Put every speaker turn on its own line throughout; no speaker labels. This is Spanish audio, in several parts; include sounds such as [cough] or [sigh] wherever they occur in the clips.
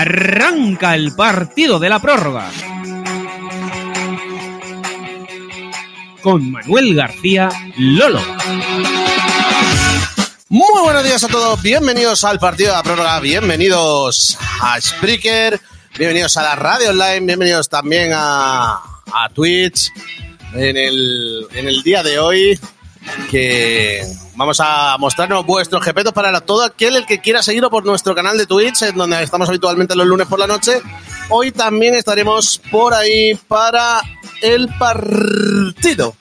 Arranca el partido de la prórroga. Con Manuel García Lolo.
Muy buenos días a todos, bienvenidos al partido de la prórroga, bienvenidos a Spreaker, bienvenidos a la radio online, bienvenidos también a, a Twitch. En el, en el día de hoy que vamos a mostrarnos vuestros jepetos para todo aquel el que quiera seguirlo por nuestro canal de Twitch, en donde estamos habitualmente los lunes por la noche. Hoy también estaremos por ahí para el partido.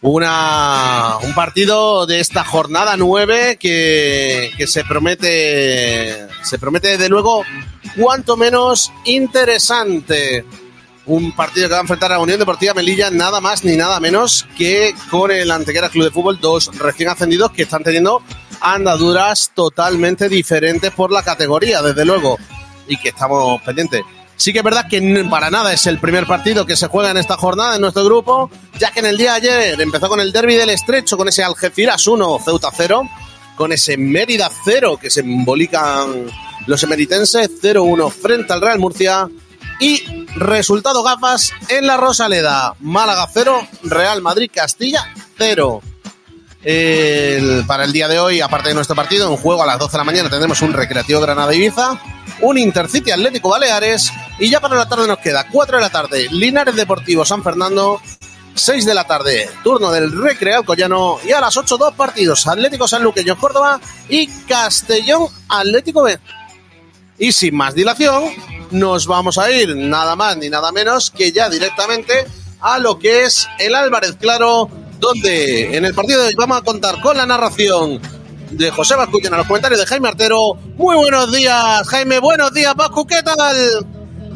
Una, un partido de esta jornada 9 que, que se promete, se promete desde luego cuanto menos interesante un partido que va a enfrentar a la Unión Deportiva Melilla, nada más ni nada menos que con el Antequera Club de Fútbol, dos recién ascendidos que están teniendo andaduras totalmente diferentes por la categoría, desde luego, y que estamos pendientes. Sí que es verdad que para nada es el primer partido que se juega en esta jornada en nuestro grupo, ya que en el día de ayer empezó con el derby del Estrecho, con ese Algeciras 1, Ceuta 0, con ese Mérida 0 que se los emeritenses, 0-1 frente al Real Murcia, Y resultado gafas en la Rosaleda. Málaga 0, Real Madrid Castilla 0. El- para el día de hoy, aparte de nuestro partido, en juego a las 12 de la mañana tendremos un Recreativo Granada Ibiza, un Intercity Atlético Baleares y ya para la tarde nos queda 4 de la tarde Linares Deportivo San Fernando, 6 de la tarde turno del Recre Alcoyano y a las 8 dos partidos Atlético Sanluqueño Córdoba y Castellón Atlético B. Y sin más dilación, nos vamos a ir nada más ni nada menos que ya directamente a lo que es el Álvarez Claro, donde en el partido de hoy vamos a contar con la narración de José Vascu y en los comentarios de Jaime Artero. Muy buenos días, Jaime. Buenos días, Vascu. ¿Qué tal?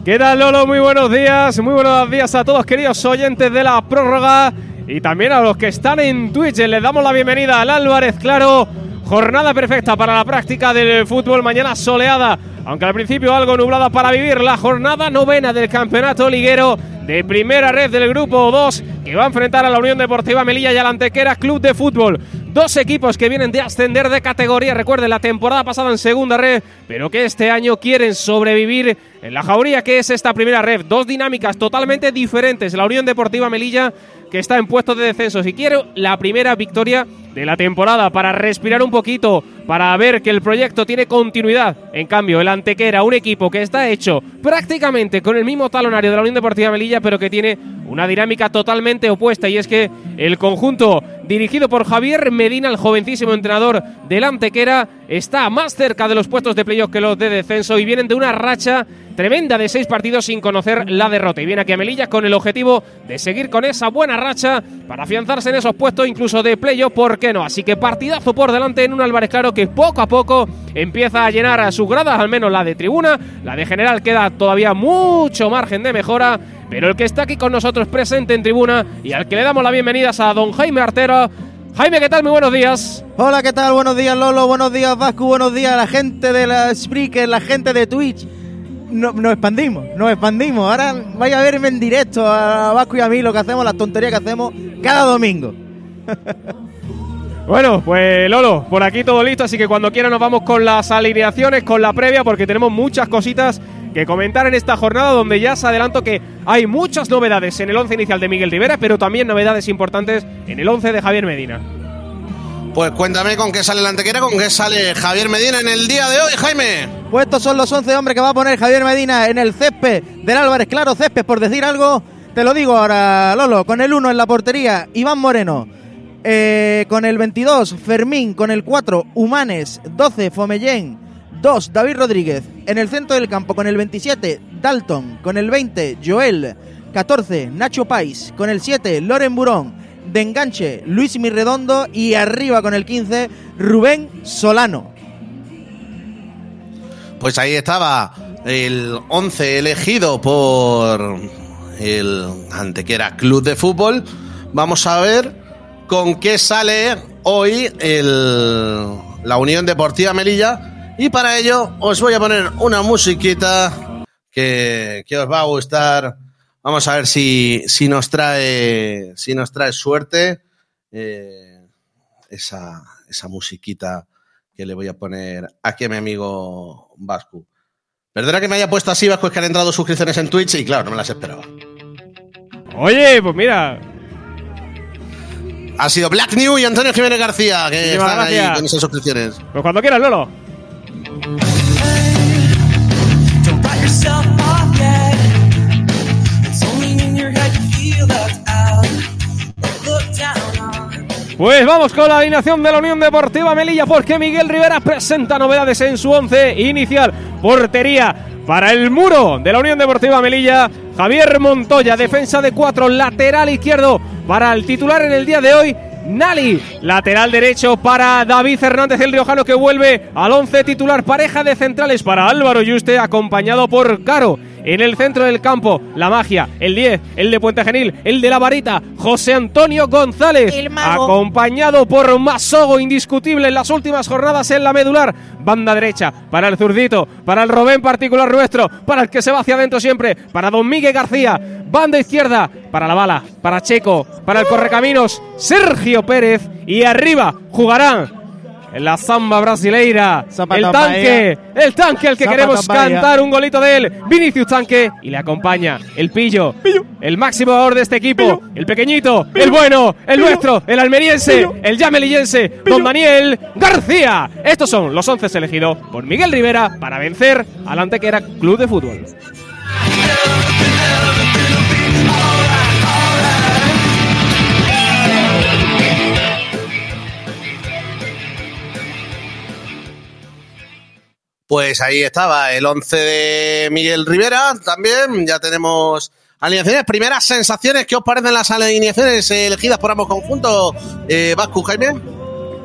¿Qué tal, Lolo? Muy buenos días. Muy buenos días a todos, queridos oyentes de la prórroga. Y también a los que están en Twitch. Les damos la bienvenida al Álvarez Claro. Jornada perfecta para la práctica del fútbol. Mañana soleada, aunque al principio algo nublada para vivir la jornada novena del campeonato liguero de primera red del grupo 2 que va a enfrentar a la Unión Deportiva Melilla y al Antequera Club de Fútbol. Dos equipos que vienen de ascender de categoría, recuerden, la temporada pasada en segunda red, pero que este año quieren sobrevivir en la jauría que es esta primera red. Dos dinámicas totalmente diferentes. La Unión Deportiva Melilla que está en puestos de descenso. Si quiero la primera victoria de la temporada para respirar un poquito, para ver que el proyecto tiene continuidad. En cambio, el Antequera, un equipo que está hecho prácticamente con el mismo talonario de la Unión Deportiva Melilla, pero que tiene una dinámica totalmente opuesta y es que el conjunto dirigido por Javier Medina, el jovencísimo entrenador del Antequera, está más cerca de los puestos de playoff que los de descenso y vienen de una racha tremenda de seis partidos sin conocer la derrota. Y viene aquí a Melilla con el objetivo de seguir con esa buena racha para afianzarse en esos puestos incluso de playoff, ¿por qué no? Así que partidazo por delante en un Álvarez Claro que poco a poco empieza a llenar a sus gradas, al menos la de tribuna. La de general queda todavía mucho margen de mejora. Pero el que está aquí con nosotros presente en tribuna y al que le damos la bienvenida es a don Jaime Artero. Jaime, ¿qué tal? Muy buenos días.
Hola, ¿qué tal? Buenos días, Lolo. Buenos días, Vasco. Buenos días la gente de la Spreaker, la gente de Twitch. No- nos expandimos, nos expandimos. Ahora vaya a verme en directo a Vasco y a mí lo que hacemos, las tonterías que hacemos cada domingo. [laughs]
Bueno, pues Lolo, por aquí todo listo, así que cuando quiera nos vamos con las alineaciones, con la previa, porque tenemos muchas cositas que comentar en esta jornada, donde ya se adelanto que hay muchas novedades en el once inicial de Miguel Rivera, pero también novedades importantes en el once de Javier Medina.
Pues cuéntame con qué sale la antequera, con qué sale Javier Medina en el día de hoy, Jaime.
Pues estos son los 11 hombres que va a poner Javier Medina en el césped del Álvarez Claro. Césped, por decir algo, te lo digo ahora, Lolo. Con el 1 en la portería, Iván Moreno. Eh, con el 22, Fermín. Con el 4, Humanes. 12, Fomellén. 2, David Rodríguez. En el centro del campo, con el 27, Dalton. Con el 20, Joel. 14, Nacho Pais. Con el 7, Loren Burón. De enganche, Luis Mirredondo. Y arriba con el 15, Rubén Solano.
Pues ahí estaba el 11 elegido por el Antequera Club de Fútbol. Vamos a ver con qué sale hoy el, la Unión Deportiva Melilla. Y para ello os voy a poner una musiquita que, que os va a gustar. Vamos a ver si, si nos trae si nos trae suerte eh, esa, esa musiquita que le voy a poner aquí a mi amigo Vascu. Perdona que me haya puesto así, Vasco, es que han entrado suscripciones en Twitch y claro, no me las esperaba.
Oye, pues mira,
Ha sido Black New y Antonio Jiménez García, que
Muchísimas
están ahí con esas suscripciones.
pues cuando quieras, Lolo. Pues vamos con la alineación de la Unión Deportiva Melilla porque Miguel Rivera presenta novedades en su once inicial. Portería para el muro de la Unión Deportiva Melilla. Javier Montoya, defensa de cuatro, lateral izquierdo para el titular en el día de hoy. Nali, lateral derecho para David Hernández el Riojano que vuelve al once titular, pareja de centrales para Álvaro Yuste acompañado por Caro. En el centro del campo, la magia, el 10, el de Puente Genil, el de la varita, José Antonio González,
El mago.
acompañado por Masogo, indiscutible en las últimas jornadas en la medular. Banda derecha para el zurdito, para el Robén particular nuestro, para el que se va hacia adentro siempre, para Don Miguel García. Banda izquierda para la bala, para Checo, para el correcaminos Sergio Pérez. Y arriba jugarán la samba brasileira. El tanque, el tanque al que queremos cantar un golito de él. Vinicius Tanque y le acompaña el pillo, el máximo jugador de este equipo, el pequeñito, el bueno, el nuestro, el almeriense, el yamelillense, don Daniel García. Estos son los 11 elegidos por Miguel Rivera para vencer al Antequera Club de Fútbol.
Pues ahí estaba el 11 de Miguel Rivera. También ya tenemos alineaciones. Primeras sensaciones. ¿Qué os parecen las alineaciones elegidas por ambos conjuntos? Eh, Vasco, Jaime.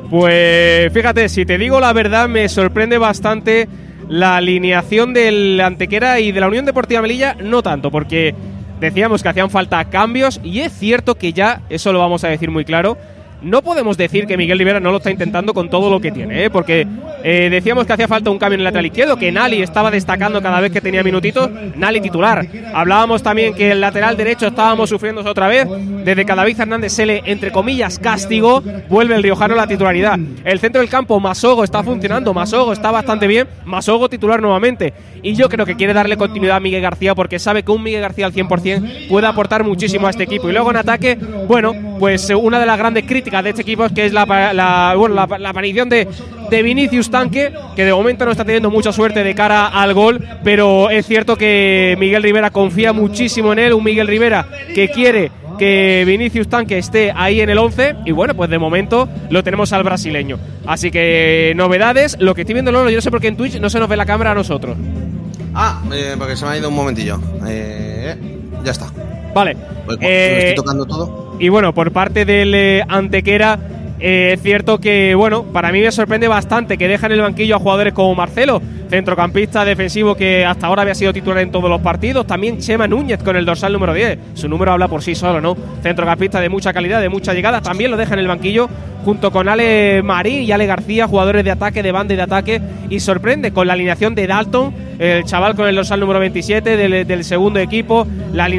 Pues fíjate, si te digo la verdad, me sorprende bastante la alineación del Antequera y de la Unión Deportiva Melilla, no tanto, porque decíamos que hacían falta cambios y es cierto que ya, eso lo vamos a decir muy claro, no podemos decir que Miguel Rivera no lo está intentando con todo lo que tiene, ¿eh? porque eh, decíamos que hacía falta un cambio en el lateral izquierdo, que Nali estaba destacando cada vez que tenía minutitos, Nali titular. Hablábamos también que el lateral derecho estábamos sufriendo otra vez, desde que David Hernández se le, entre comillas, castigo, vuelve el riojano a la titularidad. El centro del campo, Masogo, está funcionando, Masogo está bastante bien, Masogo titular nuevamente. Y yo creo que quiere darle continuidad a Miguel García porque sabe que un Miguel García al 100% puede aportar muchísimo a este equipo. Y luego en ataque, bueno, pues una de las grandes críticas de este equipo es que es la, la- bueno, la, la aparición de, de Vinicius Tanque, que de momento no está teniendo mucha suerte de cara al gol, pero es cierto que Miguel Rivera confía muchísimo en él, un Miguel Rivera que quiere que Vinicius Tanque esté ahí en el 11 y bueno, pues de momento lo tenemos al brasileño. Así que novedades, lo que estoy viendo Lolo, yo no sé por qué en Twitch no se nos ve la cámara a nosotros.
Ah, eh, porque se me ha ido un momentillo. Eh, ya está.
Vale.
Pues,
Eh,
me estoy tocando todo.
Y bueno, por parte del eh, Antequera, eh, es cierto que, bueno, para mí me sorprende bastante que dejan el banquillo a jugadores como Marcelo, centrocampista defensivo que hasta ahora había sido titular en todos los partidos. También Chema Núñez con el dorsal número 10. Su número habla por sí solo, ¿no? Centrocampista de mucha calidad, de mucha llegada. También lo dejan en el banquillo junto con Ale Marín y Ale García, jugadores de ataque, de banda y de ataque. Y sorprende con la alineación de Dalton, el chaval con el dorsal número 27 del, del segundo equipo. La ali-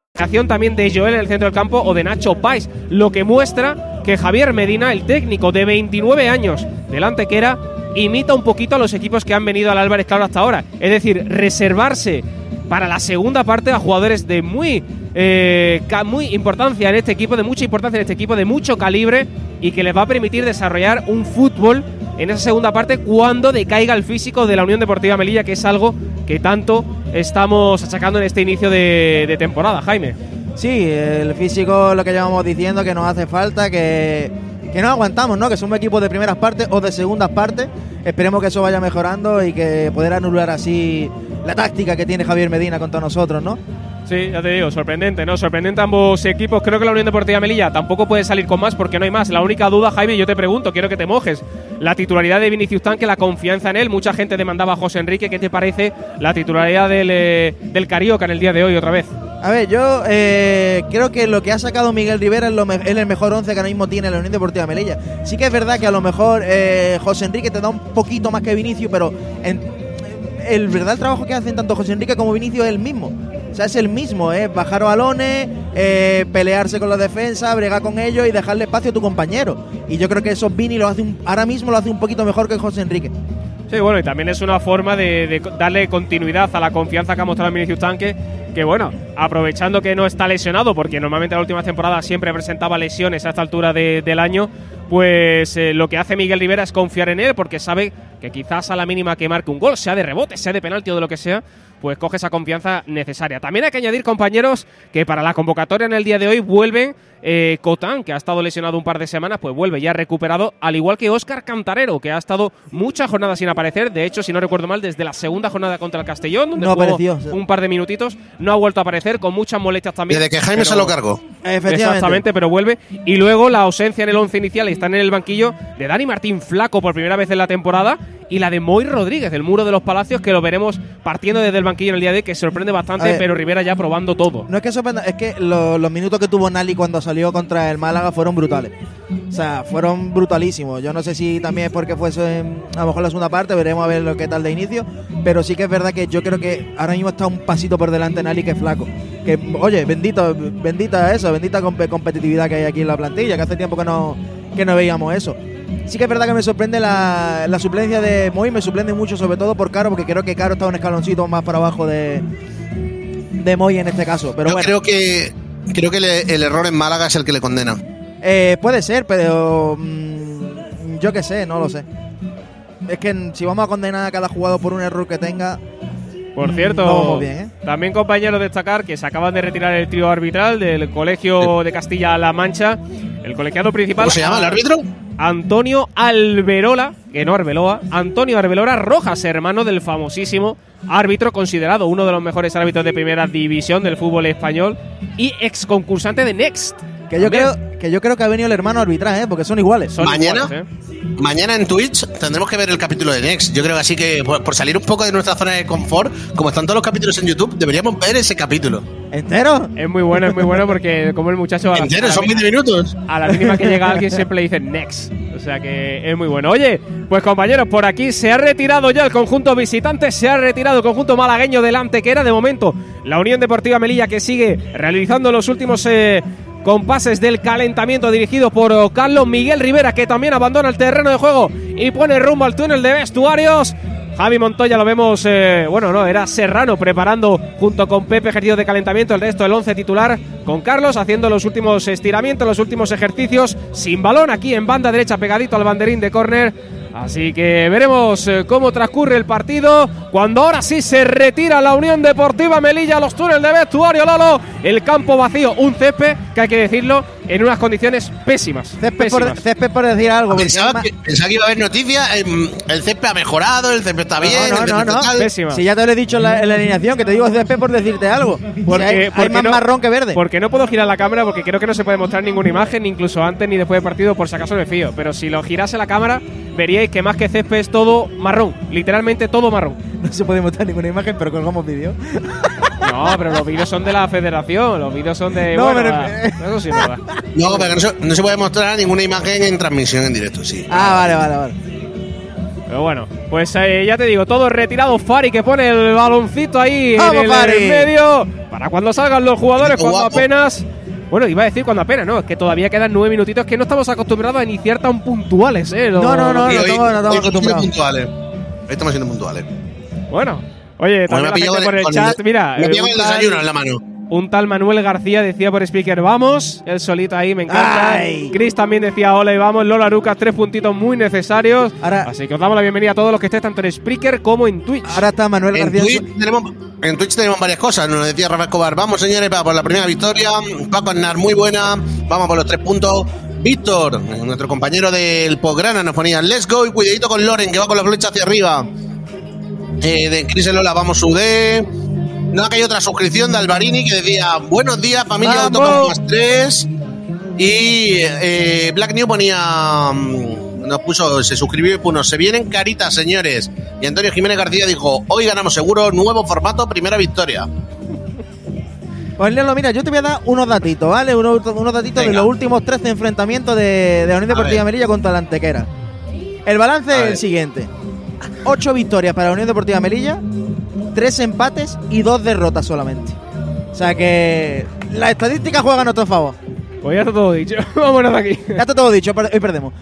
Acción también de Joel en el centro del campo o de Nacho Pais, lo que muestra que Javier Medina, el técnico de 29 años del Antequera, imita un poquito a los equipos que han venido al Álvarez Claro hasta ahora. Es decir, reservarse para la segunda parte a jugadores de muy, eh, muy importancia en este equipo, de mucha importancia en este equipo, de mucho calibre y que les va a permitir desarrollar un fútbol en esa segunda parte cuando decaiga el físico de la Unión Deportiva Melilla, que es algo que tanto estamos achacando en este inicio de, de temporada, Jaime.
Sí, el físico, lo que llevamos diciendo, que nos hace falta, que, que no aguantamos, ¿no? Que somos equipos de primeras partes o de segundas partes. Esperemos que eso vaya mejorando y que poder anular así la táctica que tiene Javier Medina contra nosotros, ¿no?
Sí, ya te digo, sorprendente, ¿no? Sorprendente ambos equipos. Creo que la Unión Deportiva Melilla tampoco puede salir con más porque no hay más. La única duda, Jaime, yo te pregunto, quiero que te mojes. La titularidad de Vinicius Tanque, la confianza en él. Mucha gente demandaba a José Enrique. ¿Qué te parece la titularidad del, eh, del Carioca en el día de hoy otra vez?
A ver, yo eh, creo que lo que ha sacado Miguel Rivera es, lo me- es el mejor once que ahora mismo tiene la Unión Deportiva Melilla. Sí que es verdad que a lo mejor eh, José Enrique te da un poquito más que Vinicius, pero en- el verdad el trabajo que hacen tanto José Enrique como Vinicius es el mismo. O sea, es el mismo, ¿eh? Bajar balones, eh, pelearse con la defensa, bregar con ellos y dejarle espacio a tu compañero. Y yo creo que eso Vini lo hace un- ahora mismo lo hace un poquito mejor que José Enrique.
Sí, bueno, y también es una forma de, darle continuidad a la confianza que ha mostrado Vinicius Tanque, que bueno, aprovechando que no está lesionado, porque normalmente en la última temporada siempre presentaba lesiones a esta altura de- del año, pues eh, lo que hace Miguel Rivera es confiar en él, porque sabe que quizás a la mínima que marque un gol, sea de rebote, sea de penalti o de lo que sea, pues coge esa confianza necesaria. También hay que añadir, compañeros, que para la convocatoria en el día de hoy vuelven eh, Cotán, que ha estado lesionado un par de semanas, pues vuelve ya recuperado, al igual que Óscar Cantarero, que ha estado muchas jornadas sin aparecer. De hecho, si no recuerdo mal, desde la segunda jornada contra el Castellón, donde
No
jugó
apareció.
un par de minutitos, no ha vuelto a aparecer, con muchas molestias también.
Desde que Jaime
pero-
se lo cargó.
Efectivamente.
Exactamente, pero vuelve. Y luego la ausencia en el once inicial están en el banquillo de Dani Martín Flaco por primera vez en la temporada y la de Moy Rodríguez, del Muro de los Palacios, que lo veremos partiendo desde el banquillo en el día de hoy, que sorprende bastante,
ver.
pero Rivera ya probando todo.
No es que sorprenda, es que lo- los minutos que tuvo Nali cuando salió contra el Málaga fueron brutales. O sea, fueron brutalísimos. Yo no sé si también es porque fuese a lo mejor la segunda parte, veremos a ver lo que tal de inicio. Pero sí que es verdad que yo creo que ahora mismo está un pasito por delante Nali que es flaco. Que, oye, bendito, bendita eso, bendita compe- competitividad que hay aquí en la plantilla, que hace tiempo que no, que no veíamos eso. Sí que es verdad que me sorprende la, la suplencia de Moy, me sorprende mucho, sobre todo por Caro, porque creo que Caro está un escaloncito más para abajo de, de Moy en este caso. Pero
Yo
bueno.
creo que creo que le- el error en Málaga es el que le condena.
Eh, puede ser, pero mm, yo qué sé, no lo sé. Es que si vamos a condenar a cada jugador por un error que tenga,
Por cierto,
No vamos bien, ¿eh?
también compañero destacar que se acaban de retirar el trío arbitral del Colegio de Castilla-La Mancha. El colegiado principal.
¿Cómo se llama el árbitro?
Antonio Alberola, que no Arbeloa, Antonio Arbelola Rojas, hermano del famosísimo árbitro, considerado uno de los mejores árbitros de primera división del fútbol español y ex concursante de Next.
Que yo creo que yo creo que ha venido el hermano a arbitrar, ¿eh? porque son iguales.
Son
Mañana,
iguales, ¿eh?
mañana en Twitch tendremos que ver el capítulo de Next. Yo creo que así que por, por salir un poco de nuestra zona de confort, como están todos los capítulos en YouTube, deberíamos ver ese capítulo.
¿Entero?
Es muy bueno, es muy bueno porque como el muchacho a la,
Entero,
a la
son
mi-
20 minutos.
a la mínima que llega alguien siempre le dicen next. O sea que es muy bueno. Oye, pues compañeros, por aquí se ha retirado ya el conjunto visitante, se ha retirado el conjunto malagueño delante, que era de momento la Unión Deportiva Melilla que sigue realizando los últimos eh, compases del calentamiento dirigido por oh, Carlos Miguel Rivera, que también abandona el terreno de juego y pone rumbo al túnel de vestuarios. Javi Montoya lo vemos, eh, bueno, no, era Serrano preparando junto con Pepe ejercicio de calentamiento, el resto del 11 titular, con Carlos haciendo los últimos estiramientos, los últimos ejercicios, sin balón aquí en banda derecha pegadito al banderín de córner. Así que veremos eh, cómo transcurre el partido. Cuando ahora sí se retira la Unión Deportiva Melilla los túneles de vestuario Lolo. El campo vacío, un césped que hay que decirlo en unas condiciones pésimas.
Césped por,
pésimas.
césped por decir algo.
Pensaba que, pensaba que iba a haber noticias. em, el césped ha mejorado, el césped está bien.
no,
el
no, no,
tal.
Pésima.
Si ya te lo he dicho en la, en la alineación, que te digo césped por decirte algo.
Porque,
Si hay, hay
porque
más
no-
marrón que verde.
Porque no puedo girar la cámara porque creo que no se puede mostrar ninguna imagen, ni incluso antes ni después del partido, por si acaso me fío. Pero si lo girase la cámara, veríais que más que césped es todo marrón. Literalmente todo marrón. [laughs]
No se puede mostrar ninguna imagen, pero colgamos vídeo.
No, pero los vídeos son de la federación, los vídeos son de.
No,
bueno,
pero-
eso sí verdad.
No, pero no se, no se puede mostrar ninguna imagen en transmisión en directo, sí.
Ah, vale, vale, vale.
Pero bueno, pues eh, ya te digo, todo retirado. Fari que pone el baloncito ahí en
¡Vamos,
el,
Fari!
medio. Para cuando salgan los jugadores, cuando
guapo.
apenas. Bueno, iba a decir cuando apenas, no, es que todavía quedan nueve minutitos que no estamos acostumbrados a iniciar tan puntuales, ¿eh? Los-
No, no, no, no
hoy,
estamos- no estamos acostumbrados.
puntuales. Hoy estamos siendo puntuales.
Bueno, oye,
Hoy
también
me
la por el chat, mira.
Me
eh,
el
tal-
desayuno en la mano.
Un tal Manuel García decía por speaker, vamos, el solito ahí, me encanta.
Ay.
Chris también decía, hola y vamos, Lola Lucas, tres puntitos muy necesarios.
Ahora-
Así que os damos la bienvenida a todos los que estéis tanto en Spreaker como en Twitch.
Ahora está Manuel
En
García.
Twitch, tenemos, en Twitch tenemos varias cosas. Nos decía Rafael Escobar. Vamos, señores, para por la primera victoria. Paco Aznar, muy buena. Vamos por los tres puntos. Víctor, nuestro compañero del Pograna, nos ponía Let's go y cuidadito con Loren, que va con la flecha hacia arriba. Eh, de Cris Lola, vamos UD. No, que hay otra suscripción de Alvarini que decía Buenos días, familia. Autocom más 3. Y eh, Black New ponía. mm, Nos puso, se suscribió y puso, se vienen caritas, señores. Y Antonio Jiménez García dijo, hoy ganamos seguro, nuevo formato, primera victoria.
Pues Lelo, mira, yo te voy a dar unos datitos, ¿vale? Unos, unos datitos de los últimos 13 enfrentamientos de, de la Unión Deportiva. Melilla contra la Antequera. El balance es el siguiente: 8 victorias para la Unión Deportiva Melilla, 3 empates y 2 derrotas solamente. O sea que la estadística juega a nuestro favor.
Pues ya está todo dicho. [laughs] Vámonos de aquí.
Ya está todo dicho, hoy perdemos.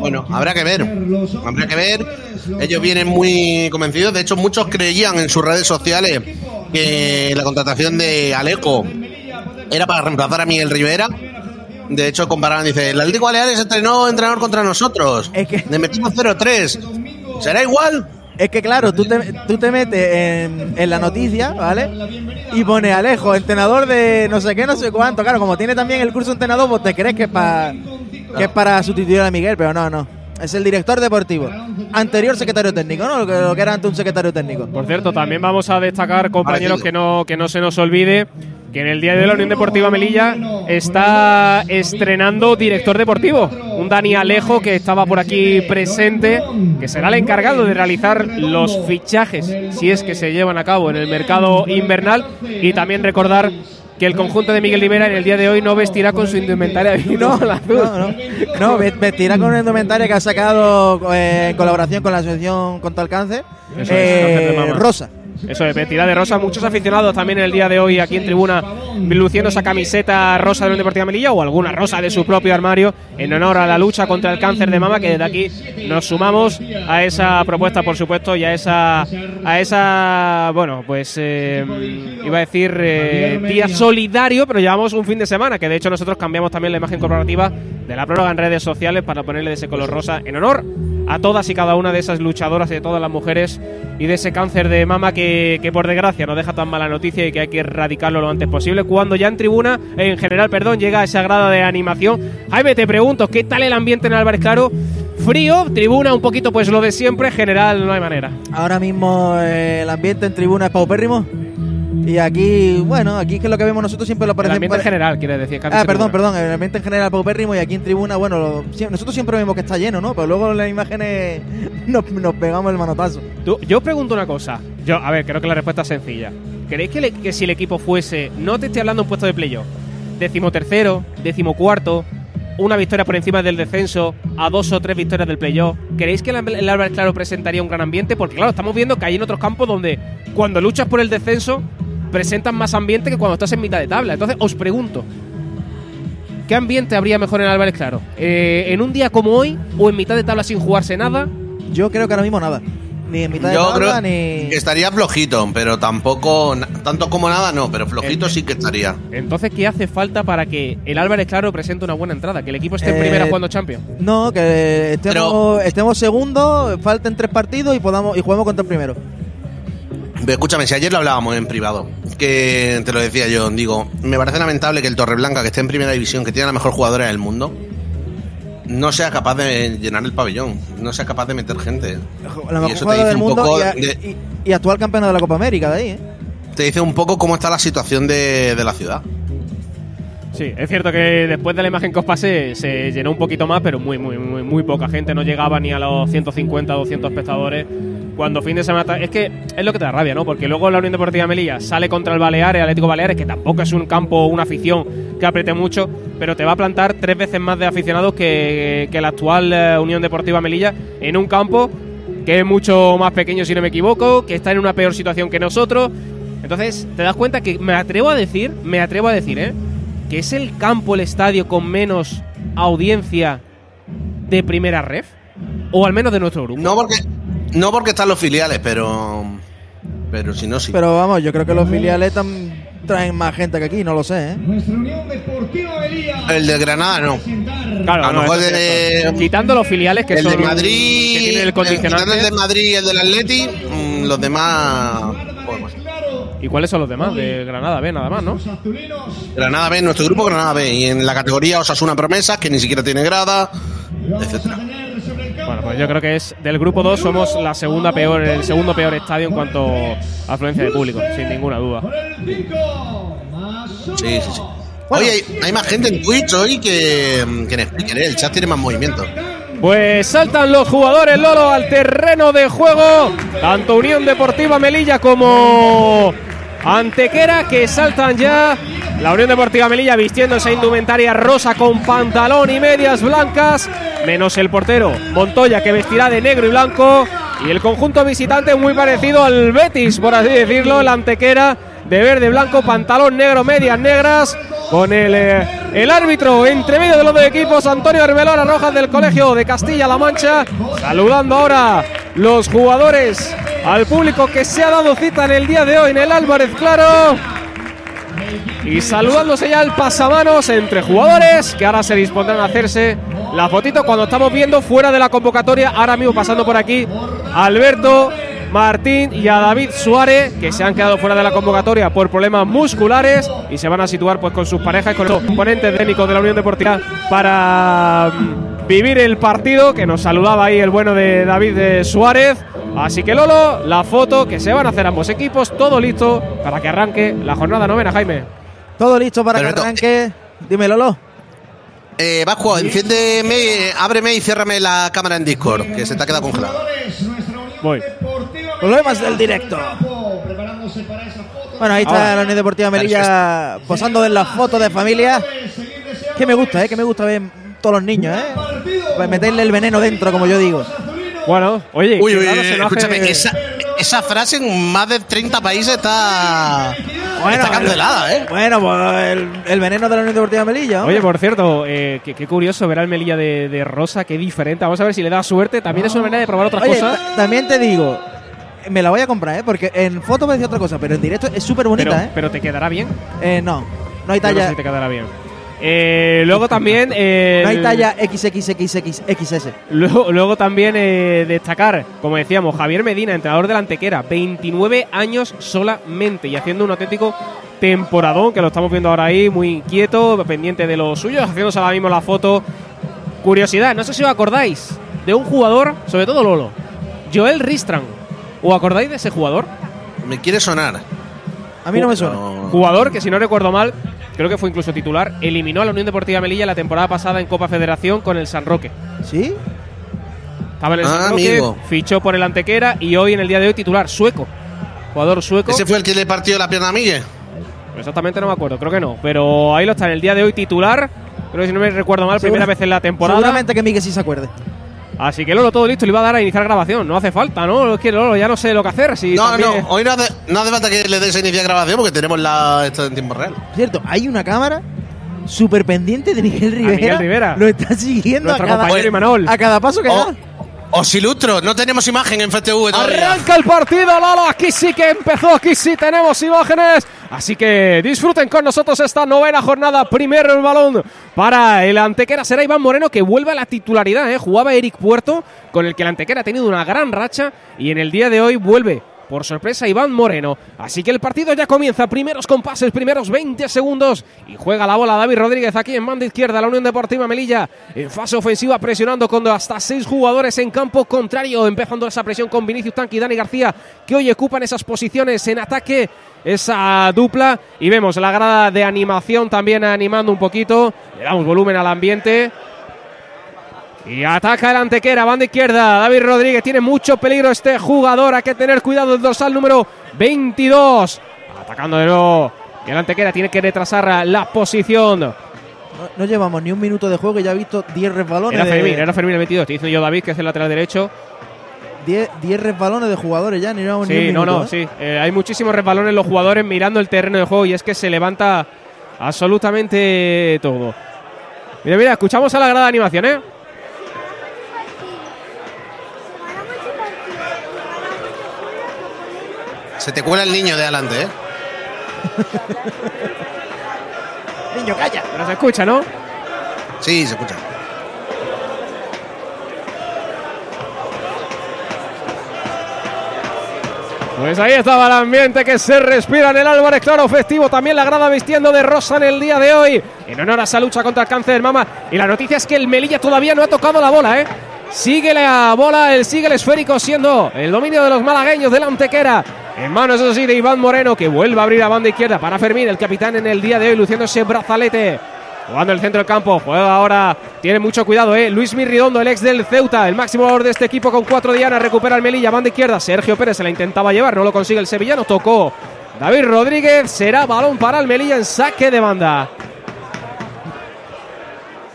Bueno, habrá que ver. Habrá que ver. Ellos vienen muy convencidos. De hecho, muchos creían en sus redes sociales que la contratación de Alejo era para reemplazar a Miguel Rivera. De hecho, comparaban, dice, el Atlético Baleares entrenó entrenador contra nosotros.
Es que-
Le metimos 0-3. ¿Será igual?
Es que claro, tú te, tú te metes en, en la noticia, ¿vale? Y pone Alejo, entrenador de no sé qué, no sé cuánto. Claro, como tiene también el curso entrenador, pues te crees que es, para que es para sustituir a Miguel, pero no, no. Es el director deportivo. Anterior secretario técnico, ¿no? Lo que, lo que era antes un secretario técnico.
Por cierto, también vamos a destacar, compañeros, que no, que no se nos olvide que en el día de la Unión Deportiva Melilla está estrenando director deportivo. Un Dani Alejo que estaba por aquí presente, que será el encargado de realizar los fichajes, si es que se llevan a cabo en el mercado invernal. Y también recordar que el conjunto de Miguel Rivera en el día de hoy no vestirá con su indumentaria [laughs] vino azul.
No, no. No, ve- vestirá con una indumentaria que ha sacado eh, en colaboración con la Asociación contra el Cáncer.
Eso es,
eh, rosa.
Eso es, vestirá de rosa. Muchos aficionados también el día de hoy aquí en tribuna luciendo esa camiseta rosa de la Deportiva Melilla o alguna rosa de su propio armario en honor a la lucha contra el cáncer de mama que desde aquí nos sumamos a esa propuesta por supuesto y a esa a esa bueno pues eh, iba a decir eh, día solidario pero llevamos un fin de semana que de hecho nosotros cambiamos también la imagen corporativa de la prórroga en redes sociales para ponerle ese color rosa en honor a todas y cada una de esas luchadoras y de todas las mujeres y de ese cáncer de mama que, que por desgracia nos deja tan mala noticia y que hay que erradicarlo lo antes posible. Cuando ya en tribuna, en general, perdón, llega esa grada de animación. Jaime, te pregunto, ¿qué tal el ambiente en Álvarez Claro? Frío, tribuna un poquito pues lo de siempre, general no hay manera.
Ahora mismo eh, el ambiente en tribuna es paupérrimo. Y aquí, bueno, aquí que es lo que vemos nosotros siempre lo
El
parecemos.
ambiente en general, quiere decir.
Ah, perdón, perdón, el ambiente en general paupérrimo y aquí en tribuna, bueno, lo- nosotros siempre vemos que está lleno, ¿no? Pero luego en las imágenes [laughs] nos, nos pegamos el manotazo.
Tú- yo pregunto una cosa. Yo, a ver, creo que la respuesta es sencilla. ¿Creéis que, le- que si el equipo fuese, no te estoy hablando de un puesto de playoff, decimotercero, decimocuarto, una victoria por encima del descenso, a dos o tres victorias del playoff, ¿creéis que el, el Álvarez Claro presentaría un gran ambiente? Porque claro, estamos viendo que hay en otros campos donde cuando luchas por el descenso presentan más ambiente que cuando estás en mitad de tabla. Entonces os pregunto, ¿qué ambiente habría mejor en Álvarez Claro? Eh, ¿En un día como hoy o en mitad de tabla sin jugarse nada?
Yo creo que ahora mismo nada. Ni en mitad de
Yo
tabla,
creo
ni.
que estaría flojito, pero tampoco, tanto como nada, no, pero flojito sí que estaría.
Entonces, ¿qué hace falta para que el Álvarez Claro presente una buena entrada? Que el equipo esté en
Eh,
primera jugando Champions.
No, que estemos,
Pero-
estemos segundos, falten tres partidos y podamos y juguemos contra el primero.
Pero escúchame, si ayer lo hablábamos en privado, que te lo decía yo, digo, me parece lamentable que el Torreblanca, que esté en primera división, que tiene la mejor jugadora del mundo, no sea capaz de llenar el pabellón, no sea capaz de meter gente.
La
Y
mejor
eso te
jugadora
dice
del
un
mundo
poco
y, a-
de-
y- y actual campeona de la Copa América de ahí, ¿eh?
Te dice un poco cómo está la situación de, de la ciudad.
Sí, es cierto que después de la imagen que os pasé se llenó un poquito más, pero muy, muy, muy, muy poca gente. No llegaba ni a los 150 o 200 espectadores. Cuando fin de semana. Es que es lo que te da rabia, ¿no? Porque luego la Unión Deportiva Melilla sale contra el Baleares, Atlético Baleares, que tampoco es un campo, una afición que apriete mucho, pero te va a plantar tres veces más de aficionados que, que la actual eh, Unión Deportiva Melilla en un campo que es mucho más pequeño, si no me equivoco, que está en una peor situación que nosotros. Entonces, te das cuenta que me atrevo a decir, me atrevo a decir, ¿eh? Que es el campo, el estadio con menos audiencia de primera ref. O al menos de nuestro grupo.
No porque, no porque están los filiales, pero. Pero si no, sí.
Pero vamos, yo creo que los filiales tam- traen más gente que aquí, no lo sé, ¿eh?
El de Granada no.
Claro,
a lo
no,
mejor de-.
Quitando los filiales que
el
son.
de Madrid,
Que el
quitando el de Madrid y el del Atleti, mm, los demás. pues.
¿Y cuáles son los demás? De Granada, B, nada más, ¿no?
Granada B, nuestro grupo Granada B. Y en la categoría Osasuna Promesas, que ni siquiera tiene grada, etcétera.
Bueno, pues yo creo que es del grupo 2 somos la segunda peor, el segundo peor estadio en cuanto a afluencia de público, sin ninguna duda.
Sí, sí, sí. Oye, hay, hay más gente en Twitch hoy que, que en Spreaker, ¿eh? El chat tiene más movimiento.
Pues saltan los jugadores Lolo al terreno de juego, tanto Unión Deportiva Melilla como Antequera que saltan ya. La Unión Deportiva Melilla vistiendo esa indumentaria rosa con pantalón y medias blancas, menos el portero Montoya que vestirá de negro y blanco y el conjunto visitante muy parecido al Betis, por así decirlo, la Antequera de verde blanco, pantalón negro, medias negras, con el, eh, el árbitro entre medio de los dos equipos, Antonio Arbelola Rojas del Colegio de Castilla-La Mancha, saludando ahora los jugadores al público que se ha dado cita en el día de hoy en el Álvarez Claro. Y saludándose ya el pasamanos entre jugadores que ahora se dispondrán a hacerse la fotito cuando estamos viendo fuera de la convocatoria, ahora mismo pasando por aquí, Alberto Martín y a David Suárez, que se han quedado fuera de la convocatoria por problemas musculares y se van a situar pues con sus parejas y con los componentes técnicos de la Unión Deportiva para mm, vivir el partido, que nos saludaba ahí el bueno de David de Suárez. Así que Lolo, la foto que se van a hacer ambos equipos, todo listo para que arranque la jornada novena, Jaime.
Todo listo para que arranque. Dime, Lolo.
Eh, Vasco, enciéndeme, ábreme y ciérrame la cámara en Discord, que se te ha quedado congelado.
Voy.
Problemas del directo. Bueno, ahí está
Ahora.
la Unión Deportiva Melilla posando en la foto de familia. Que me gusta, ¿eh? Que me gusta ver todos los niños, ¿eh? Pues meterle el veneno dentro, como yo digo.
Bueno, oye,
Uy, uy, uy,
hace-
escúchame, esa, esa frase en más de 30 países está, está cancelada, ¿eh?
Bueno, pues el, el veneno de la Unión Deportiva Melilla. hombre.
Oye, por cierto, eh, qué, qué curioso ver al Melilla de, de Rosa, qué diferente. Vamos a ver si le da suerte. También es una manera de probar otras
Oye,
cosas.
ta- también te digo, me la voy a comprar, ¿eh? Porque en foto me decía otra cosa, pero en directo es súper bonita,
Pero,
¿eh?
pero te quedará bien.
Eh, No, no hay
Yo no sé
talla,
si te quedará bien. Eh, luego también. eh, [laughs]
no hay talla XXXXXS.
Luego, luego también eh, destacar, como decíamos, Javier Medina, entrenador del Antequera, 29 años solamente y haciendo un auténtico temporadón, que lo estamos viendo ahora ahí, muy inquieto, pendiente de los suyos, haciéndose ahora mismo la foto. Curiosidad, no sé si os acordáis de un jugador, sobre todo Lolo, Joel Ristran. ¿Os acordáis de ese jugador?
Me quiere sonar.
A mí no me suena.
Jugador que, si no recuerdo mal, creo que fue incluso titular, eliminó a la Unión Deportiva Melilla la temporada pasada en Copa Federación con el San Roque.
¿Sí?
Estaba en el
Ah,
San Roque,
amigo.
fichó por el Antequera y hoy en el día de hoy titular sueco. Jugador sueco.
¿Ese fue el que le partió la pierna a Miguel?
Exactamente no me acuerdo, creo que no. Pero ahí lo está en el día de hoy titular. Creo que si no me recuerdo mal,
Segura-
primera vez en la temporada.
Seguramente que Miguel sí se acuerde.
Así que Lolo, todo listo, le iba a dar a iniciar grabación. No hace falta, ¿no? Es que Lolo ya no sé lo que hacer. Si
No,
también-
no, hoy no hace, no hace falta que le des a iniciar grabación porque tenemos la, esto en tiempo real.
Cierto, hay una cámara súper pendiente de Miguel Rivera.
Miguel Rivera.
Lo está siguiendo a
Nuestro
cada,
compañero Imanol.
a cada paso que
O-
da.
Os ilustro, no tenemos imagen en FTV todavía.
Arranca el partido, Lolo. Aquí sí que empezó, aquí sí tenemos imágenes. Así que disfruten con nosotros esta novena jornada. Primero el balón para el Antequera. Será Iván Moreno que vuelve a la titularidad. ¿eh? Jugaba Eric Puerto, con el que el Antequera ha tenido una gran racha. Y en el día de hoy vuelve. Por sorpresa, Iván Moreno. Así que el partido ya comienza. Primeros compases, primeros 20 segundos. Y juega la bola David Rodríguez aquí en banda izquierda. La Unión Deportiva Melilla en fase ofensiva, presionando con hasta seis jugadores en campo contrario. Empezando esa presión con Vinicius Tanqui y Dani García, que hoy ocupan esas posiciones en ataque. Esa dupla. Y vemos la grada de animación también animando un poquito. Le damos volumen al ambiente. Y ataca el Antequera, banda izquierda. David Rodríguez tiene mucho peligro este jugador. Hay que tener cuidado el dorsal número 22. Atacando de nuevo. Y el Antequera tiene que retrasar la posición.
No, no llevamos ni un minuto de juego y ya he visto 10 resbalones.
Era
de-
Fermín, era Fermín el 22. Estoy diciendo yo David, que es el lateral derecho.
10 10 resbalones de jugadores ya, ni llevamos ni un
Sí, no,
minuto.
no,
¿eh?
sí. Eh, hay muchísimos resbalones los jugadores mirando el terreno de juego y es que se levanta absolutamente todo. Mira, mira, escuchamos a la grada de animación, ¿eh?
Se te cuela el niño de adelante, ¿eh? [laughs]
Niño, calla.
Pero se escucha, ¿no?
Sí, se escucha.
Pues ahí estaba el ambiente que se respira en el Álvarez, claro, festivo. También la grada vistiendo de rosa en el día de hoy. En honor a esa lucha contra el cáncer de mama. Y la noticia es que el Melilla todavía no ha tocado la bola, ¿eh? Sigue la bola, el sigue el esférico siendo el dominio de los malagueños del Antequera. En manos, eso sí, de Iván Moreno, que vuelve a abrir a banda izquierda para Fermín, el capitán en el día de hoy, luciendo ese brazalete. Jugando el centro del campo, juega ahora, tiene mucho cuidado, ¿eh? Luis Mirridondo, el ex del Ceuta, el máximo valor de este equipo con cuatro dianas, recupera el Melilla, banda izquierda, Sergio Pérez se la intentaba llevar, no lo consigue el sevillano, tocó David Rodríguez, será balón para el Melilla en saque de banda.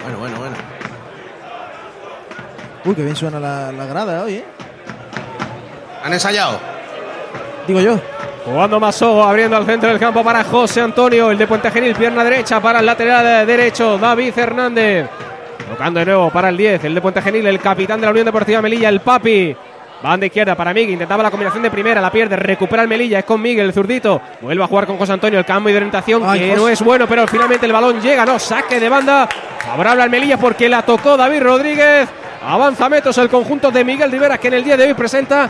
Bueno, bueno, bueno.
Uy, qué bien suena la, la grada hoy, ¿eh?
¿Han ensayado?
Digo yo.
Jugando Maso, abriendo al centro del campo para José Antonio, el de Puente Genil, pierna derecha para el lateral derecho, David Hernández. Tocando de nuevo para el 10, el de Puente Genil, el capitán de la Unión Deportiva Melilla, el Papi. Banda izquierda para Miguel, intentaba la combinación de primera, la pierde, recupera el Melilla, es con Miguel, el zurdito. Vuelve a jugar con José Antonio, el cambio de orientación
Ay,
que
José.
no es bueno, pero finalmente el balón llega, no, saque de banda. Favorable al Melilla porque la tocó David Rodríguez. Avanza metros el conjunto de Miguel Rivera que en el día de hoy presenta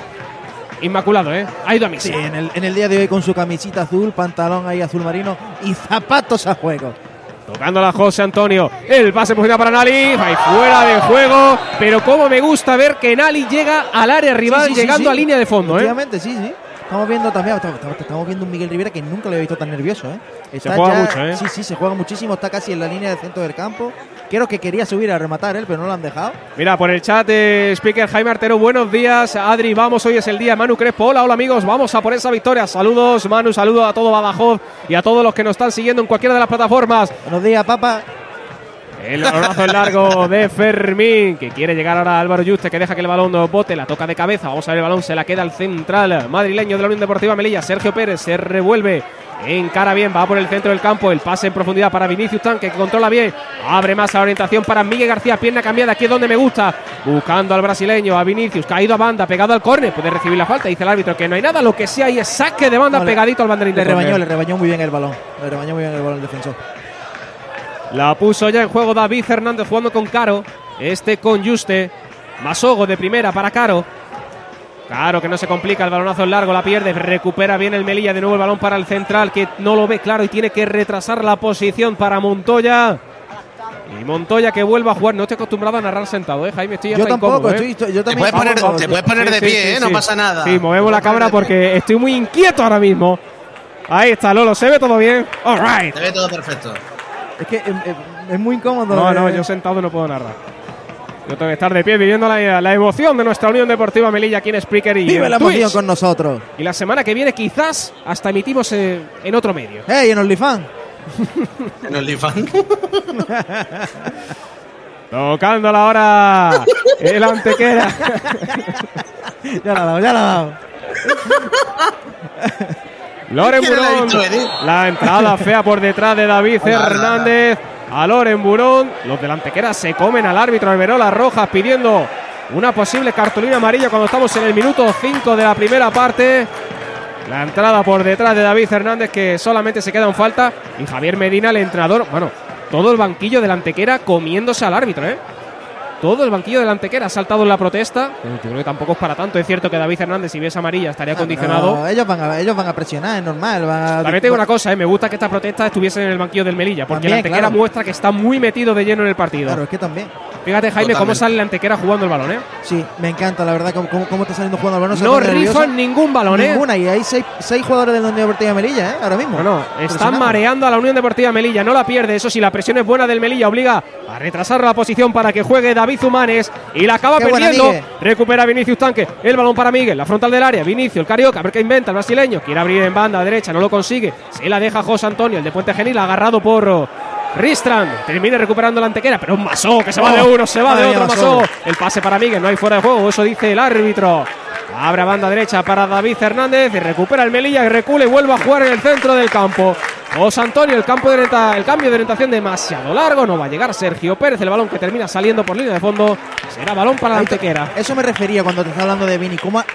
Inmaculado, ¿eh? Ha ido a misa.
Sí, en el, en el día de hoy con su camisita azul, pantalón ahí azul marino y zapatos a juego.
Tocándola José Antonio. El pase posible para Nali. Ahí fuera de juego. Pero como me gusta ver que Nali llega al área rival
Sí, sí, sí,
llegando
sí.
a línea de fondo, ¿eh?
Sí, sí. Estamos viendo también, estamos, viendo un Miguel Rivera que nunca lo he visto tan nervioso, ¿eh? Está
juega mucho, ¿eh?
Sí, sí, se juega muchísimo, está casi en la línea del centro del campo. Creo que quería subir a rematar él, pero no lo han dejado.
Mira, por el chat, eh, speaker Jaime Artero, buenos días. Adri, vamos, hoy es el día. Manu Crespo, hola, hola amigos, vamos a por esa victoria. Saludos, Manu, saludos a todo Badajoz y a todos los que nos están siguiendo en cualquiera de las plataformas.
Buenos días, papá.
El balonazo largo de Fermín, que quiere llegar ahora a Álvaro Yuste, que deja que el balón bote, la toca de cabeza. Vamos a ver el balón, se la queda al central madrileño de la Unión Deportiva Melilla. Sergio Pérez se revuelve. Encara bien, va por el centro del campo. El pase en profundidad para Vinicius Tanque, que controla bien. Abre más la orientación para Miguel García. Pierna cambiada, aquí es donde me gusta. Buscando al brasileño, a Vinicius, caído a banda, pegado al córner. Puede recibir la falta, dice el árbitro que no hay nada. Lo que sí hay es saque de banda
No,
pegadito al banderín
Le rebañó, le rebañó muy bien el balón. Le rebañó muy bien el balón el defensor.
La puso ya en juego David Hernández jugando con Caro. Este con Juste. Masogo de primera para Caro. Caro que no se complica, el balonazo en largo, la pierde, recupera bien el Melilla, de nuevo el balón para el central que no lo ve claro y tiene que retrasar la posición para Montoya. Y Montoya que vuelva a jugar, no estoy acostumbrado a narrar sentado, ¿eh, Jaime? Estoy
Yo tampoco,
incómodo, ¿eh?
estoy, estoy- yo
Te
también.
puedes poner, te puedes poner
Sí,
de
sí,
pie,
sí,
¿eh?
sí.
No pasa nada.
Sí, movemos la
Te
cámara porque estoy muy inquieto ahora mismo. Ahí está, Lolo, ¿se ve todo bien? All right.
Te ve todo perfecto.
Es que eh, eh, es muy incómodo.
No, no,
eh.
yo sentado no puedo narrar. Yo tengo que estar de pie viviendo la, la emoción de nuestra Unión Deportiva Melilla aquí en Spreaker y
Vive
en
la emoción
Twitch.
con nosotros.
Y la semana que viene quizás hasta emitimos eh, en otro medio.
¡Hey, en OnlyFans! [laughs]
En OnlyFans. [laughs]
Tocándola ahora el Antequera. [laughs]
Ya la ha dado, ya la ha dado.
Loren
¿Quién la ha
Burón. La entrada [laughs] fea por detrás de David Hernández. A Loren Burón. Los del Antequera se comen al árbitro Alberola Rojas pidiendo una posible cartulina amarilla cuando estamos en el minuto 5 de la primera parte. La entrada por detrás de David Hernández que solamente se queda en falta. Y Javier Medina, el entrenador. Bueno, todo el banquillo del Antequera comiéndose al árbitro, ¿eh? Todo el banquillo del Antequera ha saltado en la protesta. Yo creo que tampoco es para tanto. Es cierto que David Hernández, si viese amarilla, estaría condicionado.
No, ellos, van a, ellos van a presionar, es normal. van a-
También te digo una cosa, ¿eh? me gusta que esta protesta estuviese en el banquillo del Melilla, porque
También,
el Antequera
claro.
muestra que está muy metido de lleno en el partido.
Claro, es que también.
Fíjate, Jaime, cómo sale el Antequera jugando el balón, ¿eh?
Sí, me encanta, la verdad, cómo, cómo, cómo está saliendo jugando el balón.
No rifan ningún balón, ¿eh?
Ninguna, y hay seis, seis jugadores de la Unión Deportiva Melilla, ¿eh? Ahora mismo.
Bueno, están
Impresionante.
mareando a la Unión Deportiva Melilla, no la pierde. Eso sí, la presión es buena del Melilla, obliga a retrasar la posición para que juegue David Humanes y la acaba
Qué
perdiendo. Recupera Vinicius Tanque, el balón para Miguel, la frontal del área. Vinicio, el carioca, a ver qué inventa el brasileño. Quiere abrir en banda derecha, no lo consigue. Se la deja José Antonio, el de Puente Genil, agarrado por Ristrand. Termina recuperando la antequera, pero un Masó que se va
Oh,
de uno, se va de otro Masó. El pase para Miguel, no hay fuera de juego, eso dice el árbitro. Abre banda derecha para David Hernández y recupera el Melilla y recula y vuelve a jugar en el centro del campo. José Antonio, el, campo de el cambio de orientación demasiado largo, no va a llegar Sergio Pérez, el balón que termina saliendo por línea de fondo, será balón para la antequera.
Eso me refería cuando te estaba hablando de Vini. Cómo ha,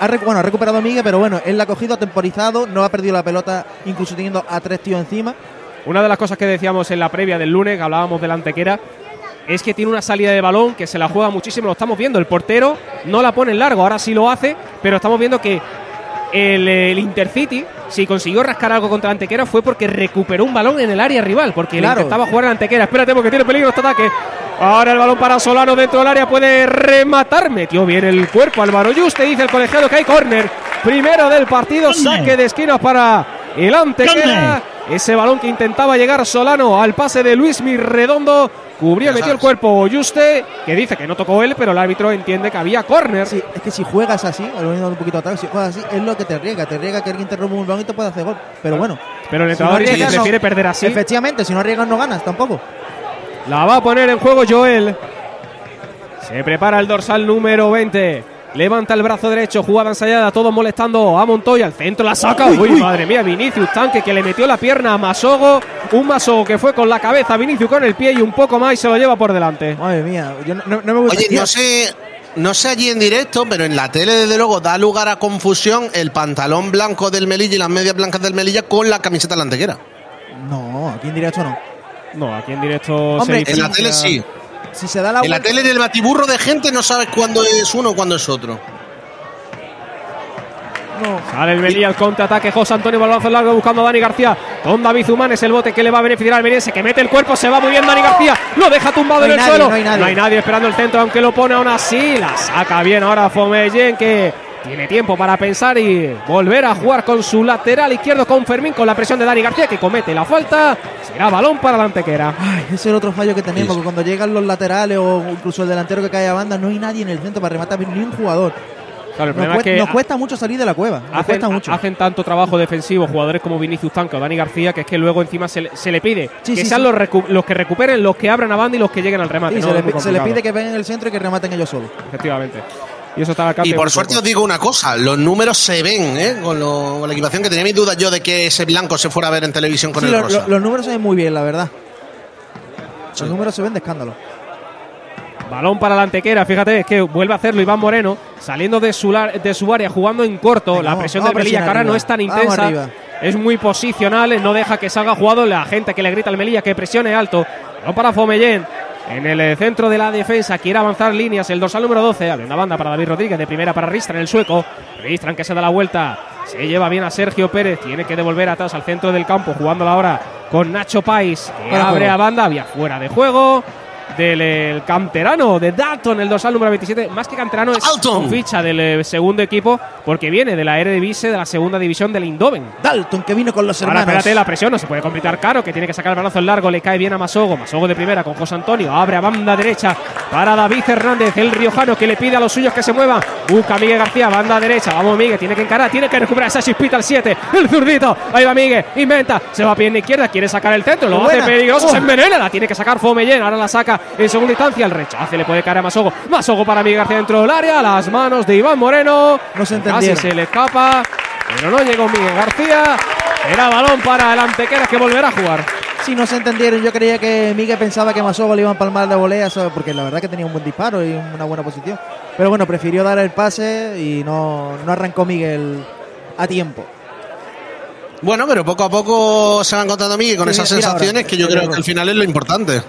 ha recu- bueno, ha recuperado a Miguel, pero bueno, él la ha cogido, ha temporizado, no ha perdido la pelota, incluso teniendo a tres tíos encima.
Una de las cosas que decíamos en la previa del lunes, que hablábamos de la antequera, es que tiene una salida de balón que se la juega muchísimo. Lo estamos viendo. El portero no la pone en largo, ahora sí lo hace, pero estamos viendo que el, el Intercity, si consiguió rascar algo contra la antequera, fue porque recuperó un balón en el área rival, porque le
Claro.
intentaba jugar a antequera. Espérate, porque tiene peligro este ataque. Ahora el balón para Solano dentro del área puede rematar. Metió bien el cuerpo Álvaro Yuste, dice el colegiado que hay córner. Primero del partido, saque de esquina para el antequera. Ese balón que intentaba llegar Solano al pase de Luis Mirredondo. Cubrió, metió el cuerpo Yuste, que dice que no tocó él, pero el árbitro entiende que había córner.
Sí, es que si juegas así, volviendo un poquito atrás, si juegas así, es lo que te arriesga. Te arriesga que alguien te robe un balón y te pueda hacer gol. Pero bueno,
Pero el
si no
entrenador dice que
arriesgas, no-
prefiere perder así.
Efectivamente, si no arriesgas, no ganas tampoco.
La va a poner en juego Joel. Se prepara el dorsal número 20. Levanta el brazo derecho, jugada ensayada, todos molestando a Montoya. Al centro la saca. Uy, madre mía, Vinicius Tanque que le metió la pierna a Masogo. Un Masogo que fue con la cabeza, Vinicius con el pie y un poco más y se lo lleva por delante.
Madre mía, yo no, no- no me gusta.
Oye, no sé, no sé allí en directo, pero en la tele, desde luego, da lugar a confusión el pantalón blanco del Melilla y las medias blancas del Melilla con la camiseta de la antequera.
No, aquí en directo no.
No, aquí en directo
Hombre,
se
En la tele sí.
Si se da la
En la
vuelta.
tele, en el batiburro de gente, no sabes cuándo es uno o cuándo es otro.
No.
Sale el Melilla al contraataque. José Antonio Balazo largo buscando a Dani García. Con David es el bote que le va a beneficiar al Meniense que mete el cuerpo. Se va muy bien Dani García. Lo deja tumbado
No
en el
nadie,
suelo.
no hay nadie.
esperando el centro, aunque lo pone aún así. La saca bien ahora Fomeyen que tiene tiempo para pensar y volver a jugar con su lateral izquierdo con Fermín con la presión de Dani García que comete la falta. Será balón para la antequera.
Ay, ese es el otro fallo que tenemos, que cuando llegan los laterales o incluso el delantero que cae a banda, no hay nadie en el centro para rematar, ni un jugador.
Claro, el
Nos,
problema es
cuesta,
que
nos cuesta mucho salir de la cueva. Nos
hacen,
cuesta mucho.
hacen tanto trabajo defensivo jugadores como Vinicius Tanque o Dani García que es que luego encima se, le- se le pide
Sí,
que
sí,
sean
sí.
Los, que recuperen, los que abran a banda y los que lleguen al remate.
Se, le, se pide que vengan en el centro y que rematen ellos solos.
Efectivamente. Y eso de
por suerte os digo una cosa, los números se ven, ¿eh? Con, lo- con la equipación que tenía mis dudas yo de que ese blanco se fuera a ver en televisión con
Sí,
el
lo-
rosa.
lo- los números se ven muy bien, la verdad. Los números se ven de escándalo.
Balón para la antequera, fíjate, es que vuelve a hacerlo Iván Moreno, saliendo de su, lar- de su área, jugando en corto.
Venga,
la
vamos,
presión
vamos
del
a
Melilla, que ahora no es tan intensa.
arriba.
Es muy posicional, no deja que salga jugado la gente que le grita al Melilla que presione alto. Balón para Fomellén. En el eh, centro de la defensa quiere avanzar líneas el dorsal número 12. Abre una banda para David Rodríguez, de primera para Ristran, el sueco. Ristran que se da la vuelta. Se lleva bien a Sergio Pérez. Tiene que devolver atrás al centro del campo, jugando ahora con Nacho Pais. Que abre a banda, había fuera de juego del eh, canterano de Dalton, el dorsal número 27. Más que canterano es
Dalton.
ficha del eh, segundo equipo porque viene de la Eredivisie de la segunda división del Indoven.
Dalton, que vino con los
Ahora
hermanos.
espérate, la presión no se puede complicar caro, que tiene que sacar el balazo en largo, le cae bien a Masogo, Masogo de primera con José Antonio, abre a banda derecha para David Hernández, el riojano que le pide a los suyos que se muevan, busca a Miguel García, banda derecha, vamos Miguel, tiene que encarar, tiene que recuperar esa chispita al 7, el zurdito, ahí va Miguel, inventa, se va a pierna izquierda, quiere sacar el centro, lo hace peligroso,
Oh.
se envenena, la tiene que sacar Fomellén, ahora la saca en segunda instancia, el rechace le puede caer a Masogo, Masogo para Miguel García dentro del área, las manos de Iván Moreno,
No se
casi se le escapa, pero no llegó Miguel García. Era balón para el Antequera que volverá a jugar.
Sí, no se entendieron. Yo creía que Miguel pensaba que Masogo le iba a empalmar de volea, porque la verdad que tenía un buen disparo y una buena posición. Pero bueno, prefirió dar el pase y no, no arrancó Miguel a tiempo.
Bueno, pero poco a poco se va encontrando Miguel con
Sí,
esas
mira ahora.
sensaciones que yo creo que al final es lo importante.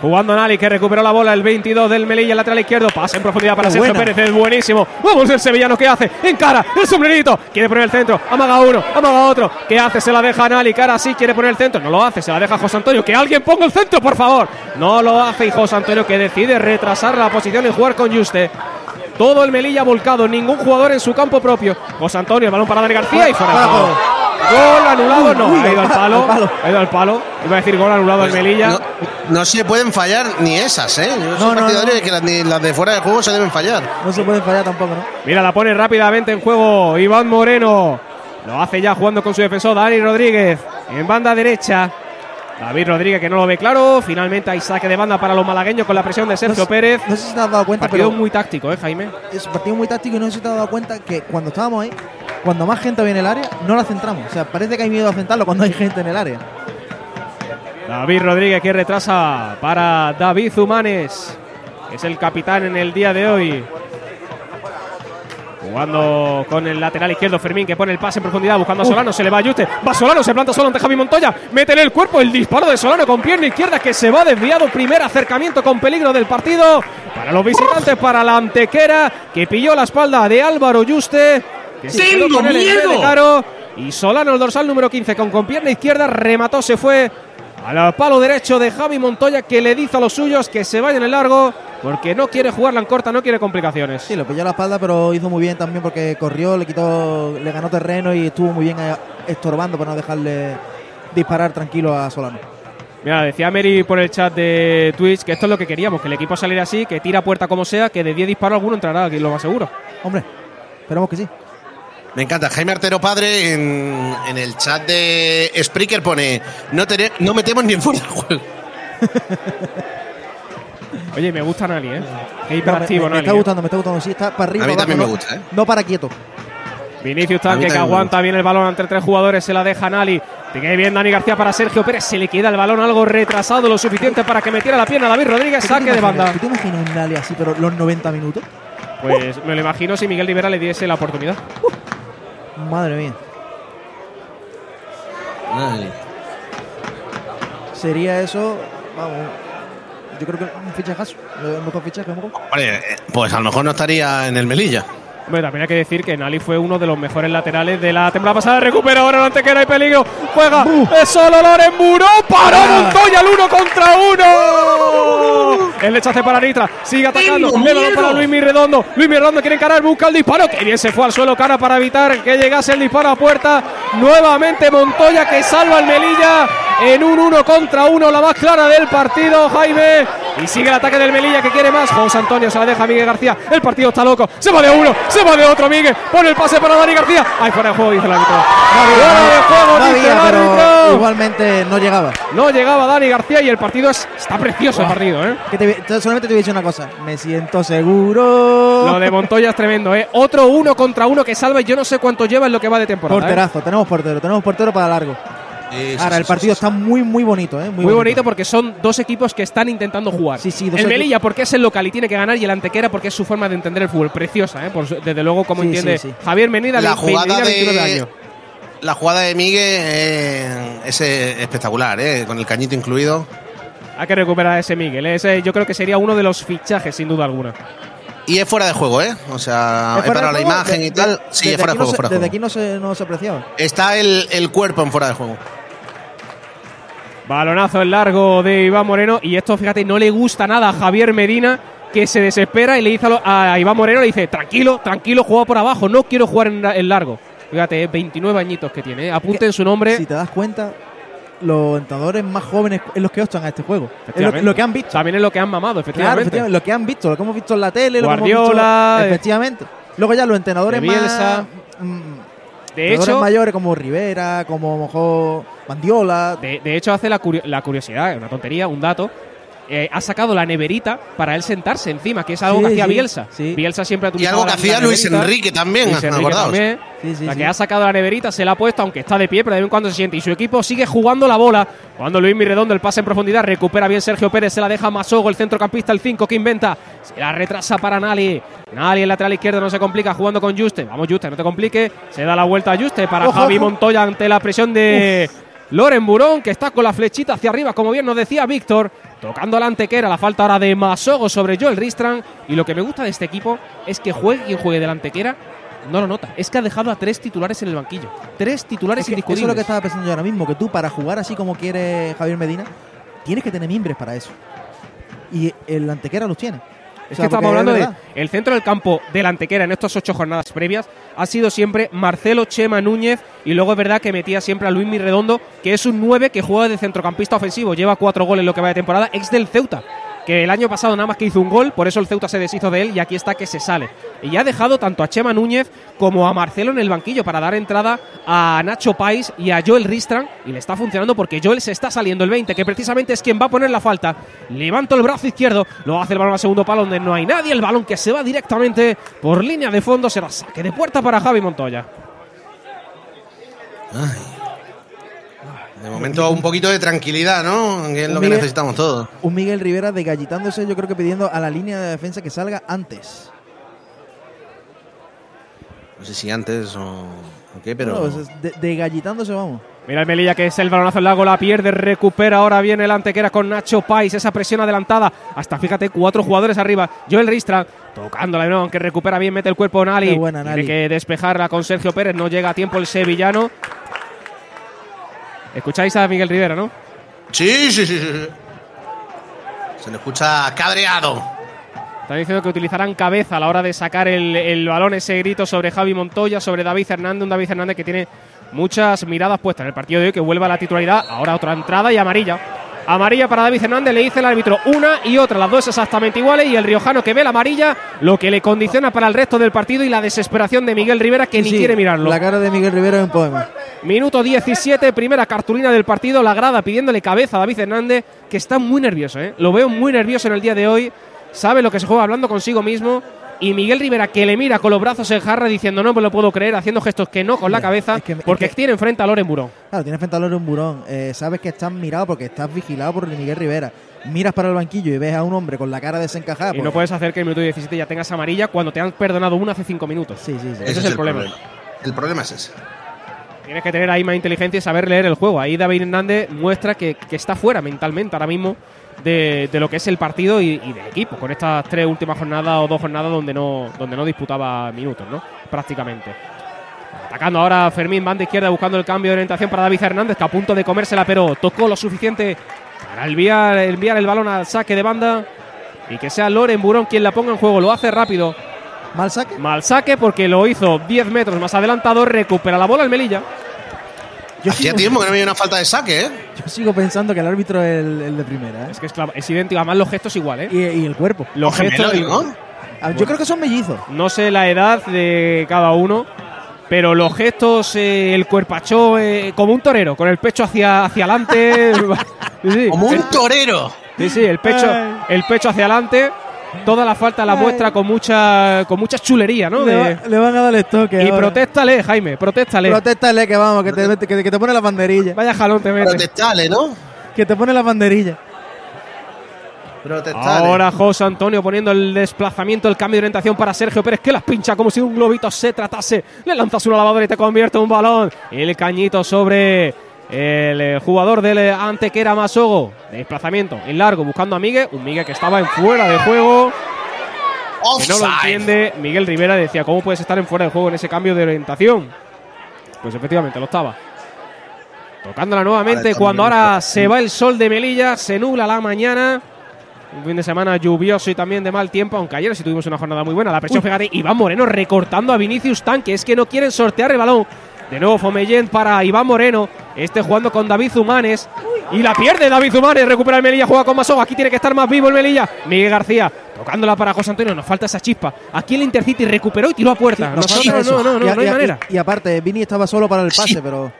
Jugando Nali que recuperó la bola el 22 del Melilla, lateral izquierdo. Pasa en profundidad para
Qué
Sergio. Pérez, es buenísimo. Vamos el sevillano que hace. Encara el sombrerito. Quiere poner el centro. Amaga uno, amaga otro. ¿Qué hace? Se la deja Nali. Cara sí quiere poner el centro. No lo hace. Se la deja José Antonio. Que alguien ponga el centro, por favor. No lo hace. Y José Antonio que decide retrasar la posición y jugar con Juste. Todo el Melilla volcado, ningún jugador en su campo propio. José Antonio, el balón para Dani García y fuera. Gol anulado, no,
Uy,
ha ido al
al
palo,
palo.
ha ido al palo. Iba a decir gol anulado al Melilla.
No, no se pueden fallar ni esas, ¿eh? Yo soy
No, no,
partidario
no.
de que las, ni las de fuera de juego se deben fallar.
No se pueden fallar tampoco, ¿no?
Mira, la pone rápidamente en juego Iván Moreno. Lo hace ya jugando con su defensor Dani Rodríguez. En banda derecha. David Rodríguez que no lo ve claro. Finalmente hay saque de banda para los malagueños con la presión de Sergio
No
Pérez.
No sé si te has dado cuenta,
Partido
pero
muy táctico, ¿eh, Jaime?
es un partido muy táctico y no sé si te has dado cuenta que cuando estábamos ahí, cuando más gente en el área, no la centramos. O sea, parece que hay miedo a centrarlo cuando hay gente en el área.
David Rodríguez que retrasa para David Zumanes. que Es el capitán en el día de hoy. Jugando con el lateral izquierdo Fermín que pone el pase en profundidad buscando a Solano, se le va a Yuste, va Solano, se planta solo ante Javi Montoya, métele el cuerpo, el disparo de Solano con pierna izquierda que se va desviado, primer acercamiento con peligro del partido para los visitantes, para la antequera que pilló la espalda de Álvaro Yuste, que se con en de Caro, y Solano el dorsal número 15 con, con pierna izquierda remató, se fue al palo derecho de Javi Montoya que le dice a los suyos que se vayan en largo porque no quiere jugarla en corta, no quiere complicaciones.
Sí, lo pilló a la espalda, pero hizo muy bien también porque corrió, le quitó, le ganó terreno y estuvo muy bien eh, estorbando para no dejarle disparar tranquilo a Solano.
Mira, decía Mary por el chat de Twitch que esto es lo que queríamos, que el equipo saliera así, que tira puerta como sea, que de 10 disparos alguno entrará, aquí lo más seguro.
Hombre, esperamos que sí.
Me encanta. Jaime Artero Padre en, en el chat de Spreaker pone: no, metemos ni en fuera de juego. [laughs]
Oye, me gusta Nali, ¿eh? Qué
No, me,
hiperactivo
me- me
Nali.
está
¿eh?
gustando, me está gustando. Sí, está para arriba.
A mí
abajo,
también me gusta, ¿eh?
No para quieto.
Vinicius Tanque que aguanta bien el balón entre tres jugadores, se la deja Nali. Sigue bien Dani García para Sergio Pérez, se le queda el balón algo retrasado, lo suficiente para que metiera la pierna David Rodríguez,
¿Tú te
saque de banda.
¿Tú te imaginas un Nali así, pero los 90 minutos?
Pues me lo imagino si Miguel Rivera le diese la oportunidad.
Madre mía. Sería eso, vamos. Yo creo que un fichajazo. El mejor fichaje.
Hombre, eh, pues a lo mejor no estaría en el Melilla.
Bueno, también hay que decir que Nali fue uno de los mejores laterales de la temporada pasada. Recupera ahora el Antequera hay peligro. Juega. Es solo Loren Muro. Para Montoya el uno contra uno. El rechace para Nitra. Sigue atacando.
Miedo.
para Luis Mirredondo. Luis Mirredondo quiere encarar. Busca el disparo. Que bien se fue al suelo cara para evitar que llegase el disparo a puerta. Nuevamente Montoya que salva al Melilla en un uno contra uno. La más clara del partido, Jaime. Y sigue el ataque del Melilla que quiere más. José Antonio se la deja a Miguel García. El partido está loco. Se va de uno. Se va de otro. Miguel pone el pase para Dani García. Ahí fuera de juego, dice el árbitro. Fuera de juego,
No
dice el
había, pero
árbitro.
igualmente no llegaba.
No llegaba Dani García y el partido es- está precioso el partido, ¿eh?
Que te solamente te voy a decir una cosa. Me siento seguro.
Lo de Montoya es tremendo, ¿eh? Otro uno contra uno que salva y yo no sé cuánto lleva en lo que va de temporada. ¿eh?
Porterazo, tenemos portero, tenemos portero para largo.
Sí,
Ahora,
sí,
el partido está muy, muy bonito, ¿eh? Muy,
Muy, bonito porque son dos equipos que están intentando jugar.
Sí,
el Melilla porque es el local y tiene que ganar y el Antequera porque es su forma de entender el fútbol. Preciosa, ¿eh? Por desde luego, como
Sí,
entiende
sí, sí.
Javier Menida,
La jugada
Menida, 29
de,
años.
la jugada de Miguel eh, es eh, espectacular, eh, con el cañito incluido.
Hay que recuperar a ese Miguel. ¿eh? Ese yo creo que sería uno de los fichajes, sin duda alguna.
Y es fuera de juego, ¿eh? O sea,
¿Es de
la imagen
De-
y tal.
de-
Sí,
desde
es fuera de
aquí no
juego,
se-
fuera de
Desde
juego.
aquí no se, no se apreciaba.
Está el, el cuerpo en fuera de juego.
Balonazo en largo de Iván Moreno. Y esto, fíjate, no le gusta nada a Javier Medina, que se desespera y le dice a, Iván Moreno, le dice, tranquilo, tranquilo, juega por abajo, no quiero jugar en, en largo. Fíjate, eh, 29 añitos que tiene, eh. apunten su nombre.
Si te das cuenta, los entrenadores más jóvenes es los que optan a este juego. Es lo, que han visto.
También es lo que han mamado,
Claro,
efectivamente.
lo que han visto, lo que hemos visto en la tele, lo que
Guardiola,
hemos
eh.
visto. Efectivamente. Luego ya los entrenadores más.
De hecho,
mayores como Rivera, como mejor Mandiola.
de, de hecho, hace la, curio- la curiosidad, una tontería, un dato. Eh, ha sacado la neverita para él sentarse encima, que es algo
Sí,
que hacía
sí,
Bielsa.
sí.
Bielsa siempre ha
Y algo que hacía Luis. Enrique también,
Luis Enrique también.
Sí, sí,
la
sí.
que ha sacado la neverita se la ha puesto, aunque está de pie, pero de vez en cuando se siente. Y su equipo sigue jugando la bola. Cuando Luis Mirredondo el pase en profundidad, recupera bien Sergio Pérez, se la deja Masogo, el centrocampista, el 5 que inventa. Se la retrasa para Nali. Nali, el lateral izquierdo, no se complica jugando con Juste. Vamos, Juste, no te complique. Se da la vuelta a Juste para
Ojo,
Javi
ojo.
Montoya ante la presión de Loren Burón, que está con la flechita hacia arriba, como bien nos decía Víctor. Tocando la antequera, la falta ahora de Masogo sobre Joel Ristran. Y lo que me gusta de este equipo es que juegue quien juegue de la antequera, no lo nota. Es que ha dejado a tres titulares en el banquillo. Tres titulares
Es que eso
indiscutibles.
es lo que estaba pensando yo ahora mismo, que tú para jugar así como quiere Javier Medina, tienes que tener miembros para eso. Y el Antequera los tiene.
Es
sea,
que estamos hablando
es
de el centro del campo del Antequera en estas ocho jornadas previas ha sido siempre Marcelo Chema Núñez y luego es verdad que metía siempre a Luis Mirredondo, que es un 9 que juega de centrocampista ofensivo, lleva cuatro goles en lo que va de temporada, ex del Ceuta, que el año pasado nada más que hizo un gol, por eso el Ceuta se deshizo de él y aquí está que se sale. Y ha dejado tanto a Chema Núñez como a Marcelo en el banquillo para dar entrada a Nacho Pais y a Joel Ristran y le está funcionando porque Joel se está saliendo el 20, que precisamente es quien va a poner la falta. Levanto el brazo izquierdo, lo hace el balón al segundo palo donde no hay nadie, el balón que se va directamente por línea de fondo será saque de puerta para Javi Montoya.
De momento un poquito de tranquilidad, ¿no? Que es lo que
Miguel-
necesitamos todos.
Un Miguel Rivera degallitándose, yo creo que pidiendo a la línea de defensa que salga antes.
No sé si antes o, o qué, pero...
No, pues es de- degallitándose, vamos.
Mira el Melilla que es el balonazo al lago, la pierde, recupera ahora viene el antequera con Nacho Pais, esa presión adelantada, hasta fíjate, cuatro jugadores arriba, Joel Ristra tocándola de nuevo, aunque recupera bien, mete el cuerpo Nali,
Qué buena,
tiene
Nali.
que despejarla con Sergio Pérez, no llega a tiempo el sevillano. Escucháis a Miguel Rivera, ¿no?
Sí, sí, sí, sí. Se le escucha cabreado.
Están diciendo que utilizarán cabeza a la hora de sacar el, el balón, ese grito sobre Javi Montoya, sobre David Hernández, un David Hernández que tiene muchas miradas puestas en el partido de hoy, que vuelva a la titularidad, ahora otra entrada y amarilla. Amarilla para David Hernández, le dice el árbitro una y otra, las dos exactamente iguales, y el riojano que ve la amarilla, lo que le condiciona para el resto del partido y la desesperación de Miguel Rivera, que ni
Sí,
quiere mirarlo.
La cara de Miguel Rivera es un poema.
Minuto 17, primera cartulina del partido, la grada pidiéndole cabeza a David Hernández, que está muy nervioso, ¿eh? Lo veo muy nervioso en el día de hoy, sabe lo que se juega hablando consigo mismo. Y Miguel Rivera que le mira con los brazos en jarra diciendo no me lo puedo creer, haciendo gestos que no con la cabeza,
es que- es
porque
que-
tiene enfrente a Loren Burón.
Claro, tienes frente a Loren Burón. Eh, sabes que estás mirado porque estás vigilado por Miguel Rivera. Miras para el banquillo y ves a un hombre con la cara desencajada.
Y no
pues-
puedes hacer que en el minuto 17 ya tengas amarilla cuando te han perdonado una hace cinco minutos.
Sí, sí, sí.
Ese es el problema.
El problema es ese.
Tienes que tener ahí más inteligencia y saber leer el juego. Ahí David Hernández muestra que, que está fuera mentalmente ahora mismo de, de lo que es el partido y, y del equipo, con estas tres últimas jornadas o dos jornadas donde no, donde no disputaba minutos, ¿no? Prácticamente. Atacando ahora Fermín, banda izquierda, buscando el cambio de orientación para David Hernández, que a punto de comérsela, pero tocó lo suficiente para enviar, enviar el balón al saque de banda. y que sea Loren Burón quien la ponga en juego. Lo hace rápido.
Mal saque.
Mal saque porque lo hizo 10 metros más adelantado. Recupera la bola el Melilla.
Yo
Hacía
sigo,
tiempo que no había una falta de saque, ¿eh?
yo sigo pensando que el árbitro es el, el de primera, ¿eh?
Es que es, claro, es idéntico. Además, los gestos igual, ¿eh?
Y, y el cuerpo.
Los gestos.
Gemelo, ¿no?
Yo creo que son mellizos.
No sé la edad de cada uno, pero los gestos, eh, el cuerpacho, eh, como un torero, con el pecho hacia, hacia adelante. Sí, [laughs] sí.
Como un torero.
Sí, sí, el pecho, el pecho hacia adelante. Toda la falta la muestra con mucha, con mucha chulería, ¿no?
Le,
De-
va- le van a dar el toque.
y
ahora.
protéstale, Jaime, protéstale.
Protéstale que vamos, que te, que, que te pone la banderilla.
Vaya jalón te mete.
Protestale, ¿no?
Que te pone la banderilla.
Protestale.
Ahora José Antonio poniendo el desplazamiento, el cambio de orientación para Sergio Pérez, que las pincha como si un globito se tratase. Le lanzas una lavadora y te convierte en un balón. El cañito sobre el eh, jugador del eh, Antequera Masogo. Desplazamiento en largo, buscando a Miguel. Un Miguel que estaba en fuera de juego. Que no lo entiende. Miguel Rivera decía, ¿cómo puedes estar en fuera de juego en ese cambio de orientación? Pues efectivamente lo estaba. Tocándola nuevamente cuando ahora se va el sol de Melilla, se nubla la mañana. Un fin de semana lluvioso y también de mal tiempo, aunque ayer sí tuvimos una jornada muy buena. La presión, fíjate, Iván Moreno recortando a Vinicius Tanque. Es que no quieren sortear el balón. De nuevo Fomellén para Iván Moreno. Este jugando con David Zumanes. Y la pierde David Zumanes. Recupera el Melilla, juega con Masogo. Aquí tiene que estar más vivo el Melilla. Miguel García tocándola para José Antonio. Nos falta esa chispa. Aquí el Intercity recuperó y tiró a puerta.
Nos
Nosotros
falta
no,
eso.
no, no,
y,
no hay
y
manera.
y- y aparte, Vini estaba solo para el pase, pero.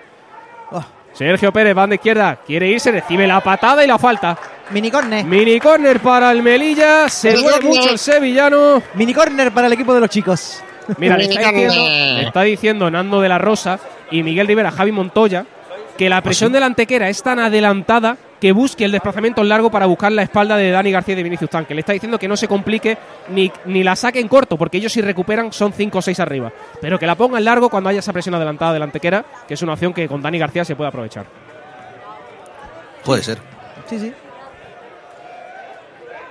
Ah,
Sergio Pérez, banda izquierda. Quiere irse, recibe la patada y la falta.
minicorner.
Mini corner para el Melilla. Se
Mini
duele mucho el sevillano.
Minicorner para el equipo de los chicos.
Mira, le está, diciendo, le está diciendo Nando de la Rosa y Miguel Rivera, Javi Montoya, que la presión de la antequera es tan adelantada que busque el desplazamiento en largo para buscar la espalda de Dani García y de Vinicius Tanque. Le está diciendo que no se complique ni, ni la saque en corto, porque ellos si recuperan son 5 o 6 arriba. Pero que la ponga en largo cuando haya esa presión adelantada de la antequera, que es una opción que con Dani García se puede aprovechar.
Puede ser.
Sí, sí.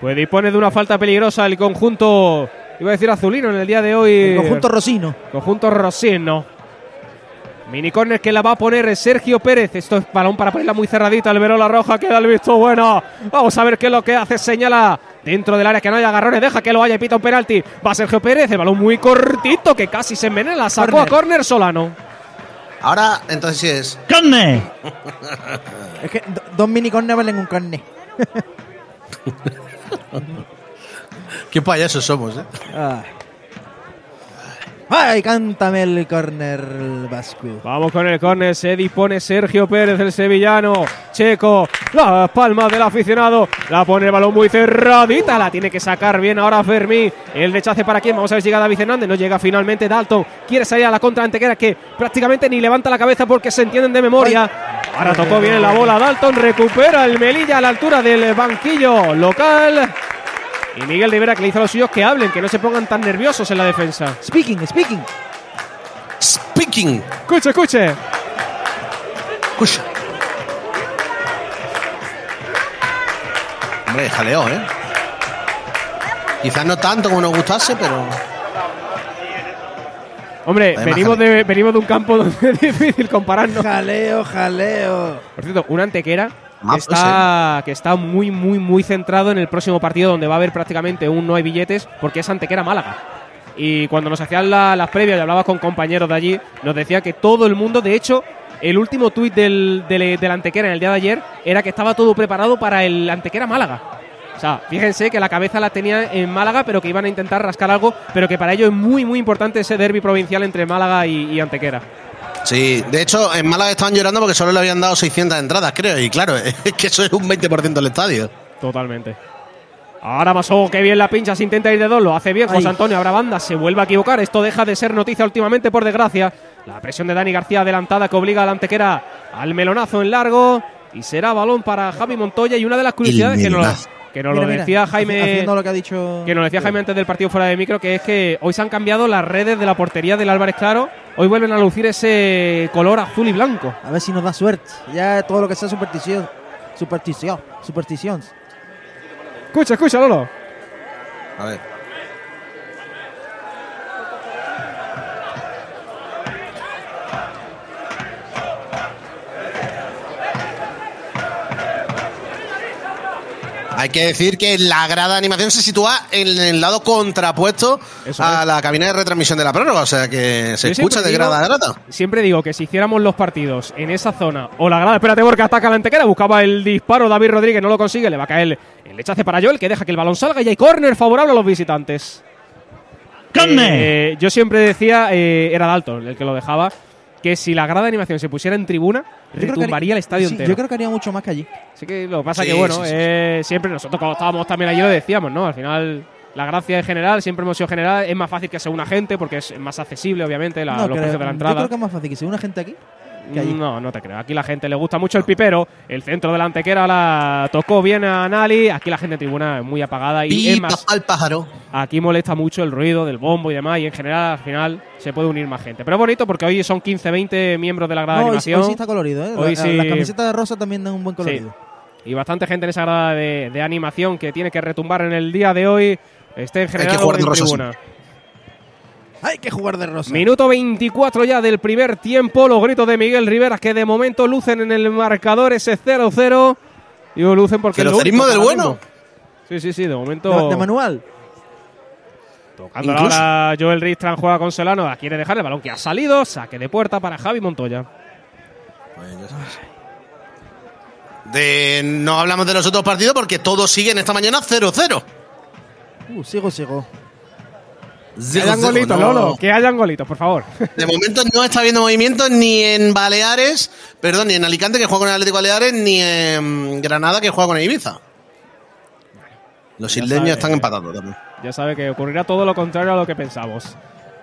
Pues dispone de una falta peligrosa el conjunto, iba a decir azulino en el día de hoy.
El conjunto Rosino.
Conjunto Rosino. Mini corner que la va a poner Sergio Pérez. Esto es balón para ponerla muy cerradita. El la roja queda el visto bueno. Vamos a ver qué es lo que hace. Señala dentro del área que no haya agarrones. Deja que lo haya y pita un penalti. Va Sergio Pérez. El balón muy cortito que casi se envenena. La sacó a córner Solano.
Ahora, entonces sí es.
¡Carne!
Es que do- dos minicorner valen un carne. [laughs]
Qué payasos somos, ¿eh?
Ay. Ay, cántame el corner vasco.
Vamos con el córner, se dispone Sergio Pérez, el sevillano. Checo, la palma del aficionado. La pone el balón muy cerradita, la tiene que sacar bien ahora Fermín. El rechace para quién, vamos a ver si llega David Hernández. No llega finalmente Dalton. Quiere salir a la contra Antequera que prácticamente ni levanta la cabeza porque se entienden de memoria. Ahora tocó bien la bola Dalton, recupera el Melilla a la altura del banquillo local. Y Miguel Rivera que le dice a los suyos que hablen, que no se pongan tan nerviosos en la defensa.
Speaking, speaking.
Speaking.
Escuche, escuche.
Escucha. Hombre, jaleo, ¿eh? Quizás no tanto como nos gustase, pero.
Hombre,
Además,
venimos de, venimos de un campo [laughs] donde es difícil compararnos.
Jaleo, jaleo.
Por cierto, una antequera que está, que está muy, muy, muy centrado en el próximo partido donde va a haber prácticamente un no hay billetes porque es antequera Málaga. Y cuando nos hacían la- las previas y hablabas con compañeros de allí, nos decía que todo el mundo, de hecho, el último tuit del, del, del antequera en el día de ayer era que estaba todo preparado para el antequera Málaga. O sea, fíjense que la cabeza la tenía en Málaga, pero que iban a intentar rascar algo, pero que para ello es muy, muy importante ese derby provincial entre Málaga y, y Antequera.
Sí, de hecho, en Málaga estaban llorando porque solo le habían dado 600 entradas, creo. Y claro, [laughs] es que eso es un 20% del estadio.
Totalmente. Ahora Masó, que bien la pincha, se intenta ir de dos, lo hace bien. José
Ay.
Antonio Abra banda, se vuelve a equivocar. Esto deja de ser noticia últimamente, por desgracia. La presión de Dani García adelantada que obliga a la antequera al melonazo en largo. Y será balón para Javi Montoya. Y una de las curiosidades que nos. Que nos
Mira,
lo decía Jaime.
Haciendo lo que ha dicho.
Que nos decía Jaime antes del partido fuera de micro, que es que hoy se han cambiado las redes de la portería del Álvarez Claro. Hoy vuelven a lucir ese color azul y blanco.
A ver si nos da suerte. Ya todo lo que sea superstición. Superstición. Superstición.
Escucha, escucha, Lolo.
A ver. Hay que decir que la grada de animación se sitúa en el lado contrapuesto
Eso
a
es.
la cabina de retransmisión de la prórroga, o sea que se
Yo
escucha de grada a grada.
Siempre digo que si hiciéramos los partidos en esa zona o la grada, espérate porque ataca la antequera, buscaba el disparo David Rodríguez, no lo consigue, le va a caer el lechace para Joel que deja que el balón salga y hay córner favorable a los visitantes. Eh, yo siempre decía, eh, era Dalton el que lo dejaba, que si la grada de animación se pusiera en tribuna,
Yo creo que
retumbaría
haría-
el estadio
sí,
entero.
Yo creo que haría mucho más que allí.
Así que lo que pasa
Sí,
que, bueno,
sí, sí,
eh, siempre nosotros cuando estábamos también allí lo decíamos, ¿no? Al final, la gracia en general, siempre hemos sido general, es más fácil que sea una gente porque es más accesible, obviamente, la-
No,
los
creo-
precios de la
Yo
entrada.
creo que es más fácil que sea una gente aquí que allí.
No, no te creo. Aquí la gente le gusta mucho el pipero. El centro de la antequera la tocó bien a Nali. Aquí la gente en tribuna es muy apagada. Y es más,
al pájaro.
aquí molesta mucho el ruido del bombo y demás. Y en general, al final, se puede unir más gente. Pero es bonito porque hoy son 15, 20 miembros de la grada
No,
de animación.
hoy sí está colorido, ¿eh?
Hoy
La-
sí-
Las camisetas de rosa también dan un buen colorido.
Y bastante gente en esa grada de, de animación que tiene que retumbar en el día de hoy. Esté en general en
rosa, sí.
Hay que jugar de rosa.
Minuto 24 ya del primer tiempo. Los gritos de Miguel Rivera que de momento lucen en el marcador ese 0-0. Digo lucen porque único
del bueno.
Sí, sí, sí, de momento.
de, de manual.
Tocando ahora Joel Ristran juega con Solano. la Quiere dejar el balón que ha salido. Saque de puerta para Javi Montoya.
De, no hablamos de los otros partidos porque todos siguen esta mañana 0-0.
Uh, sigo, sigo.
Que
Sigo,
hayan golitos,
no.
Lolo. Que hayan golitos, por favor.
De momento no está habiendo movimiento ni en Baleares, perdón, ni en Alicante que juega con el Atlético Baleares, ni en Granada que juega con el Ibiza. Los isleños están empatados también.
Ya sabe que ocurrirá todo lo contrario a lo que pensamos.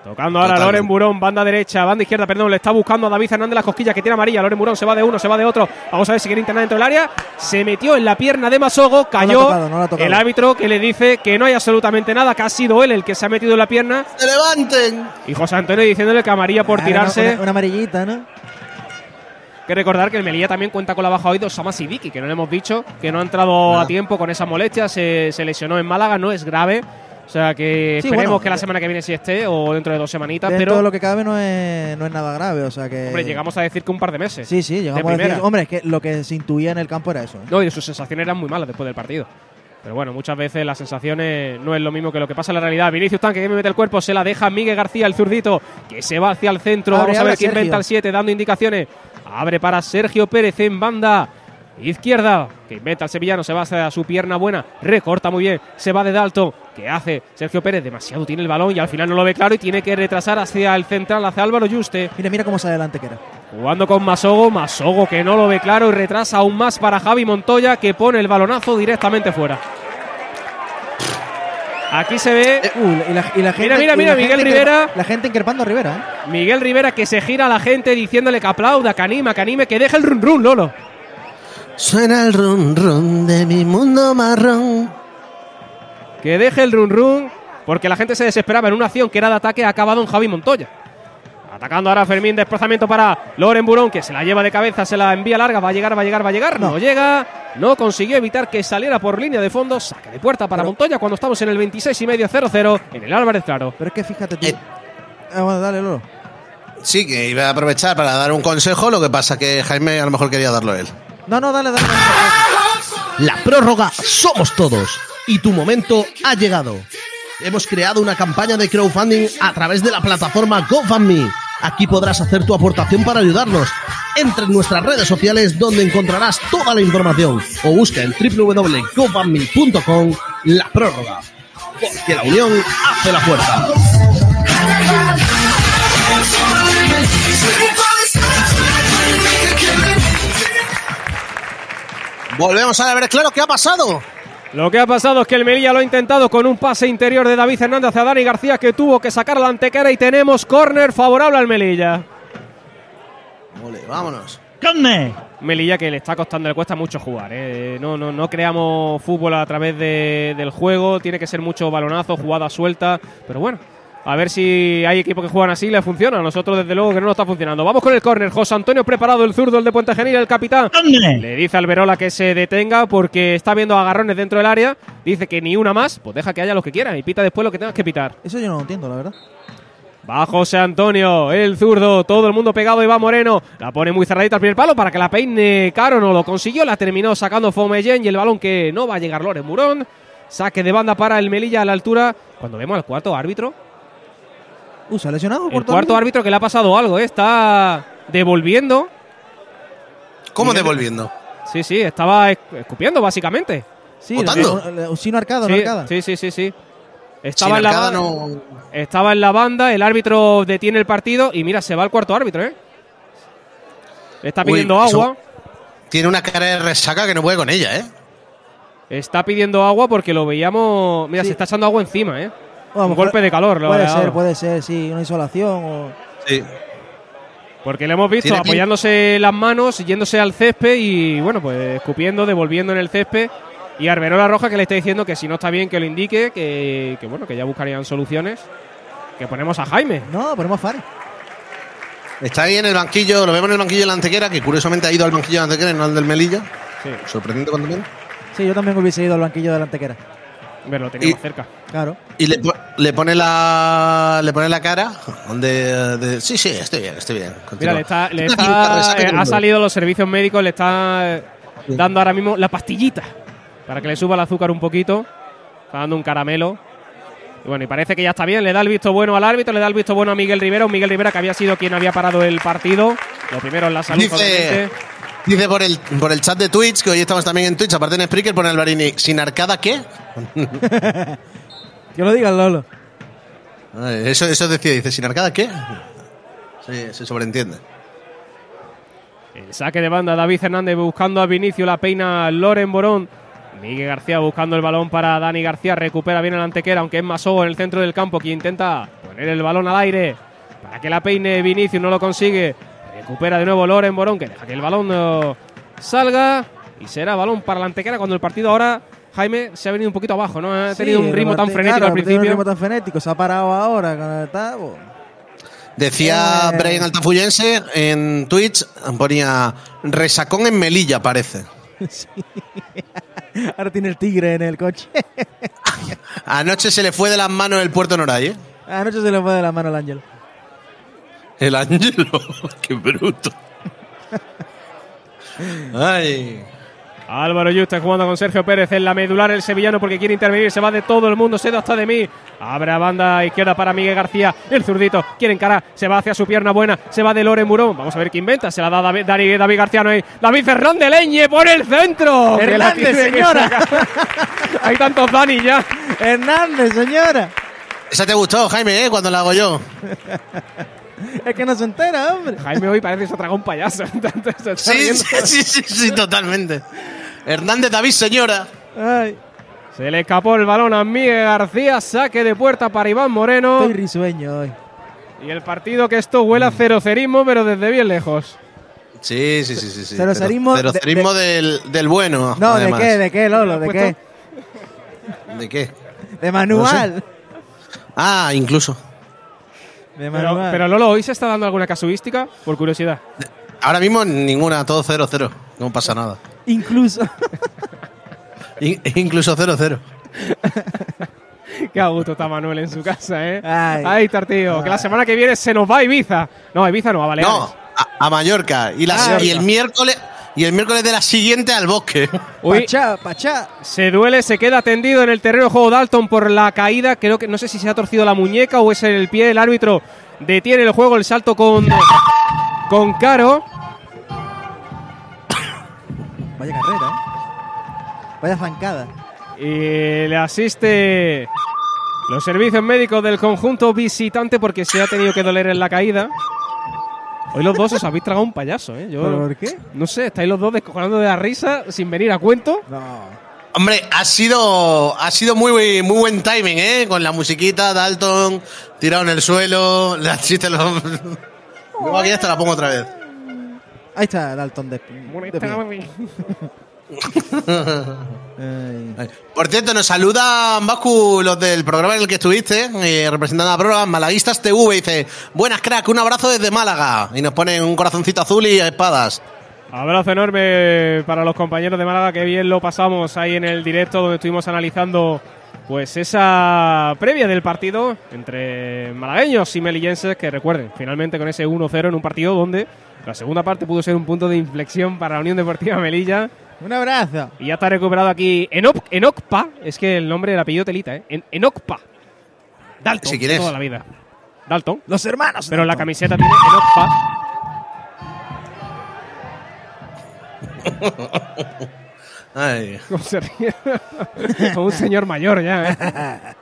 Tocando ahora
Totalmente.
Loren Burón, banda derecha, banda izquierda, perdón, le está buscando a David Fernández las cosquillas que tiene amarilla. Loren Burón se va de uno, se va de otro. Vamos a ver si quiere internar dentro del área. Se metió en la pierna de Masogo, cayó.
tocado, no
el árbitro que le dice que no hay absolutamente nada, que ha sido él el que se ha metido en la pierna.
¡Se levanten!
Y José Antonio diciéndole que amarilla por tirarse.
Una, una- una amarillita, ¿no?
que recordar que el Melilla también cuenta con la baja hoy de Osama Sidiki, que no le hemos dicho, que no ha entrado
No.
a tiempo con esa molestia, se, se lesionó en Málaga, no es grave. O sea que
Sí,
esperemos
bueno,
que la semana que viene sí esté o dentro de dos semanitas,
Dentro
pero
de lo que cabe no es, no es nada grave, o sea que...
hombre, llegamos a decir que un par de meses.
Sí, sí, llegamos a decir... Hombre, es que lo que se intuía en el campo era eso. ¿eh?
No, y sus sensaciones eran muy malas después del partido. Pero bueno, muchas veces las sensaciones no es lo mismo que lo que pasa en la realidad. Vinicius Tanque que me mete el cuerpo, se la deja Miguel García, el zurdito, que se va hacia el centro.
Abre,
Vamos a ver quién inventa el 7, dando indicaciones. Abre para Sergio Pérez en banda izquierda, que inventa el sevillano, se va hacia su pierna buena, recorta muy bien, se va de Dalton. ¿Qué hace Sergio Pérez? Demasiado tiene el balón y al final no lo ve claro y tiene que retrasar hacia el central, hacia Álvaro Juste.
Mira, mira cómo sale adelante que era.
Jugando con Masogo, Masogo que no lo ve claro y retrasa aún más para Javi Montoya que pone el balonazo directamente fuera. Aquí se ve
Uh, y la, y la gente,
Mira, mira, mira,
la
Miguel
gente
Rivera.
La gente increpando a Rivera, ¿eh?
Miguel Rivera que se gira a la gente diciéndole que aplauda, que anima, que anime, que deje el run run, Lolo.
Suena el run run de mi mundo marrón.
Que deje el run run porque la gente se desesperaba en una acción que era de ataque ha acabado en Javi Montoya. Atacando ahora Fermín, desplazamiento para Loren Burón, que se la lleva de cabeza, se la envía larga, va a llegar, va a llegar, va a llegar, no,
No.
llega, no consiguió evitar que saliera por línea de fondo, saque de puerta para
Pero-
Montoya cuando estamos en el 26 y medio 0-0 en el Álvarez Claro.
Pero es que fíjate tú.
Eh.
Ah, bueno, dale, Lolo.
Sí, que iba a aprovechar para dar un consejo, lo que pasa que Jaime a lo mejor quería darlo él.
No, no, dale, dale.
La prórroga somos todos y tu momento ha llegado. Hemos creado una campaña de crowdfunding a través de la plataforma GoFundMe. Aquí podrás hacer tu aportación para ayudarnos. Entra en nuestras redes sociales donde encontrarás toda la información o busca en www.gofundme.com la prórroga. Porque la unión hace la fuerza.
Volvemos a ver, claro, ¿qué ha pasado?
Lo que ha pasado es que el Melilla lo ha intentado con un pase interior de David Hernández a Dani García que tuvo que sacar la antequera y tenemos córner favorable al Melilla.
Ole, vámonos.
Melilla que le está costando, le cuesta mucho jugar. ¿eh? No, no, no creamos fútbol a través de- del juego, tiene que ser mucho balonazo, jugada suelta, pero bueno. A ver si hay equipos que juegan así y le funciona. A nosotros, desde luego, que no nos está funcionando. Vamos con el córner. José Antonio preparado, el zurdo, el de Puente Genil, el capitán. Le dice al Verola que se detenga porque está viendo agarrones dentro del área. Dice que ni una más. Pues deja que haya lo que quiera y pita después lo que tengas que pitar.
Eso yo no lo entiendo, la verdad.
Va José Antonio, el zurdo, todo el mundo pegado, Iván Moreno. La pone muy cerradita al primer palo para que la peine Caro, no lo consiguió. La terminó sacando Fomeyen y el balón que no va a llegar Loren Murón. Saque de banda para el Melilla a la altura. Cuando vemos al cuarto árbitro,
Uh, ¿se ha lesionado?
el cuarto árbitro que le ha pasado algo, ¿eh? está devolviendo.
¿Cómo devolviendo?
Sí, sí, estaba esc- escupiendo básicamente.
Sí, el- el Usino Arcada, no
Sí,
Arcada.
sí, sí, sí, sí. Estaba
Sin
en, la,
no-
estaba en la banda, el árbitro detiene el partido y mira, se va el cuarto árbitro, ¿eh? Le está pidiendo agua.
Tiene una cara de resaca que no puede con ella, ¿eh?
Está pidiendo agua porque lo veíamos. Mira,
Sí.
se está echando agua encima, ¿eh?
A
Un golpe de calor. lo
Puede
ha
ser, puede ser, sí, una insolación o...
Sí.
Porque le hemos visto apoyándose las manos, yéndose al césped y, bueno, pues escupiendo, devolviendo en el césped. Y Arberola Roja que le está diciendo que si no está bien que lo indique, que, que, bueno, que ya buscarían soluciones. Que ponemos a Jaime.
No, ponemos Fari.
Está ahí en el banquillo, lo vemos en el banquillo de la Antequera, que curiosamente ha ido al banquillo de la Antequera y no al del Melilla.
Sí,
Sorprendente cuando viene.
Sí, yo también hubiese ido al banquillo de la Antequera.
Pero lo teníamos
Y-
cerca.
Claro.
Y le, po- le pone la le pone la cara de, de- sí, sí, estoy bien, estoy bien.
Mira, le está, le está- eh, ha salido los servicios médicos, le está eh, dando ahora mismo la pastillita para que le suba el azúcar un poquito. Está dando un caramelo. Y bueno, y parece que ya está bien. Le da el visto bueno al árbitro, le da el visto bueno a Miguel Rivera. Un Miguel Rivera que había sido quien había parado el partido. Lo primero en la salud,
Dice. Dice por el, por el chat de Twitch, que hoy estamos también en Twitch, aparte en Spreaker, pone Alvarini, ¿sin arcada qué? [laughs]
Que lo diga el Lolo.
Ay, Eso, eso decía, dice, ¿sin arcada qué? Sí, se sobreentiende.
El saque de banda, David Hernández buscando a Vinicio, la peina Loren Borón. Miguel García buscando el balón para Dani García, recupera bien el antequera, aunque es Masó en el centro del campo, quien intenta poner el balón al aire para que la peine Vinicio, no lo consigue. Recupera de nuevo Loren Borón, que deja que el balón no salga y será balón para la antequera cuando el partido ahora, Jaime, se ha venido un poquito abajo, ¿no? Ha tenido
Sí,
un ritmo
el
tan frenético
claro,
al
ha tenido
principio.
Un ritmo tan frenético, se ha parado ahora con el tabo.
Decía
Eh.
Brian Altafuyense en Twitch, ponía resacón en Melilla, parece. [laughs]
Sí. Ahora tiene el tigre en el coche. [laughs]
Anoche se le fue de las manos el puerto Noray, ¿eh?
Anoche se le fue de la mano al ángel.
El Ángelo, [laughs] qué bruto. Ay.
Álvaro Yuste jugando con Sergio Pérez en la medular, el sevillano porque quiere intervenir, se va de todo el mundo, se da hasta de mí. Abre a banda izquierda para Miguel García, el zurdito, quiere encarar, se va hacia su pierna buena, se va de Lore Murón. Vamos a ver qué inventa, se la da David, David, David García, no hay. David Fernández Leñe por el centro.
Hernández, señora. [laughs]
hay tantos Dani ya.
Hernández, señora.
Esa te gustó, Jaime, ¿eh? Cuando la hago yo. [laughs]
Es que no se entera, hombre.
Jaime hoy parece que se ha tragado un payaso. [laughs]
Sí, sí, sí, sí, sí, totalmente. Hernández David, señora.
Ay,
Se le escapó el balón a Miguel García, saque de puerta para Iván Moreno.
estoy risueño hoy.
Y el partido que esto huele a cerocerismo, pero desde bien lejos.
Sí, sí, sí, sí. sí.
Cerocerismo
Cero-
de-
cerocerismo
de-
del, del bueno.
No,
además.
¿de qué? ¿De qué, Lolo? ¿De
¿Lo
qué?
¿De qué?
De manual.
Ah, incluso.
De
Pero, pero Lolo, ¿hoy se está dando alguna casuística? Por curiosidad.
Ahora mismo ninguna, todo 0-0. No pasa nada.
Incluso.
In- incluso 0-0. [laughs]
Qué a gusto está Manuel en su casa, ¿eh?
Ay.
Ahí está el tío. Que la semana que viene se nos va a Ibiza. No, a Ibiza no, a Baleares.
No, a, a Mallorca. Y, la-
Ah,
y el miércoles y el miércoles de la siguiente al bosque.
Uy,
Pachá, pachá.
se duele, se queda tendido en el terreno de juego Dalton por la caída. Creo que no sé si se ha torcido la muñeca o es el pie. El árbitro detiene el juego, el salto con, con Caro.
Vaya carrera, ¿eh? Vaya zancada.
Y le asiste los servicios médicos del conjunto visitante porque se ha tenido que doler en la caída. Hoy los dos os habéis tragado un payaso, ¿eh? Yo,
¿Pero por qué?
No sé, estáis los dos descojonando de la risa sin venir a cuento.
No.
Hombre, ha sido, ha sido muy, muy buen timing, ¿eh? Con la musiquita, Dalton, tirado en el suelo, la chiste los... Luego aquí ya te la pongo otra vez.
Ahí está Dalton de, de pie. Ay.
Por cierto, nos saluda Baku, los del programa en el que estuviste, eh, representando a prueba, Malaguistas TV, dice, buenas crack, un abrazo desde Málaga. Y nos ponen un corazoncito azul y espadas.
Abrazo enorme para los compañeros de Málaga, que bien lo pasamos ahí en el directo donde estuvimos analizando pues esa previa del partido entre malagueños y melillenses que recuerden, finalmente con ese 1-0 en un partido donde la segunda parte pudo ser un punto de inflexión para la Unión Deportiva Melilla.
Un abrazo.
Y ya está recuperado aquí Enop, Enocpa, es que el nombre, el apellido telita, ¿eh? En, Enocpa. Dalton,
¿Sí, quién es?
toda la vida. Dalton.
Los hermanos.
Pero la camiseta tiene Enocpa. [laughs]
Ay,
¿Cómo se ríe? [laughs] Como un señor mayor ya, ¿eh? [laughs]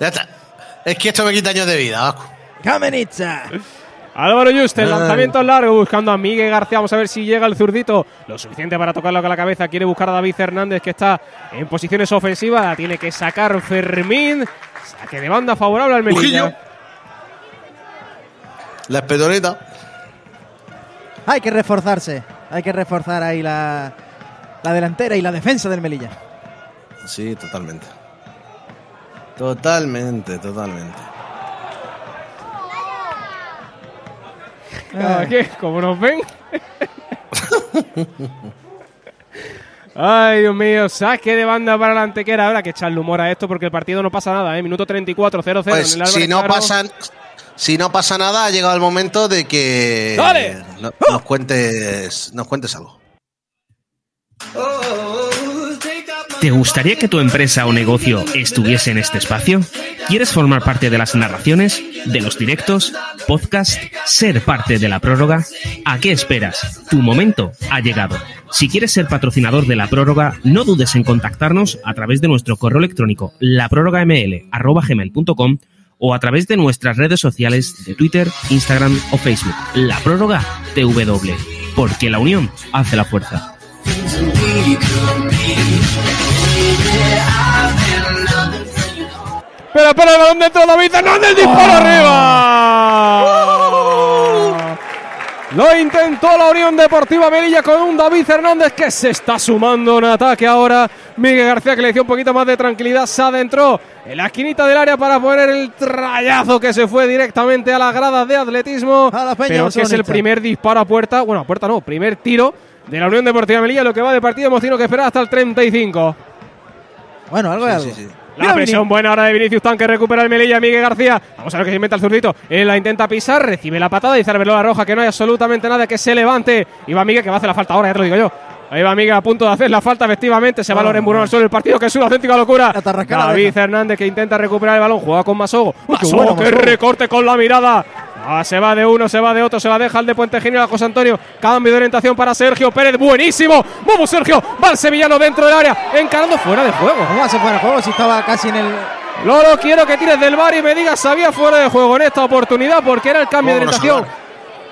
ya está. Es que esto me quita años de vida, Vasco.
Kamenitsa.
Álvaro Juste, el lanzamiento largo buscando a Miguel García. Vamos a ver si llega el zurdito. Lo suficiente para tocarlo con la cabeza. Quiere buscar a David Hernández que está en posiciones ofensivas. La tiene que sacar Fermín. Saque de banda favorable al Melilla.
Ujillo. La espedoneta.
Hay que reforzarse. Hay que reforzar ahí la, la delantera y la defensa del Melilla.
Sí, totalmente. Totalmente, totalmente.
Ah, ¿Qué? ¿Cómo nos ven? [laughs] Ay, Dios mío, saque de banda para la antequera. Habrá que echarle humor a esto porque el partido no pasa nada, ¿eh? Minuto 34, 0-0
Pues
en el
si no pasan, si no pasa nada, ha llegado el momento de que
¡Dale!
no- nos cuentes, nos cuentes algo.
¿Te gustaría que tu empresa o negocio estuviese en este espacio? ¿Quieres formar parte de las narraciones, de los directos, podcast, ser parte de la prórroga? ¿A qué esperas? Tu momento ha llegado. Si quieres ser patrocinador de la prórroga, no dudes en contactarnos a través de nuestro correo electrónico laprórrogaml@gmail.com o a través de nuestras redes sociales de Twitter, Instagram o Facebook. La prórroga TW, porque la unión hace la fuerza.
Pero para el balón dentro, David Hernández, disparo arriba. Lo intentó la Unión Deportiva Melilla con un David Hernández que se está sumando en ataque ahora. Miguel García que le dio un poquito más de tranquilidad, se adentró en la esquinita del área para poner el trayazo que se fue directamente a las gradas de atletismo.
A la Peña
pero que es el primer disparo a puerta, bueno, a puerta no, primer tiro de la Unión Deportiva Melilla. Lo que va de partido hemos tenido que esperar hasta el 35.
Bueno, algo de algo.
La
Mira,
presión buena ahora de Vinicius Tan que recupera el Melilla, Miguel García. Vamos a ver qué se inventa el zurdito. Él la intenta pisar, recibe la patada, dice la roja que no hay absolutamente nada que se levante. Y va Miguel que va a hacer la falta ahora, ya te lo digo yo. Ahí va Miguel a punto de hacer la falta, efectivamente. Se va
Oh,
Loren Burón al suelo. El partido que es una auténtica locura. David. Hernández que intenta recuperar el balón. Juega con Masogo. Masogo,
bueno,
que
Masogo.
recorte con la mirada. Ah, se va de uno, se va de otro, se la deja el de Puente Genio a José Antonio. Cambio de orientación para Sergio Pérez. Buenísimo. Vamos, Sergio. Va el sevillano dentro del área. Encarando fuera de juego.
¿Cómo hace fuera de juego si estaba casi en el.
Lolo, quiero que tires del bar y me digas, sabía fuera de juego en esta oportunidad porque era el cambio de
Vámonos
orientación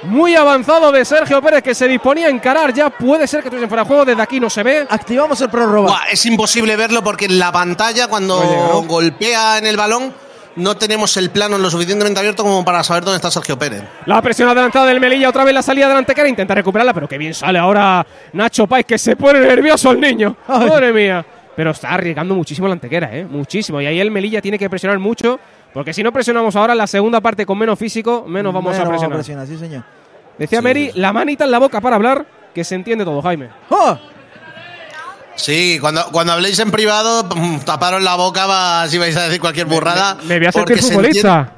muy avanzado de Sergio Pérez que se disponía a encarar. Ya puede ser que estuviesen fuera de juego, desde aquí no se ve.
Activamos el prórroga.
Buah, es imposible verlo porque en la pantalla, cuando
Oye, ¿no?
golpea en el balón, no tenemos el plano lo suficientemente abierto como para saber dónde está Sergio Pérez.
La presión adelantada del Melilla, otra vez la salida delante cara, intenta recuperarla, pero que bien sale ahora Nacho Pais, que se pone nervioso el niño. [laughs]
Ay.
Madre mía. Pero está arriesgando muchísimo la antequera, ¿eh? Muchísimo. Y ahí el Melilla tiene que presionar mucho, porque si no presionamos ahora la segunda parte con menos físico, menos vamos
Menos
a presionar.
sí, señor.
Decía
Sí,
Mary,
sí.
la manita en la boca para hablar, que se entiende todo, Jaime.
¡Oh!
Sí, cuando, cuando habléis en privado, pum, taparos la boca va, si vais a decir cualquier burrada.
Me, me voy a
se
futbolista.
entiende-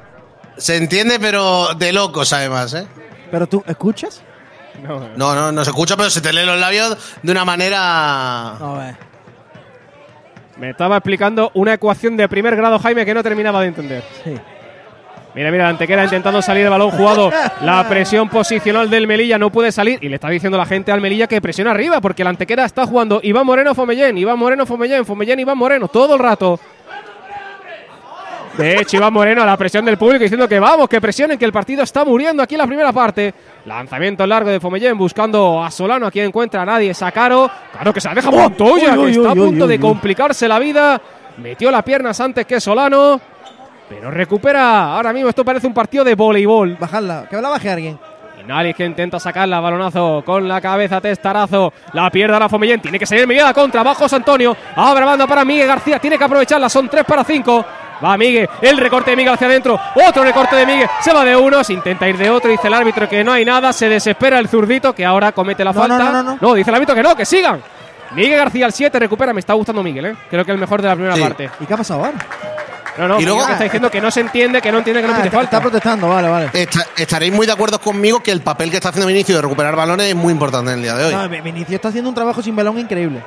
Se entiende, pero de locos además, ¿eh?
¿Pero tú escuchas?
No, no.
No, no, no se escucha, pero se te leen los labios de una manera.
No, eh.
Me estaba explicando una ecuación de primer grado, Jaime, que no terminaba de entender.
Sí.
Mira, mira, la Antequera intentando salir el balón jugado. La presión posicional del Melilla no puede salir. Y le está diciendo la gente al Melilla que presiona arriba, porque la Antequera está jugando Iván Moreno Fomellén, Iván Moreno Fomellén, Fomellén Iván Moreno, todo el rato. De hecho, Iván Moreno a la presión del público diciendo que vamos, que presionen, que el partido está muriendo aquí en la primera parte. Lanzamiento largo de Fomellén buscando a Solano, aquí encuentra a nadie. Sacaro, claro que se la deja Montoya, que está a punto de complicarse la vida. Metió las piernas antes que Solano. Pero recupera. Ahora mismo esto parece un partido de voleibol.
Bajarla, que la baje alguien.
Y Nalis que intenta sacarla, balonazo con la cabeza, testarazo. La pierde ahora Fomellén. Tiene que salir Miguel contra. Bajo Antonio. Abre banda para Miguel García. Tiene que aprovecharla. Son 3 para 5. Va Miguel. El recorte de Miguel hacia adentro. Otro recorte de Miguel. Se va de uno. Se intenta ir de otro. Dice el árbitro que no hay nada. Se desespera el zurdito que ahora comete la
No,
falta.
no, no, no, no.
dice el árbitro que no, que sigan. Miguel García al 7 recupera. Me está gustando Miguel, ¿eh? Creo que el mejor de la primera
Sí.
parte.
¿Y qué ha pasado ahora?
No, no,
Y
Miguel
luego-
que está diciendo que no se entiende, que no entiende, que no
Ah,
pide
está,
falta.
está protestando, vale, vale.
Esta- estaréis muy de acuerdo conmigo que el papel que está haciendo Vinicius de recuperar balones es muy importante en el día de hoy.
No, Vinicius está haciendo un trabajo sin balón increíble.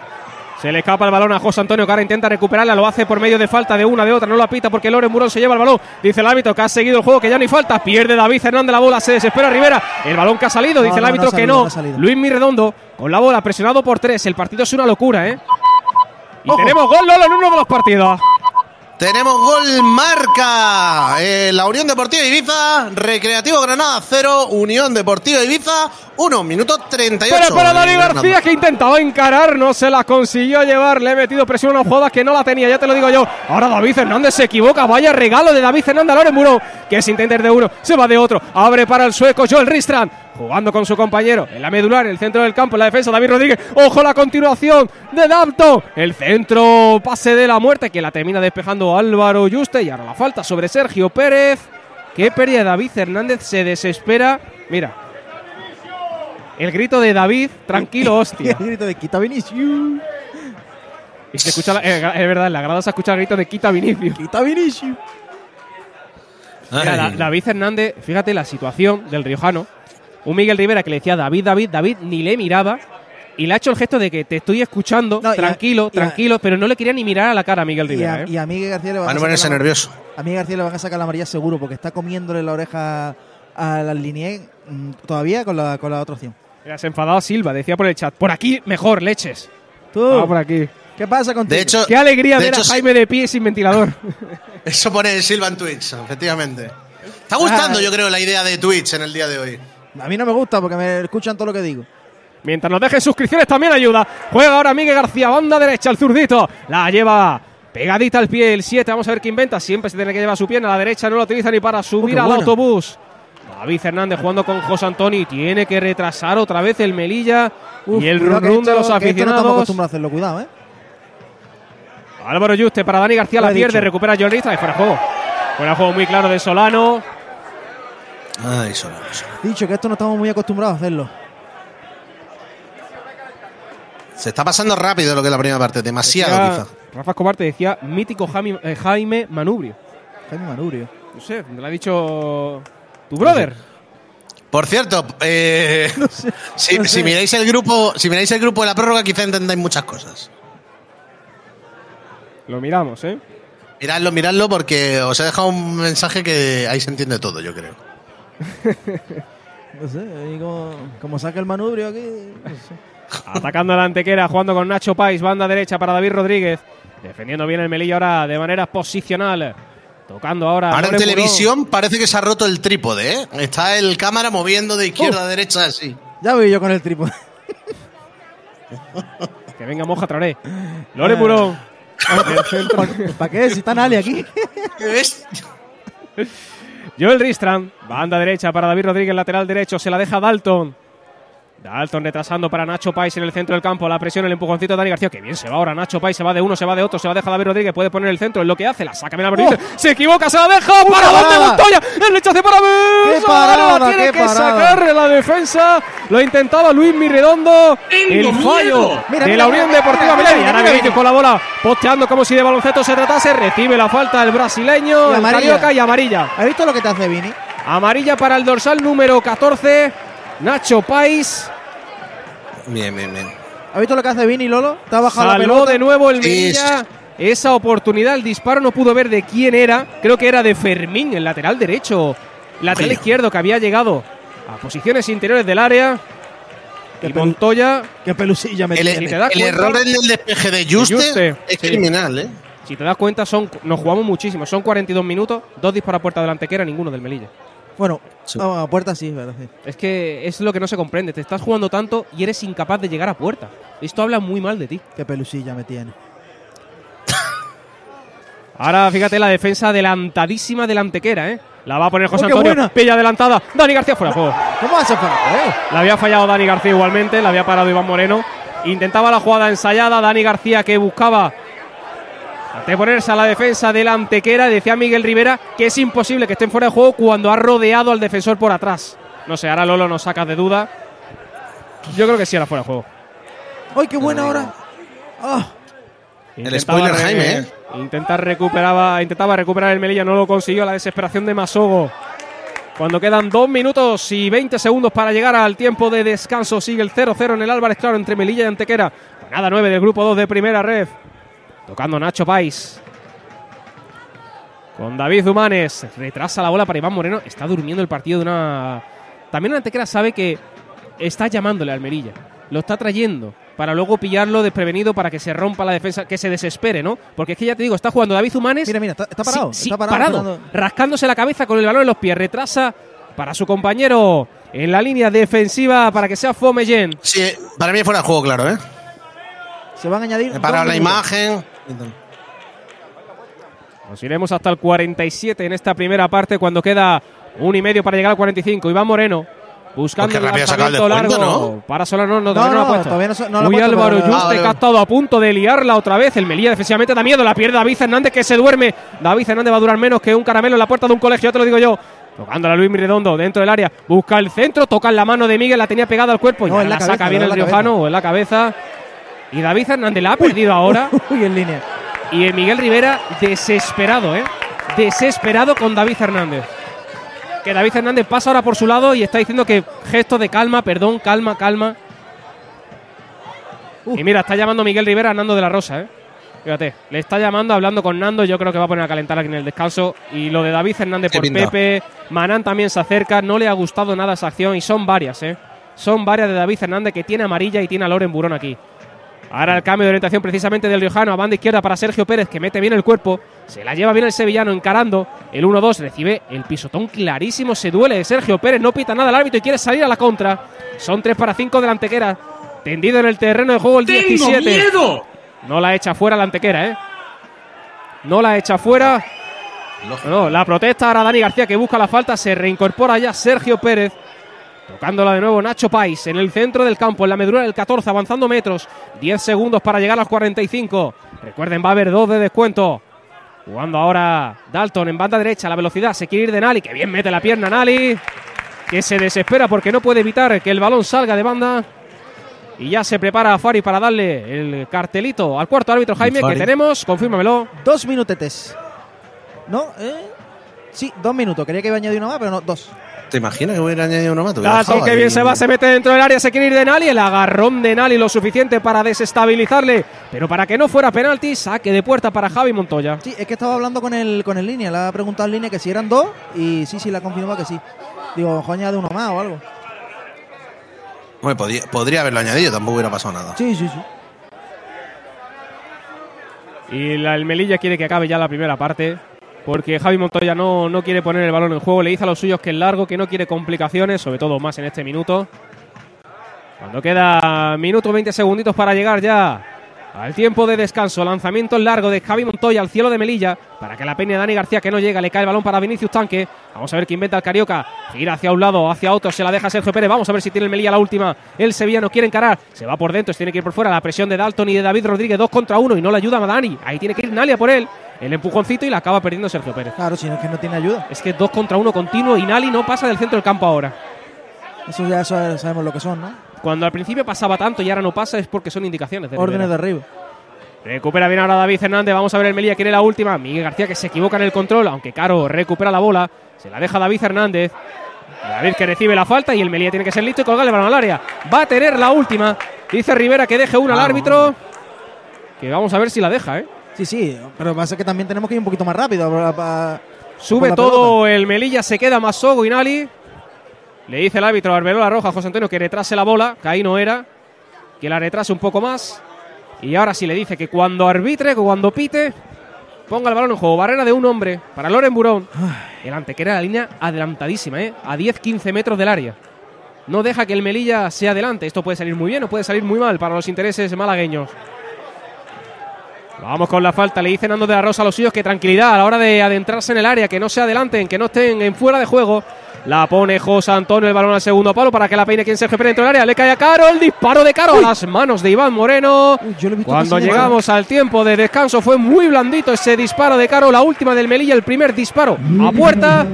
Se le escapa el balón a José Antonio, que ahora intenta recuperarla, lo hace por medio de falta de una, de otra, no la pita porque Loren Murón se lleva el balón. Dice el árbitro que ha seguido el juego, que ya no hay falta. Pierde David Hernández la bola, se desespera Rivera. El balón que ha salido,
No,
dice el
no
árbitro que no. Luis Mirredondo con la bola, presionado por tres. El partido es una locura, ¿eh? Y
Ojo.
tenemos gol, Lolo, en uno de los partidos.
Tenemos gol marca. Eh, la Unión Deportiva Ibiza, Recreativo Granada 0, Unión Deportiva Ibiza 1, minuto 38.
Pero para Dani García que intentaba encarar, no se la consiguió llevar, le he metido presión a una jugada que no la tenía, ya te lo digo yo. Ahora David Hernández se equivoca, vaya regalo de David Hernández a Loren Muro, que se intenta ir de uno, se va de otro, abre para el sueco Joel Ristran, jugando con su compañero en la medular, en el centro del campo, en la defensa David Rodríguez, ojo la continuación de Dalton, el centro pase de la muerte que la termina despejando Álvaro Yuste y ahora la falta sobre Sergio Pérez. Que pérdida de David Hernández se desespera. Mira, el grito de David, tranquilo, [laughs] hostia.
el grito de quita Vinicius.
Y se escucha, la- eh, es verdad, en la grada se escucha el grito de quita Vinicius.
Quita Vinicius.
Mira, David Hernández, fíjate la situación del riojano. Un Miguel Rivera que le decía David, David, David, ni le miraba. Y le ha hecho el gesto de que te estoy escuchando,
No, a-
tranquilo,
a-
tranquilo, pero no le quería ni mirar a la cara a Miguel
Y
Rivera.
a,
¿eh?
y a Miguel García le van a
a
sacar
ponerse
la-
nervioso.
A Miguel García le van a sacar la amarilla seguro porque está comiéndole la oreja a la línea todavía con la, con la otra opción.
Mira, se enfadaba Silva, decía por el chat. Por aquí mejor, leches.
Tú,
Ah, por aquí.
¿qué pasa contigo?
De hecho,
Qué alegría
de
ver a Jaime de pie sin ventilador. [laughs]
Eso pone Silva en Twitch, efectivamente. Está gustando,
Ah.
yo creo, la idea de Twitch en el día de hoy.
A mí no me gusta porque me escuchan todo lo que digo.
Mientras nos dejen suscripciones también ayuda. Juega ahora Miguel García, banda derecha, el zurdito. La lleva pegadita al pie el 7. Vamos a ver qué inventa. Siempre se tiene que llevar su pierna a la derecha. No lo utiliza ni para subir
Oh,
al
bueno.
autobús. David Hernández jugando con José Antoni. Tiene que retrasar otra vez el Melilla
Uf,
y el run de los
que esto no
aficionados.
a hacerlo, cuidado, ¿eh?
Álvaro Yuste para Dani García la pierde.
dicho.
Recupera John Ristra y fuera juego. Fuera juego muy claro de Solano.
Ay, solo, solo.
Dicho que esto no estamos muy acostumbrados a hacerlo.
Se está pasando rápido lo que es la primera parte, demasiado
Decía-
quizá.
Rafa Escobar te decía mítico Jaime, eh, Jaime Manubrio.
Jaime Manubrio.
No sé, me lo ha dicho tu brother.
Por cierto, eh, [laughs] [laughs] si,
no sé.
si miráis el grupo, si miráis el grupo de la prórroga, quizá entendáis muchas cosas.
Lo miramos, ¿eh?
Miradlo, miradlo, porque os he dejado un mensaje que ahí se entiende todo, yo creo. [laughs]
No sé, ahí como, como saca el manubrio aquí. no sé.
Atacando a la antequera, jugando con Nacho Pais, banda derecha para David Rodríguez. Defendiendo bien el Melilla ahora de manera posicional. Tocando ahora.
Ahora en televisión parece que se ha roto el trípode, ¿eh? Está el cámara moviendo de izquierda a derecha así.
Ya voy yo con el trípode. [laughs]
Que venga Moja Traoré. [laughs] Lore Murón. El centro.
¿Para qué? Si está Nali aquí.
¿Qué ves?
Joel Ristran. Banda derecha para David Rodríguez, lateral derecho. Se la deja Dalton. Dalton retrasando para Nacho Pais en el centro del campo. La presión, el empujoncito de Dani García. Que bien se va ahora Nacho Pais. Se va de uno, se va de otro. Se la deja David Rodríguez. Puede poner el centro. Es lo que hace. La saca Yuste. Se equivoca, se la deja. ¡Para dónde! Montoya! El rechace para
¡Qué
Mesa.
parada,
La tiene
qué
que sacar la defensa. Lo intentaba Luis Mirredondo. El fallo
Mira,
de
mira,
la Unión
mira,
Deportiva ahora
mira.
con la bola posteando como si de baloncesto se tratase. Recibe la falta el brasileño.
Y
El carioca y amarilla.
¿Has visto lo que te hace Vini?
Amarilla para el dorsal número 14. Nacho Pais.
Bien, bien, bien.
¿Has visto lo que hace Vini, Lolo? Te ha bajado la pelota.
de nuevo el
Sí,
Melilla. Esa oportunidad, el disparo no pudo ver de quién era. Creo que era de Fermín, el lateral derecho. Lateral izquierdo que había llegado a posiciones interiores del área.
Qué
Y Montoya,
Qué pelusilla me
El,
tiene.
si te das
el
cuenta-
error en el despeje de Juste,
Juste,
es
sí.
criminal, ¿eh?
si te das cuenta, son nos jugamos muchísimo. Son 42 minutos, dos disparos a puerta delante que era ninguno del Melilla.
Bueno,
Sí.
a puerta sí, es verdad. sí.
Es que es lo que no se comprende. Te estás jugando tanto y eres incapaz de llegar a puerta. Esto habla muy mal de ti.
Qué pelusilla me tiene.
Ahora fíjate la defensa adelantadísima del Antequera, ¿eh? La va a poner José
¡Oh, qué
Antonio.
buena!
Pilla adelantada. Dani García fuera de juego.
¿Cómo hace para eh?
La había fallado Dani García igualmente. La había parado Iván Moreno. Intentaba la jugada ensayada. Dani García que buscaba anteponerse a la defensa del Antequera. Decía Miguel Rivera que es imposible que estén fuera de juego cuando ha rodeado al defensor por atrás. No sé, ahora Lolo nos saca de duda. Yo creo que sí era fuera de juego.
¡Ay, qué buena ahora!
El spoiler, Jaime, ¿eh?
Intenta recuperaba, intentaba recuperar el Melilla, no lo consiguió. La desesperación de Masogo. Cuando quedan 2 minutos y 20 segundos para llegar al tiempo de descanso, sigue el 0-0 en el Álvarez Claro entre Melilla y Antequera. Nada 9 del grupo 2 de primera red. Tocando Nacho Pais. Con David Dumanes. Retrasa la bola para Iván Moreno. Está durmiendo el partido de una. También Antequera sabe que está llamándole al Melilla. Lo está trayendo para luego pillarlo desprevenido para que se rompa la defensa, que se desespere, ¿no? Porque es que ya te digo, está jugando David Humanes.
Mira, mira, está, está parado.
Sí, sí,
está parado.
parado, rascándose la cabeza con el balón en los pies. Retrasa para su compañero en la línea defensiva para que sea Fomeyen.
Sí, para mí fuera de juego, claro, ¿eh?
Se van a añadir.
He parado
dos
la
minutos.
imagen.
Nos iremos hasta el 47 en esta primera parte cuando queda un y medio para llegar al 45. Iván Moreno buscando
Pues
el lanzamiento largo para Solano. No,
No,
todavía no, lo ha
no,
puesto.
todavía no no lo ha
Uy,
puesto,
Álvaro
pero-
Yuste,
Ah, vale,
que ha estado a punto de liarla otra vez. El Melilla defensivamente da miedo. La pierde David Hernández que se duerme. David Hernández va a durar menos que un caramelo en la puerta de un colegio, ya te lo digo yo. Tocando a Luis Mirredondo dentro del área. Busca el centro, toca en la mano de Miguel, la tenía pegada al cuerpo. y
No, la
la
cabeza,
saca bien
no,
el riojano o en la cabeza. Y David Hernández la ha perdido ahora.
Uy, en línea.
Y el Miguel Rivera desesperado, ¿eh? Desesperado con David Hernández. Que David Hernández pasa ahora por su lado y está diciendo que gesto de calma, perdón, calma, calma. Y mira, está llamando Miguel Rivera a Nando de la Rosa, ¿eh? Fíjate, le está llamando, hablando con Nando. Yo creo que va a poner a calentar aquí en el descanso. Y lo de David Hernández
Qué
por
pinta.
Pepe. Manán también se acerca. No le ha gustado nada esa acción. Y son varias, ¿eh? Son varias de David Hernández que tiene amarilla y tiene a Loren Burón aquí. Ahora el cambio de orientación precisamente del Riojano a banda izquierda para Sergio Pérez, que mete bien el cuerpo. Se la lleva bien el sevillano encarando. El 1-2 recibe el pisotón clarísimo. Se duele de Sergio Pérez. No pita nada el árbitro y quiere salir a la contra. Son 3 para 5 de la Antequera. Tendido en el terreno de juego el 17. No la echa fuera la Antequera, ¿eh? No la echa fuera. No, la protesta ahora Dani García que busca la falta. Se reincorpora ya Sergio Pérez. Tocándola de nuevo Nacho Pais en el centro del campo, en la medula del 14, avanzando metros. 10 segundos para llegar a los 45. Recuerden, va a haber dos de descuento. Jugando ahora Dalton en banda derecha, la velocidad. Se quiere ir de Nali, que bien mete la pierna Nali. Que se desespera porque no puede evitar que el balón salga de banda. Y ya se prepara Fari para darle el cartelito al cuarto árbitro Jaime, que tenemos. Confírmamelo.
Dos minutetes. ¿No? ¿Eh? Sí, dos minutos. Quería que iba a añadir uno más, pero no, dos.
¿Te imaginas que hubiera añadido uno más? Dejado
que
ahí.
bien se va, se mete dentro del área, se quiere ir de Nali, el agarrón de Nali lo suficiente para desestabilizarle, pero para que no fuera penalti, saque de puerta para Javi Montoya.
Sí, es que estaba hablando con el, con el línea. Le ha preguntado en línea que si eran dos y sí, sí, le ha confirmado que sí. Digo, ojo, añade uno más o algo.
Hombre, podría, podría haberlo añadido, tampoco hubiera pasado nada.
Sí, sí, sí.
Y la, el Melilla quiere que acabe ya la primera parte, porque Javi Montoya no, no quiere poner el balón en juego, le dice a los suyos que es largo, que no quiere complicaciones, sobre todo más en este minuto. Cuando queda minuto 20 segunditos para llegar ya al tiempo de descanso, lanzamiento largo de Javi Montoya al cielo de Melilla para que la peña de Dani García que no llega, le cae el balón para Vinicius Tanque. Vamos a ver qué inventa el Carioca. Gira hacia un lado, hacia otro, se la deja Sergio Pérez. Vamos a ver si tiene el Melilla la última. El sevillano quiere encarar, se va por dentro, se tiene que ir por fuera. La presión de Dalton y de David Rodríguez, dos contra uno y no le ayuda a Dani. Ahí tiene que ir Nalia por él. El empujoncito y la acaba perdiendo Sergio Pérez.
Claro, si no es que no tiene ayuda.
Es que dos contra uno continuo y Nali no pasa del centro del campo ahora.
Eso ya sa- sabemos lo que son, ¿no?
Cuando al principio pasaba tanto y ahora no pasa es porque son indicaciones. De
Órdenes de arriba.
Recupera bien ahora David Hernández. Vamos a ver el Melilla. Quiere la última. Miguel García que se equivoca en el control. Aunque Caro recupera la bola. Se la deja David Hernández. David que recibe la falta y el Melilla tiene que ser listo y colgarle el balón al área. Va a tener la última. Dice Rivera que deje una al árbitro. Que vamos a ver si la deja, ¿eh?
Sí, sí, pero pasa que también tenemos que ir un poquito más rápido.
Sube todo el Melilla, se queda más Sogo y Nali. Le dice el árbitro Arbelola Roja a José Antonio que retrase la bola, que ahí no era. Que la retrase un poco más. Y ahora sí le dice que cuando arbitre, que cuando pite, ponga el balón en juego. Barrera de un hombre para Loren Burón. El antequera la línea adelantadísima, ¿eh? A 10-15 metros del área. No deja que el Melilla sea adelante. Esto puede salir muy bien o puede salir muy mal para los intereses malagueños. Vamos con la falta, le dice Nando de la Rosa a los suyos que tranquilidad a la hora de adentrarse en el área, que no se adelanten, que no estén en fuera de juego. La pone José Antonio, el balón al segundo palo para que la peine quien Sergio Pérez dentro del área. Le cae a Caro, el disparo de Caro a las manos de Iván Moreno.
yo lo he visto
Cuando llegamos al tiempo de descanso fue muy blandito ese disparo de Caro, la última del Melilla, el primer disparo a puerta.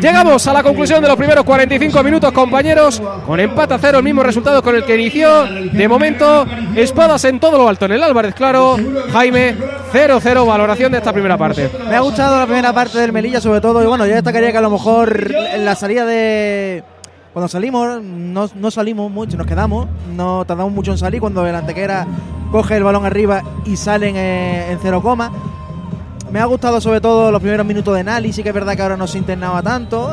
Llegamos a la conclusión de los primeros 45 minutos, compañeros, con empate a cero, el mismo resultado con el que inició. De momento, espadas en todo lo alto en el Álvarez Claro. Jaime, 0-0, valoración de esta primera parte.
Me ha gustado la primera parte del Melilla, sobre todo. Y bueno, yo destacaría que a lo mejor en la salida de. Cuando salimos, no, no salimos mucho, nos quedamos. No tardamos mucho en salir. Cuando el antequera coge el balón arriba y salen en cero coma. Me ha gustado sobre todo los primeros minutos de Nali. Sí que es verdad que ahora no se internaba tanto.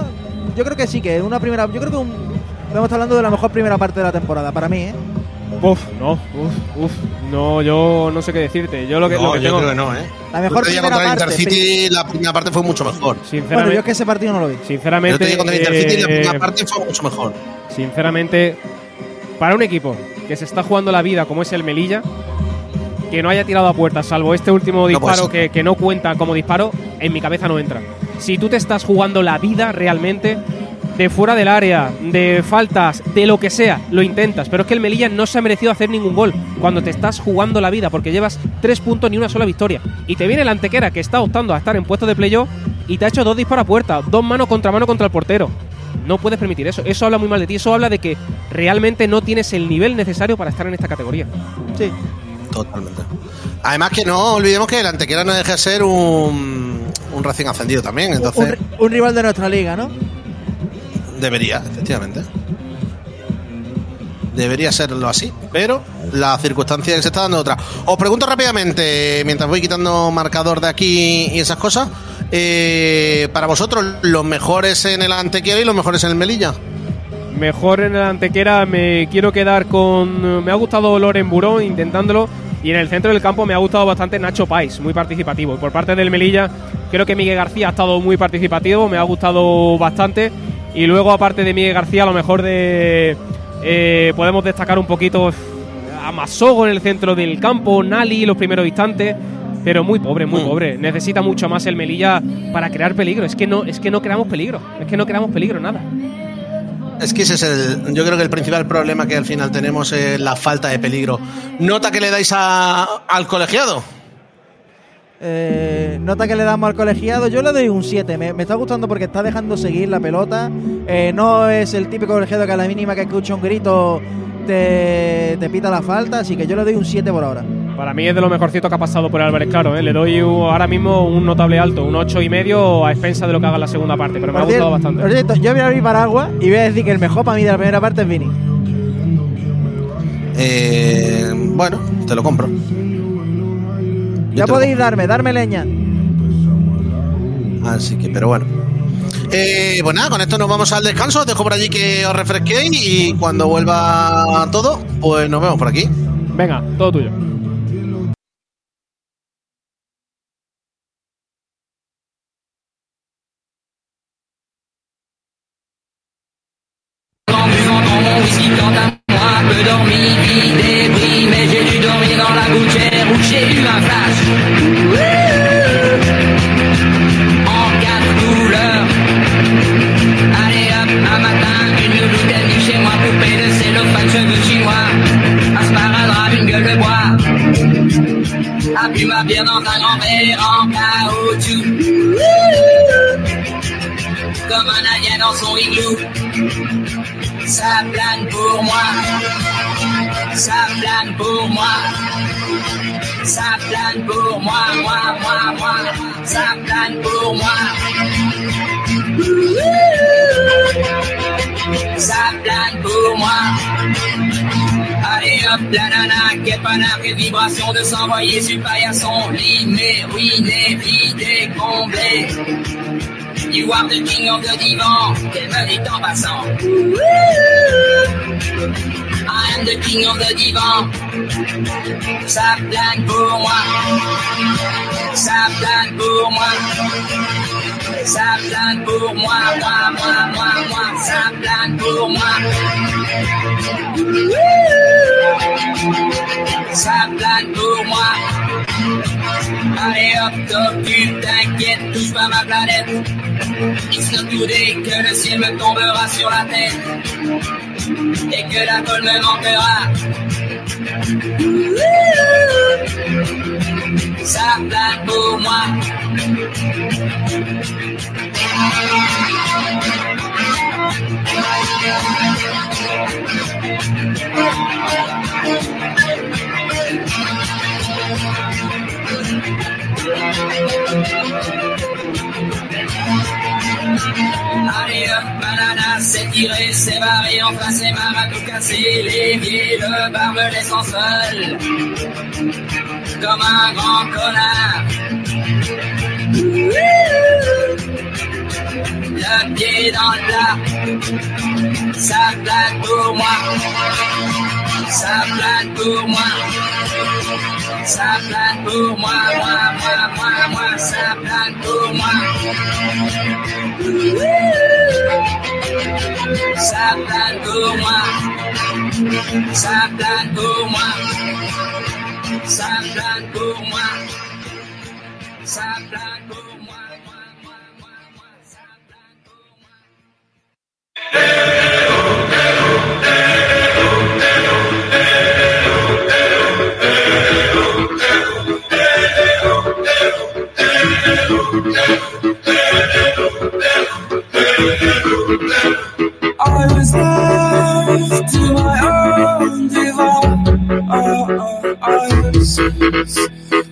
Yo creo que sí, que una primera. Yo creo que un, estamos hablando de la mejor primera parte de la temporada, para mí, ¿eh?
Uf, no, uf, uf. No, yo no sé qué decirte. Yo lo que,
No,
lo que
yo
tengo-
creo que no, ¿eh?
La mejor
día
primera parte,
Intercity, la primera parte fue mucho mejor.
Bueno,
Sinceramente,
yo es que ese partido no lo vi.
Sinceramente,
otro día contra el Intercity, la
eh,
primera parte fue mucho mejor.
Sinceramente, para un equipo que se está jugando la vida como es el Melilla, que no haya tirado a puerta, salvo este último disparo que no cuenta como disparo, en mi cabeza no entra. Si tú te estás jugando la vida realmente, de fuera del área, de faltas, de lo que sea, lo intentas. Pero es que el Melilla no se ha merecido hacer ningún gol cuando te estás jugando la vida, porque llevas tres puntos ni una sola victoria. Y te viene el antequera que está optando a estar en puesto de playoff y te ha hecho dos disparos a puerta, dos manos contra mano contra el portero. No puedes permitir eso. Eso habla muy mal de ti. Eso habla de que realmente no tienes el nivel necesario para estar en esta categoría.
Sí.
Totalmente. Además que no olvidemos que el Antequera no deja de ser un, un recién ascendido también,
Un,
entonces
un rival de nuestra liga, ¿no?
Debería, efectivamente. Debería serlo así, pero la circunstancia que se está dando otra. Os pregunto rápidamente, mientras voy quitando marcador de aquí y esas cosas, eh, para vosotros, ¿los mejores en el Antequera y los mejores en el Melilla?
Mejor en el antequera me quiero quedar con. Me ha gustado Loren Burón intentándolo. Y en el centro del campo me ha gustado bastante Nacho Pais, muy participativo. Y por parte del Melilla, creo que Miguel García ha estado muy participativo, me ha gustado bastante. Y luego, aparte de Miguel García, a lo mejor de. eh, podemos destacar un poquito a Masogo en el centro del campo, Nali los primeros instantes. Pero muy pobre, muy
Mm.
pobre. Necesita mucho más el Melilla para crear peligro. Es que no, es que no creamos peligro. Es que no creamos peligro, nada.
Es que ese es el. Yo creo que el principal problema que al final tenemos es la falta de peligro. ¿Nota que le dais a- al colegiado?
Eh, nota que le damos al colegiado, yo le doy un 7. Me, me está gustando porque está dejando seguir la pelota. Eh, no es el típico colegiado que a la mínima que escucha un grito te, te pita la falta, así que yo le doy un 7 por ahora.
Para mí es de lo mejorcito que ha pasado por Álvarez, claro. ¿eh? Le doy un- ahora mismo un notable alto, un ocho y medio a expensa de lo que haga en la segunda parte, pero me ha gustado
por
bastante.
cierto, yo voy a abrir paraguas y voy a decir que el mejor para mí de la primera parte es Vini.
Eh, bueno, te lo compro.
Ya podéis darme, darme leña.
Así que, pero bueno. Eh, pues nada, con esto nos vamos al descanso. Os dejo por allí que os refresquéis y cuando vuelva todo, pues nos vemos por aquí.
Venga, todo tuyo.
De s'envoyer sur paillasson, limé, ruiné, vidé, comblé. You are the king of the divan, me dit en passant. Am the king of the divan. Ça plane pour moi. Ça plane pour moi. Ça plane pour moi, moi, moi, moi, moi. Ça plane pour moi. Ça plane pour moi. Allez hop, t'occupe, t'inquiète, touche pas ma planète. It's not today que le ciel me tombera sur la tête. Et que la colle me manquera. Ça plane pour moi. C'est tiré, c'est barré, enfin c'est marre à tout casser. L'évier, le bar me laisse en seul. Comme un grand connard. Le pied dans le plat. Ça plane pour moi. Ça plane pour moi. Ça plane pour moi, moi, moi, moi, moi, ça plane pour moi. Sapaguma, Sapaguma, Sapaguma, Sapaguma. Hey!
I was left to my own devices.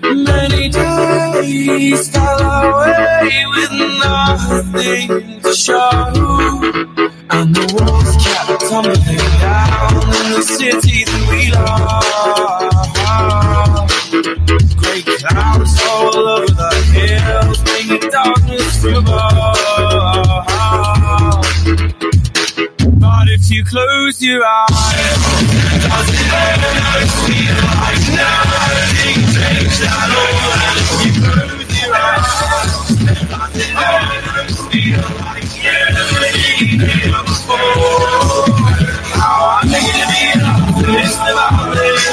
Many days fell away with nothing to show. And the walls kept tumbling down in the city that we love. Great clouds all over the hills, bringing darkness from above. But if you close your eyes, does it ever feel like nothing changed at all? If you close your eyes, does it ever feel like everything came before? How I'm making it feel optimistic about it.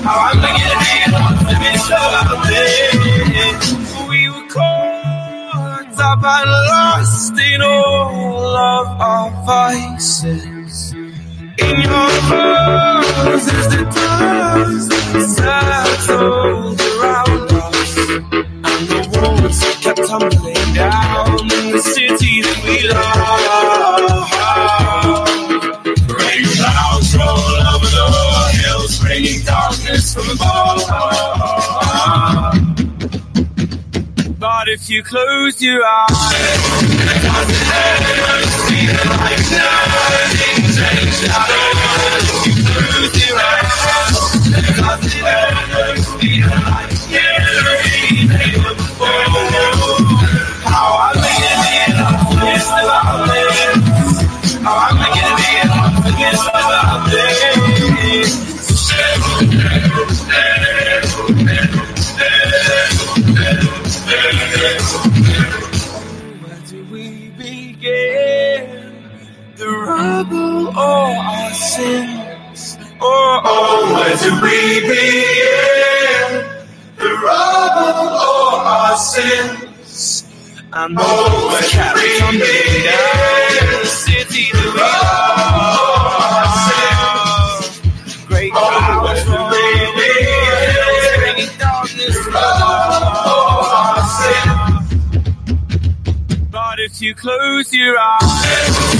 How I'm making it feel optimistic about it. We were caught up and lost in all of our vices. In your arms as the dust settled around us, and the walls kept tumbling down in the city that we love. Rain clouds roll over the hills, bringing darkness from above. But if you close your eyes, it doesn't ever seem like nothing's changed at. If you close your eyes, it doesn't ever seem like everything before. How I'm it in, I'm convinced that How I'm it in, I'm convinced that The rubble or our sins? Oh, oh, where do we begin? The rubble or our sins? And the oh, where do we begin? The city that we love. Great clouds rolling, bringing darkness from our sins. But if you close your eyes,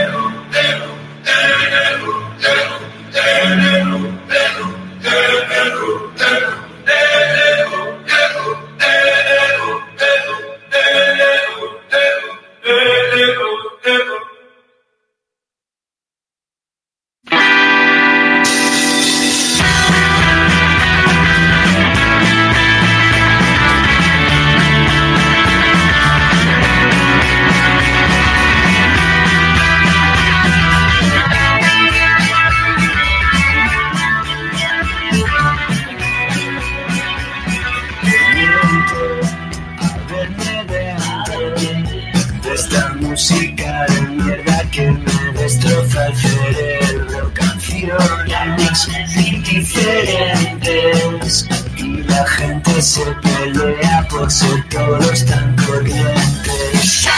Amen. Canciones indiferentes y la gente se pelea por ser todos tan corrientes.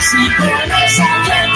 Si puedes hacer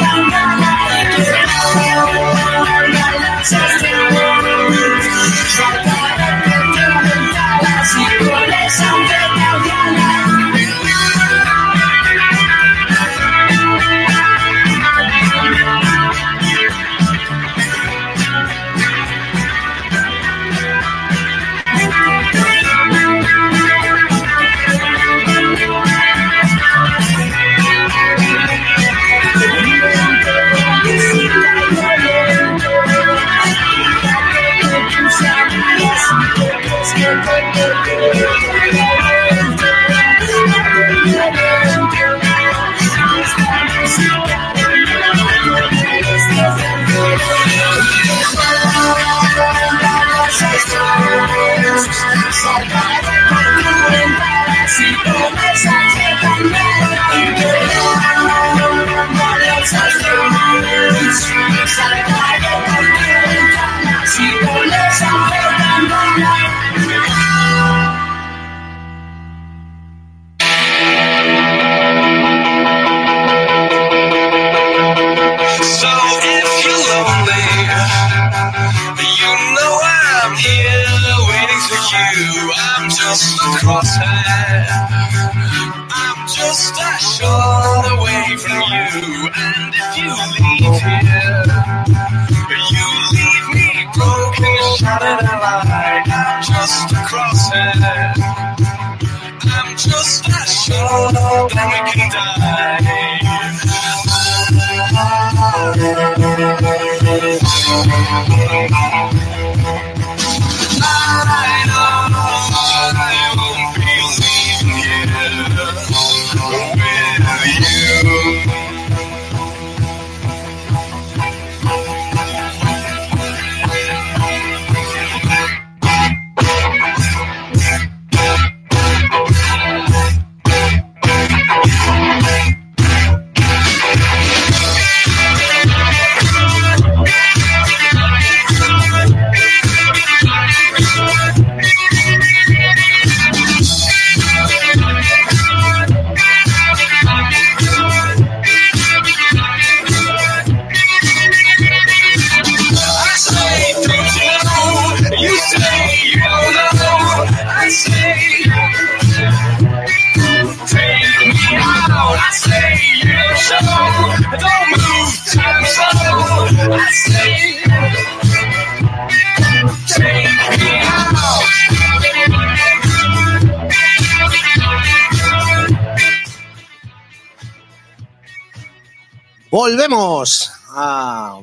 Volvemos a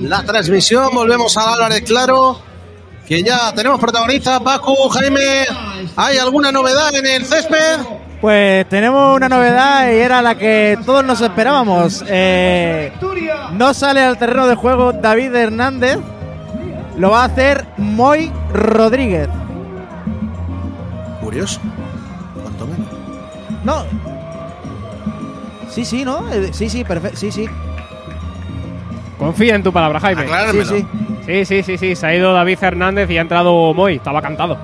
la transmisión, volvemos a Álvarez Claro, que ya tenemos protagonista, Paco, Jaime, ¿hay alguna novedad en el césped?
Pues tenemos una novedad y era la que todos nos esperábamos. Eh, no sale al terreno de juego David Hernández, lo va a hacer Moy Rodríguez.
Curioso, cuanto menos.
No. Sí, sí, ¿no? Eh, Sí, sí, perfecto. Sí, sí.
Confía en tu palabra, Jaime.
Sí, sí.
Sí, sí, sí, sí. Se ha ido David Fernández y ha entrado Moy. Estaba cantado.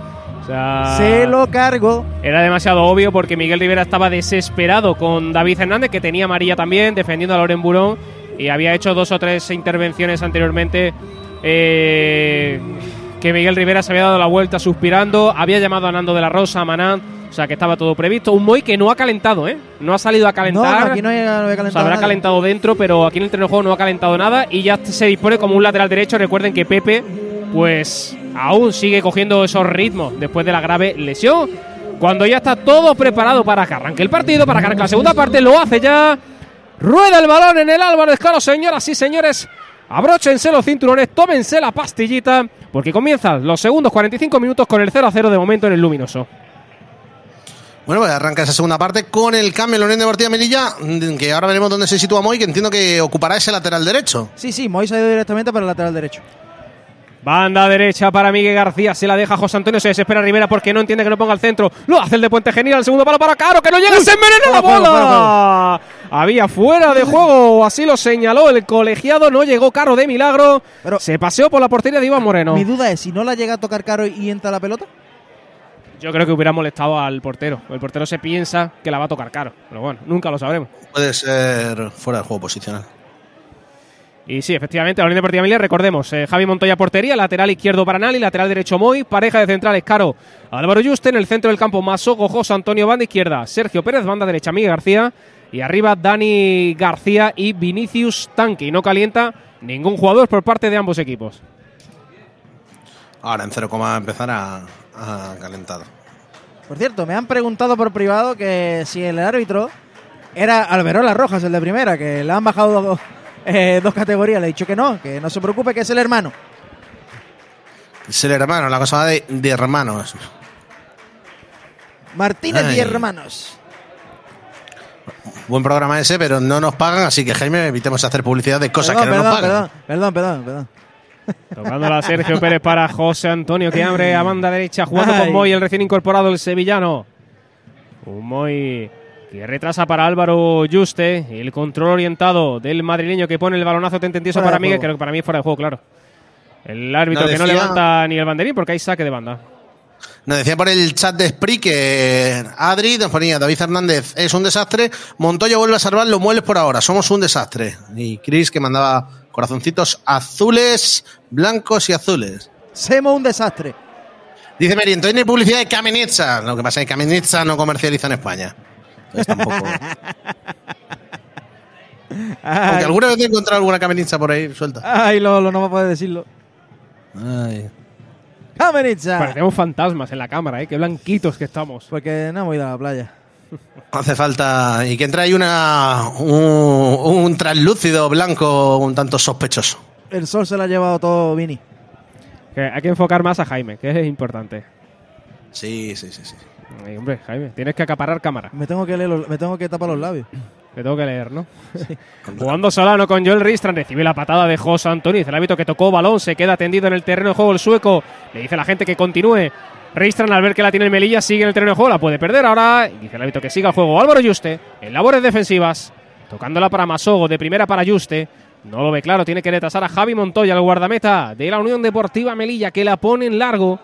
O sea,
Se lo cargo.
Era demasiado obvio porque Miguel Rivera estaba desesperado con David Hernández, que tenía María también, defendiendo a Loren Burón. Y había hecho dos o tres intervenciones anteriormente. eh, que Miguel Rivera se había dado la vuelta suspirando. Había llamado a Nando de la Rosa, a Manán. O sea, que estaba todo previsto. Un Moy que no ha calentado, ¿eh? No ha salido a calentar.
no, aquí no no hay
O sea,
calentado.
habrá
nada.
calentado dentro, pero aquí en el terreno de juego no ha calentado nada y ya se dispone como un lateral derecho. Recuerden que Pepe, pues aún sigue cogiendo esos ritmos después de la grave lesión. Cuando ya está todo preparado para que arranque el partido, para que arranque la segunda parte, lo hace ya. Rueda el balón en el Álvarez Claro, señoras y señores. Abróchense los cinturones, tómense la pastillita, porque comienzan los segundos 45 minutos con el 0 a 0 de momento en el luminoso.
Bueno, pues arranca esa segunda parte con el cambio en la Unión Deportiva Melilla, mm, que ahora veremos dónde se sitúa Moy, que entiendo que ocupará ese lateral derecho.
Sí, sí, Moy se ha ido directamente para el lateral derecho.
Banda derecha para Miguel García, se la deja José Antonio, se desespera Rivera porque no entiende que no ponga el centro. Lo hace el de Puente Genial, el segundo palo para Caro, que no llega, se envenena la
fuera, fuera,
bola. Había fuera de juego, así lo señaló el colegiado, no llegó Caro de milagro. se paseó por la portería de Iván Moreno.
Mi duda es, si no la llega a tocar Caro y entra la pelota.
Yo creo que hubiera molestado al portero. El portero se piensa que la va a tocar Caro, pero bueno, nunca lo sabremos.
Puede ser fuera del juego posicional.
Y sí, efectivamente, la Unión Deportiva Emilia, recordemos, eh, Javi Montoya portería, lateral izquierdo para Nali, lateral derecho Moy, pareja de centrales Caro, Álvaro Juste, en el centro del campo Masogo, José Antonio, banda izquierda, Sergio Pérez, banda derecha Miguel García, y arriba Dani García y Vinicius Tanque. Y no calienta ningún jugador por parte de ambos equipos.
Ahora en 0, empezar a, a calentar.
Por cierto, me han preguntado por privado que si el árbitro era Alberola Rojas, el de primera, que le han bajado dos, eh, dos categorías. Le he dicho que no, que no se preocupe, que es el hermano.
Es el hermano, la cosa va de, de hermanos.
Martínez
Ay.
y hermanos.
Buen programa ese, pero no nos pagan, así que Jaime, evitemos hacer publicidad de cosas
perdón,
que no
perdón,
nos pagan.
perdón, perdón, perdón, perdón.
Tocándola Sergio Pérez para José Antonio, que abre a banda derecha, jugando
Ay.
con Moy, el recién incorporado, el sevillano. Un Moy que retrasa para Álvaro Juste, el control orientado del madrileño que pone el balonazo
de
para Miguel, que para mí es fuera de juego, claro. El árbitro
No
que no levanta ni el banderín porque hay saque de banda.
Nos decía por el chat de Spree que Adri nos ponía David Hernández es un desastre, Montoya vuelve a salvar los muebles por ahora, somos un desastre. Y Chris que mandaba corazoncitos azules, blancos y azules.
Semo un desastre.
Dice Meri, entonces no hay publicidad de Kamenitsa. Lo que pasa es que Kamenitsa no comercializa en España. Entonces tampoco. [laughs] Aunque alguna vez he encontrado alguna Kamenitsa por ahí suelta.
Ay, Lolo, no a poder decirlo.
Ay.
Kamenitsa.
Parecemos fantasmas en la cámara, ¿eh? Qué blanquitos que estamos.
Porque no hemos ido a la playa. [laughs]
Hace falta. Y que entra ahí una, un, un translúcido blanco un tanto sospechoso.
El sol se lo ha llevado todo Vini.
Que hay que enfocar más a Jaime, que es importante.
Sí, sí, sí, sí.
Ay, hombre, Jaime, tienes que acaparar cámara.
Me tengo que leer los- me tengo que tapar los labios.
Te tengo que leer, ¿no? [laughs] [laughs] Jugando Solano con Joel Ristran, recibe la patada de José Antonio. Dice el árbitro que tocó balón, se queda tendido en el terreno de juego el sueco. Le dice a la gente que continúe. Ristran al ver que la tiene el Melilla sigue en el terreno de juego, la puede perder ahora. Y dice el árbitro que siga el juego. Álvaro Juste, en labores defensivas, tocándola para Masogo, de primera para Juste. No lo ve claro, tiene que retrasar a Javi Montoya, el guardameta de la Unión Deportiva Melilla, que la pone en largo,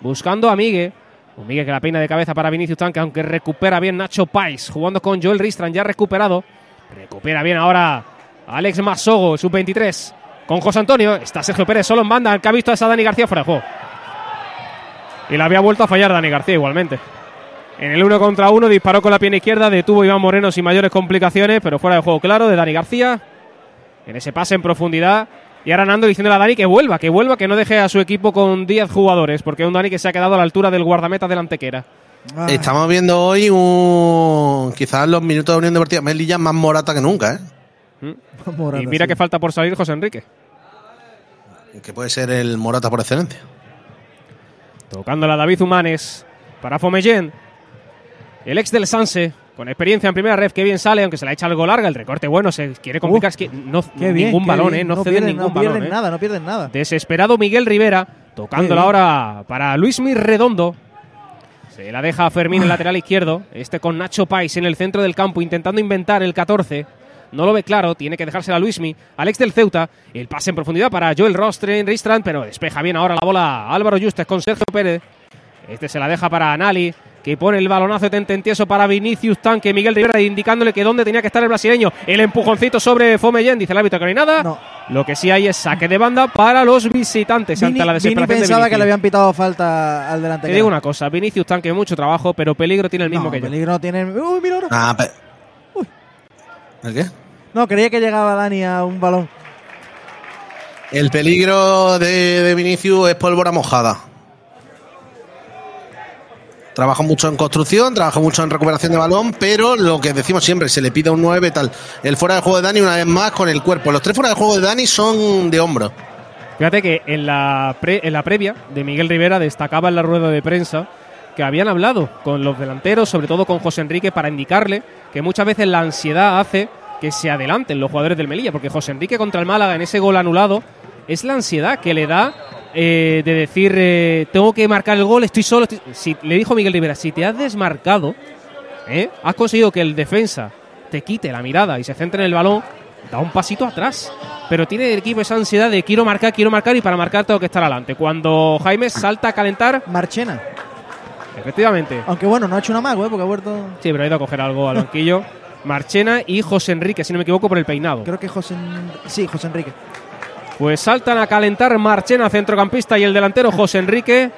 buscando a Migue. Un Migue que la peina de cabeza para Vinicius Tanque, aunque recupera bien Nacho Pais, jugando con Joel Ristran, ya recuperado. Recupera bien ahora Alex Masogo, sub-23. Con José Antonio, está Sergio Pérez solo en banda, que ha visto a esa Dani García fuera de juego. Y la había vuelto a fallar Dani García igualmente. En el uno contra uno disparó con la pierna izquierda, detuvo Iván Moreno sin mayores complicaciones, pero fuera de juego claro de Dani García. En ese pase en profundidad. Y ahora Nando diciéndole a Dani que vuelva, que vuelva, que no deje a su equipo con 10 jugadores, porque es un Dani que se ha quedado a la altura del guardameta del Antequera.
Ah.
Estamos viendo hoy un. Quizás los minutos de Unión Deportiva Melilla más morata que nunca, ¿eh?
Morata,
y mira
sí.
que falta por salir José Enrique.
Que puede ser el morata por excelencia.
Tocándola a David Humanes para Fomellén. El ex del Sanse, con experiencia en primera red, que bien sale, aunque se la echa algo larga. El recorte bueno, se quiere complicar. es que no,
bien,
ningún balón. ¿eh? No, ceden
pierden,
ningún
no pierden
balón. ¿eh?
nada, no pierden nada.
Desesperado Miguel Rivera, tocándola ahora para Luis Redondo. Se la deja a Fermín el lateral izquierdo. Este con Nacho Pais en el centro del campo, intentando inventar el 14. No lo ve claro, tiene que dejársela a Luismi. Alex del Ceuta. El pase en profundidad para Joel Rostren, Ristran, pero despeja bien ahora la bola Álvaro Justes con Sergio Pérez. Este se la deja para Anali, que pone el balonazo tententioso para Vinicius Tanque. Miguel Rivera indicándole que dónde tenía que estar el brasileño. El empujoncito sobre Fomellén, dice el árbitro que no hay nada. Lo que sí hay es saque de banda para los visitantes
Vini,
ante la
Vini
desesperación de
pensaba
Vinicius.
que le habían pitado falta al delante.
Te digo una cosa, Vinicius Tanque mucho trabajo, pero peligro tiene el mismo
no,
que yo.
peligro no tiene. Uy, mira ahora.
Ah, pe- ¿El qué?
No, creía que llegaba Dani a un balón.
El peligro de, de Vinicius es pólvora mojada. Trabaja mucho en construcción, trabaja mucho en recuperación de balón, pero lo que decimos siempre, se le pide un 9 tal. El fuera de juego de Dani una vez más con el cuerpo. Los tres fuera de juego de Dani son de hombro.
Fíjate que en la, pre- en la previa de Miguel Rivera destacaba en la rueda de prensa que habían hablado con los delanteros, sobre todo con José Enrique, para indicarle que muchas veces la ansiedad hace que se adelanten los jugadores del Melilla, porque José Enrique contra el Málaga en ese gol anulado es la ansiedad que le da eh, de decir eh, tengo que marcar el gol, estoy solo. estoy-". Si, le dijo Miguel Rivera, si te has desmarcado, ¿eh? has conseguido que el defensa te quite la mirada y se centre en el balón, da un pasito atrás. Pero tiene el equipo esa ansiedad de quiero marcar, quiero marcar y para marcar tengo que estar adelante. Cuando Jaime salta a calentar,
Marchena.
efectivamente.
Aunque bueno, no ha hecho una mago, ¿eh? Porque ha vuelto.
Sí, pero ha ido a coger algo al banquillo. Marchena y José Enrique, si no me equivoco, por el peinado.
Creo que José. Sí, José Enrique.
Pues saltan a calentar Marchena, centrocampista, y el delantero José Enrique.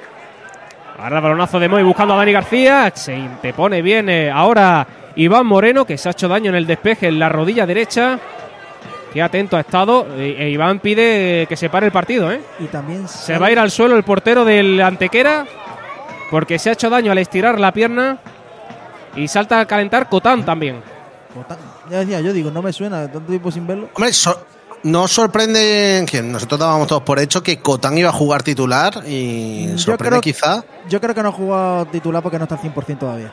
Ahora el balonazo de Moy buscando a Dani García. Se te pone bien eh, ahora Iván Moreno, que se ha hecho daño en el despeje en la rodilla derecha. Qué atento ha estado. E, e Iván pide que se pare el partido, ¿eh?
Y también.
Se va a ir al suelo el portero del Antequera porque se ha hecho daño al estirar la pierna. Y salta a calentar Cotán también.
Ya decía, yo digo, no me suena tanto tiempo sin verlo.
Hombre, so- no sorprende que nosotros dábamos todos por hecho que Cotán iba a jugar titular y sorprende
creo-
quizá.
Yo creo que no ha jugado titular porque no está al 100% todavía.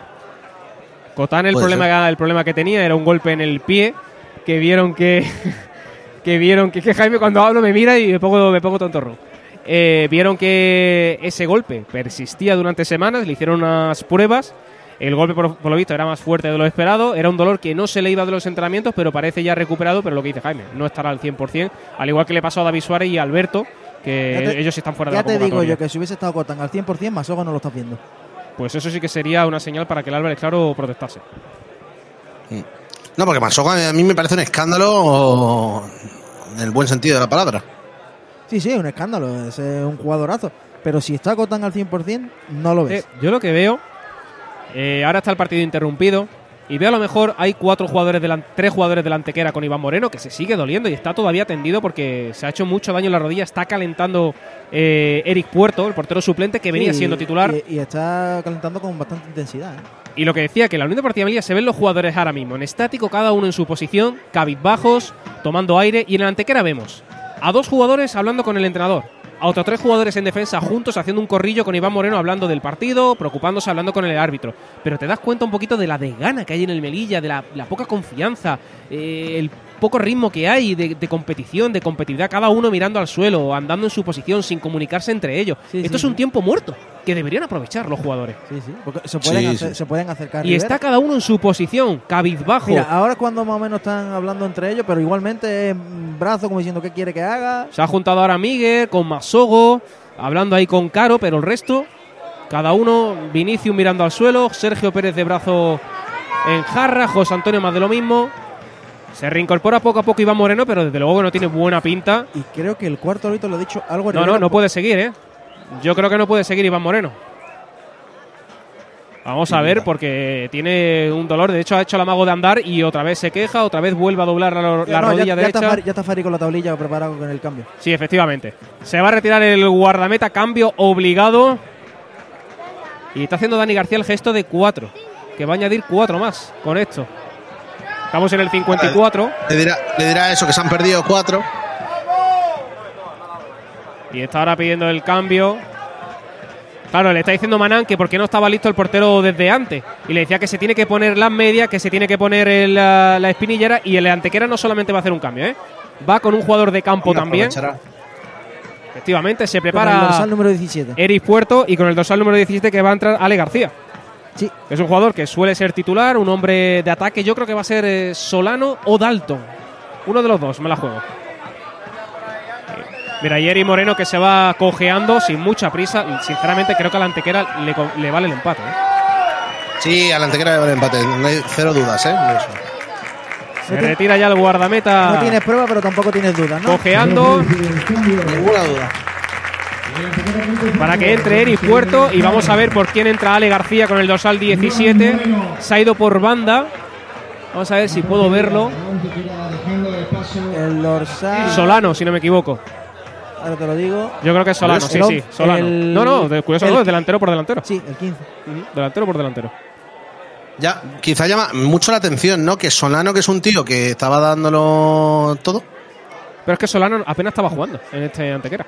Cotán el problema, el problema que tenía era un golpe en el pie que vieron que [laughs] que vieron que, que Jaime cuando hablo me mira y me pongo me pongo tontorro. Eh, vieron que ese golpe persistía durante semanas, le hicieron unas pruebas. El golpe, por, por lo visto, era más fuerte de lo esperado. Era un dolor que no se le iba de los entrenamientos, pero parece ya recuperado. Pero lo que dice Jaime, no estará al 100%. Al igual que le pasó a David Suárez y a Alberto, que
Ya te-
ellos están fuera de
Ya
la
te digo yo que si hubiese estado Cotan al 100%, Masoga no lo estás viendo.
Pues eso sí que sería una señal para que el Álvarez Claro protestase.
No, porque Masoga a mí me parece un escándalo en el buen sentido de la palabra.
Sí, sí, es un escándalo. Es eh, un jugadorazo. Pero si está Cotan al 100%, no lo ves.
Eh, yo lo que veo, eh, ahora está el partido interrumpido y veo a lo mejor hay cuatro jugadores tres jugadores de la Antequera con Iván Moreno que se sigue doliendo y está todavía tendido porque se ha hecho mucho daño en la rodilla. Está calentando eh, Eric Puerto, el portero suplente que venía
Sí,
siendo titular.
Y, y está calentando con bastante intensidad. ¿eh?
Y lo que decía, que en la Unión Deportiva Melilla se ven los jugadores ahora mismo en estático, cada uno en su posición, cabizbajos, tomando aire. Y en el Antequera vemos a dos jugadores hablando con el entrenador, a otros tres jugadores en defensa juntos haciendo un corrillo con Iván Moreno hablando del partido, preocupándose hablando con el árbitro. Pero te das cuenta un poquito de la desgana que hay en el Melilla, de la, poca confianza, eh, el poco ritmo que hay de, de competición, de competitividad, cada uno mirando al suelo, andando en su posición, sin comunicarse entre ellos. Esto
sí,
es un
sí.
tiempo muerto que deberían aprovechar los jugadores.
Sí, sí. Porque se pueden,
Sí,
hacer-
sí.
se pueden acercar.
Y está cada uno en su posición, cabizbajo.
Mira, ahora es cuando más o menos están hablando entre ellos, pero igualmente brazo como diciendo qué quiere que haga.
Se ha juntado ahora Miguel con Masogo, hablando ahí con Caro, pero el resto, cada uno, Vinicius mirando al suelo, Sergio Pérez de brazo en jarra, José Antonio más de lo mismo. Se reincorpora poco a poco Iván Moreno, pero desde luego que no tiene buena pinta.
Y creo que el cuarto árbitro lo ha dicho algo
No, no, no puede seguir, ¿eh? Yo creo que no puede seguir Iván Moreno. Vamos a ver, porque tiene un dolor. De hecho, ha hecho el amago de andar y otra vez se queja, otra vez vuelve a doblar la, la
Ya, no, ya-
rodilla
ya,
derecha.
está Fari, ya está Fari con la tablilla preparado con el cambio.
Sí, efectivamente. Se va a retirar el guardameta, cambio obligado. Y está haciendo Dani García el gesto de cuatro. Que va a añadir cuatro más con esto. Estamos en el 54.
Le dirá, le dirá eso, que se han perdido cuatro.
Y está ahora pidiendo el cambio. Claro, le está diciendo Manán que por qué no estaba listo el portero desde antes. Y le decía que se tiene que poner las medias, que se tiene que poner el, la, la espinillera. Y el antequera no solamente va a hacer un cambio, ¿eh? Va con un jugador de campo también.
aprovechará.
Efectivamente, se
Con el
prepara
dorsal número 17.
Eric Puerto y con el dorsal número 17 que va a entrar Ale García.
Sí.
Es un jugador que suele ser titular, un hombre de ataque. Yo creo que va a ser eh, Solano o Dalton. Uno de los dos, me la juego. Mira, y Eric Moreno que se va cojeando sin mucha prisa. Sinceramente, creo que a la Antequera le, vale el empate. ¿eh?
Sí, al Antequera le vale empate. No hay cero dudas, ¿eh? eso.
Se retira ya el guardameta.
No tienes prueba, pero tampoco tienes dudas, ¿no?
Cojeando. [laughs]
Ninguna duda.
Para que entre Eric Puerto y vamos a ver por quién entra Ale García con el dorsal 17. Se ha ido por banda. Vamos a ver si puedo verlo.
El dorsal.
Solano, si no me equivoco.
Ahora te lo digo.
Yo creo que es Solano, sí, sí, Solano.
el-
no, no, de- curioso
el-
no, delantero por delantero.
Sí, el 15.
Ujú, Delantero por delantero.
Ya, quizá llama mucho la atención, ¿no? Que Solano, que es un tío que estaba dándolo todo.
Pero es que Solano apenas estaba jugando en este Antequera.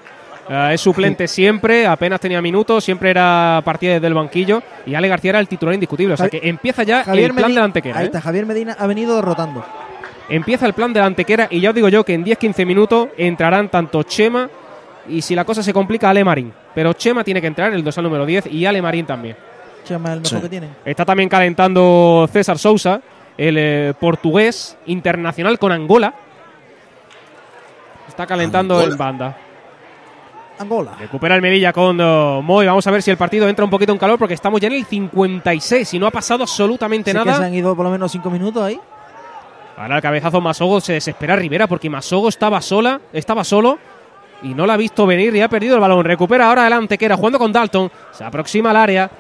Eh, es suplente siempre, apenas tenía minutos, siempre era partida desde el banquillo y Ale García era el titular indiscutible. O sea que empieza ya
Javier
el plan
Medina-
de la Antequera.
Ahí
¿eh?
está, Javier Medina ha venido rotando.
Empieza el plan de la Antequera y ya os digo yo que en 10-15 minutos entrarán tanto Chema y si la cosa se complica, Ale Marín. Pero Chema tiene que entrar, el dorsal número 10, y Ale Marín también.
Chema, el mejor
Sí.
que tienen.
Está también calentando César Sousa, el eh, portugués internacional con Angola. Está calentando
Angola.
en banda.
Angola.
Recupera el Melilla con oh, Moy. Vamos a ver si el partido entra un poquito en calor porque estamos ya en el 56 y no ha pasado absolutamente
Sí que se
nada.
han ido por lo menos 5 minutos ahí.
Ahora el cabezazo Masogo se desespera Rivera porque Masogo estaba sola, estaba solo y no la ha visto venir y ha perdido el balón. Recupera ahora adelante, que era jugando con Dalton. Se aproxima al área.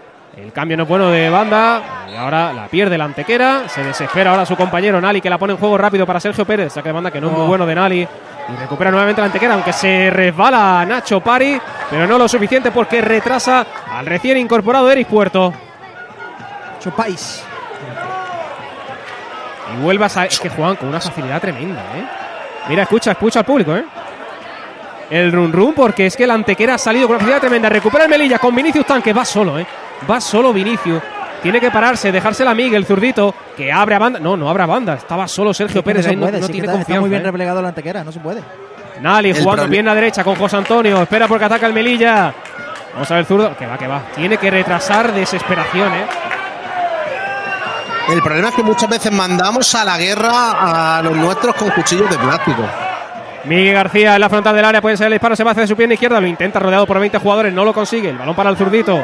El cambio no es bueno de banda. Y ahora la pierde la antequera. Se desespera ahora su compañero Nali, que la pone en juego rápido para Sergio Pérez. Saque de banda que no es muy
Oh.
bueno de Nali. Y recupera nuevamente la antequera, aunque se resbala Nacho Pari. Pero no lo suficiente porque retrasa al recién incorporado Eris Puerto.
Chopáis.
Y vuelve a salir. Es que juegan con una facilidad tremenda, ¿eh? Mira, escucha, escucha al público, ¿eh? El run run, porque es que la antequera ha salido con una facilidad tremenda. Recupera el Melilla con Vinicius Tanque. Va solo, ¿eh? Va solo Vinicius. Tiene que pararse, dejársela a Miguel, zurdito, que abre a banda. No, no abre a banda. Estaba solo Sergio Pérez.
no
ahí
se
no,
puede,
no
sí
tiene
está, está
confianza.
muy bien
¿eh?
replegado la antequera, no se puede.
Nali
El
jugando
proble-
pierna derecha con José Antonio. Espera porque ataca el Melilla. Vamos a ver el zurdo. Que va, que va. Tiene que retrasar desesperación, ¿eh?
El problema es que muchas veces mandamos a la guerra a los nuestros con cuchillos de plástico.
Miguel García en la frontal del área puede ser el disparo, se va hacia su pierna izquierda, lo intenta rodeado por 20 jugadores, no lo consigue. El balón para el zurdito.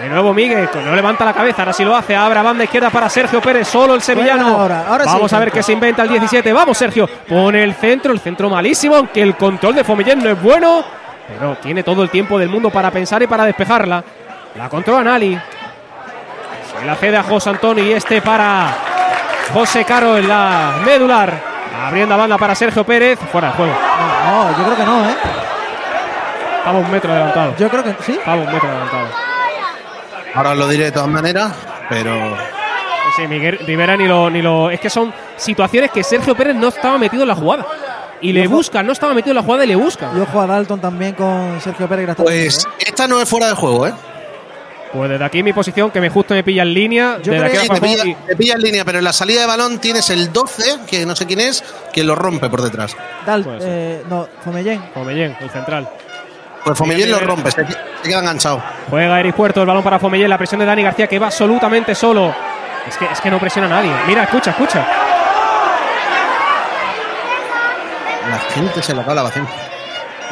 De nuevo Miguel, no levanta la cabeza, ahora sí lo hace, abre a banda izquierda para Sergio Pérez, solo el sevillano.
Ahora, sí
Vamos a ver qué se inventa el 17. Vamos, Sergio. Pone el centro, el centro malísimo, aunque el control de Fomillén no es bueno. Pero tiene todo el tiempo del mundo para pensar y para despejarla. La controla Nali. Se la cede a José Antonio y este para José Caro en la medular. Abriendo a banda para Sergio Pérez. Fuera de juego.
No, no, yo creo que no, ¿eh?
Estaba un metro adelantado.
Yo creo que sí.
Estaba un metro adelantado.
Ahora os lo diré de todas maneras, pero
Sí, Miguel Rivera ni lo, ni lo. Es que son situaciones que Sergio Pérez no estaba metido en la jugada. Y le
Ojo.
buscan, no estaba metido en la jugada y le buscan.
Y ojo a Dalton también con Sergio Pérez.
pues
¿eh?
esta no es fuera de juego, ¿eh?
Pues desde aquí mi posición, que me justo me pilla en línea.
Yo
desde
creo
aquí abajo
te, pilla,
y-
te pilla en línea, pero en la salida de balón tienes el 12, que no sé quién es, que lo rompe por detrás.
Dal- eh, no, Fomellén.
Fomellén, el central.
Pues Fomillén lo rompe, se, queda enganchado.
Juega Eris Puerto, el balón para Fomellén, la presión de Dani García que va absolutamente solo. Es que, es que no presiona a nadie. Mira, escucha, escucha.
La gente se le acaba la vacín.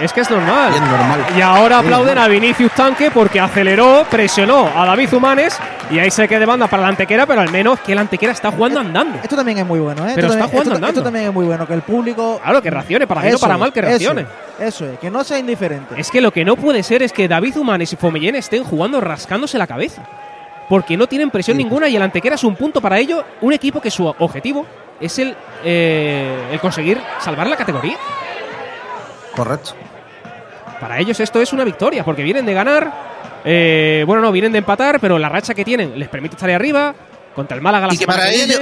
Es que es normal.
Bien normal.
Y ahora aplauden a Vinicius Tanque porque aceleró, presionó a David Zumanes y ahí se queda de banda para la antequera, pero al menos que la antequera está jugando andando.
Esto también es muy bueno, ¿eh?
Pero
esto,
está
también,
jugando
esto-
andando.
esto también es muy bueno, que el público.
Claro, que reaccione, para bien o
Eso
para mal que
eso
reaccione.
es, Eso es, que no sea indiferente.
Es que lo que no puede ser es que David Zumanes y Fomellén estén jugando rascándose la cabeza. Porque no tienen presión ninguna y el Antequera es un punto para ello. Un equipo que su objetivo es el, eh, el conseguir salvar la categoría.
Correcto.
Para ellos esto es una victoria, porque vienen de ganar. eh, bueno, no, vienen de empatar, pero la racha que tienen les permite estar ahí arriba. Contra el Málaga la
Y que para
que
ellos,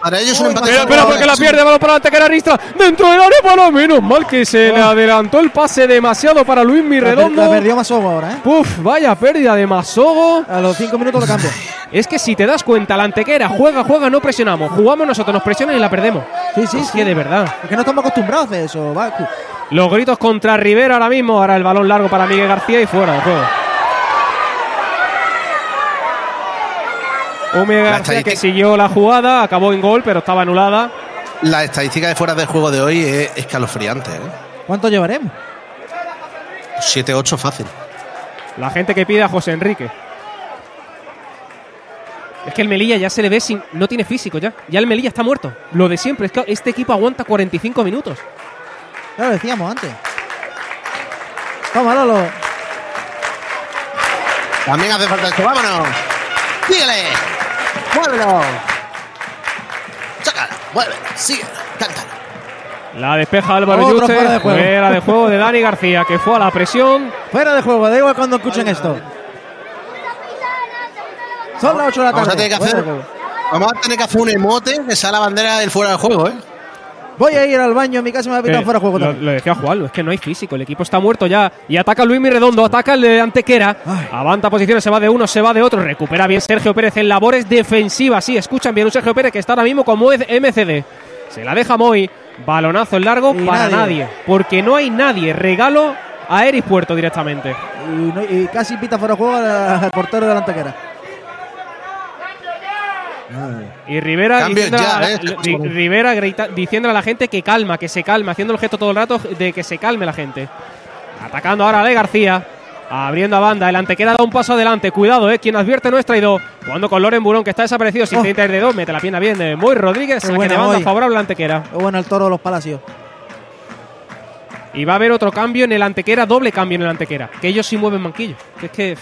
para ellos un empate.
Espera, espera, porque la pierde, balón para la Antequera Ristra. Dentro del área, para menos mal que se le adelantó el pase demasiado para Luis
La, per-
Mirredondo.
la perdió Masogo ahora, ¿eh?
Puf, vaya pérdida de Masogo.
A los 5 minutos lo cambia.
Es que si te das cuenta, la antequera juega, juega, no presionamos. Jugamos nosotros, nos presionan y la perdemos.
Sí, sí,
Es
sí.
que de verdad.
Es que no estamos acostumbrados a hacer eso, Baku.
Los gritos contra Rivera ahora mismo. Ahora el balón largo para Miguel García y fuera de juego. Un Miguel García que siguió la jugada, acabó en gol, pero estaba anulada.
La estadística de fuera de juego de hoy es escalofriante, ¿eh?
¿Cuánto llevaremos?
7-8 fácil.
La gente que pide a José Enrique. Es que el Melilla ya se le ve sin. No tiene físico ya. Ya el Melilla está muerto. Lo de siempre. Es que este equipo aguanta 45 minutos.
Ya lo decíamos antes. Toma, Lolo.
También hace falta esto. ¡Vámonos! ¡Síguele! ¡Muévelo! ¡Sácala! ¡Mueve! ¡Sigue! ¡Cántala!
La despeja Álvaro
Otro
Yuste.
fuera de juego.
Fuera de juego de Dani García, que fue a la presión.
Fuera de juego, da igual cuando escuchen esto. Son las 8 de la
Vamos
tarde.
a tener que hacer, vamos a tener que hacer un emote que sea la bandera del fuera de juego, ¿eh?
Voy a ir al baño, en mi casa me va a pitar
Que
fuera de juego
lo, lo decía Juan, es que no hay físico, el equipo está muerto ya. Y ataca Luis Mirredondo, ataca el de Antequera. Avanta posiciones, se va de uno, se va de otro. Recupera bien Sergio Pérez en labores defensivas. Sí, escuchan bien un Sergio Pérez que está ahora mismo como MCD. Se la deja Moy. Balonazo en largo
Y
para
nadie.
nadie. Porque no hay nadie. Regalo a Eris Puerto directamente.
Y, no- y casi pita fuera de juego al portero de la antequera.
Y Rivera,
ya,
a-
¿eh?
Ri- Rivera grita- diciéndole a la gente que calma, que se calma, haciendo el gesto todo el rato de que se calme la gente. Atacando ahora a Ale García. Abriendo a banda, el antequera da un paso adelante. Cuidado, eh. Quien advierte no es traidor. Jugando con Loren Burón, que está desaparecido sin
Oh.
ir de dos. Mete la pierna bien de Moy Rodríguez.
Qué
Saque de banda favorable al antequera.
Qué bueno el toro de los palacios.
Y va a haber otro cambio en el antequera, doble cambio en el antequera. Que ellos sí mueven manquillo. Que es que.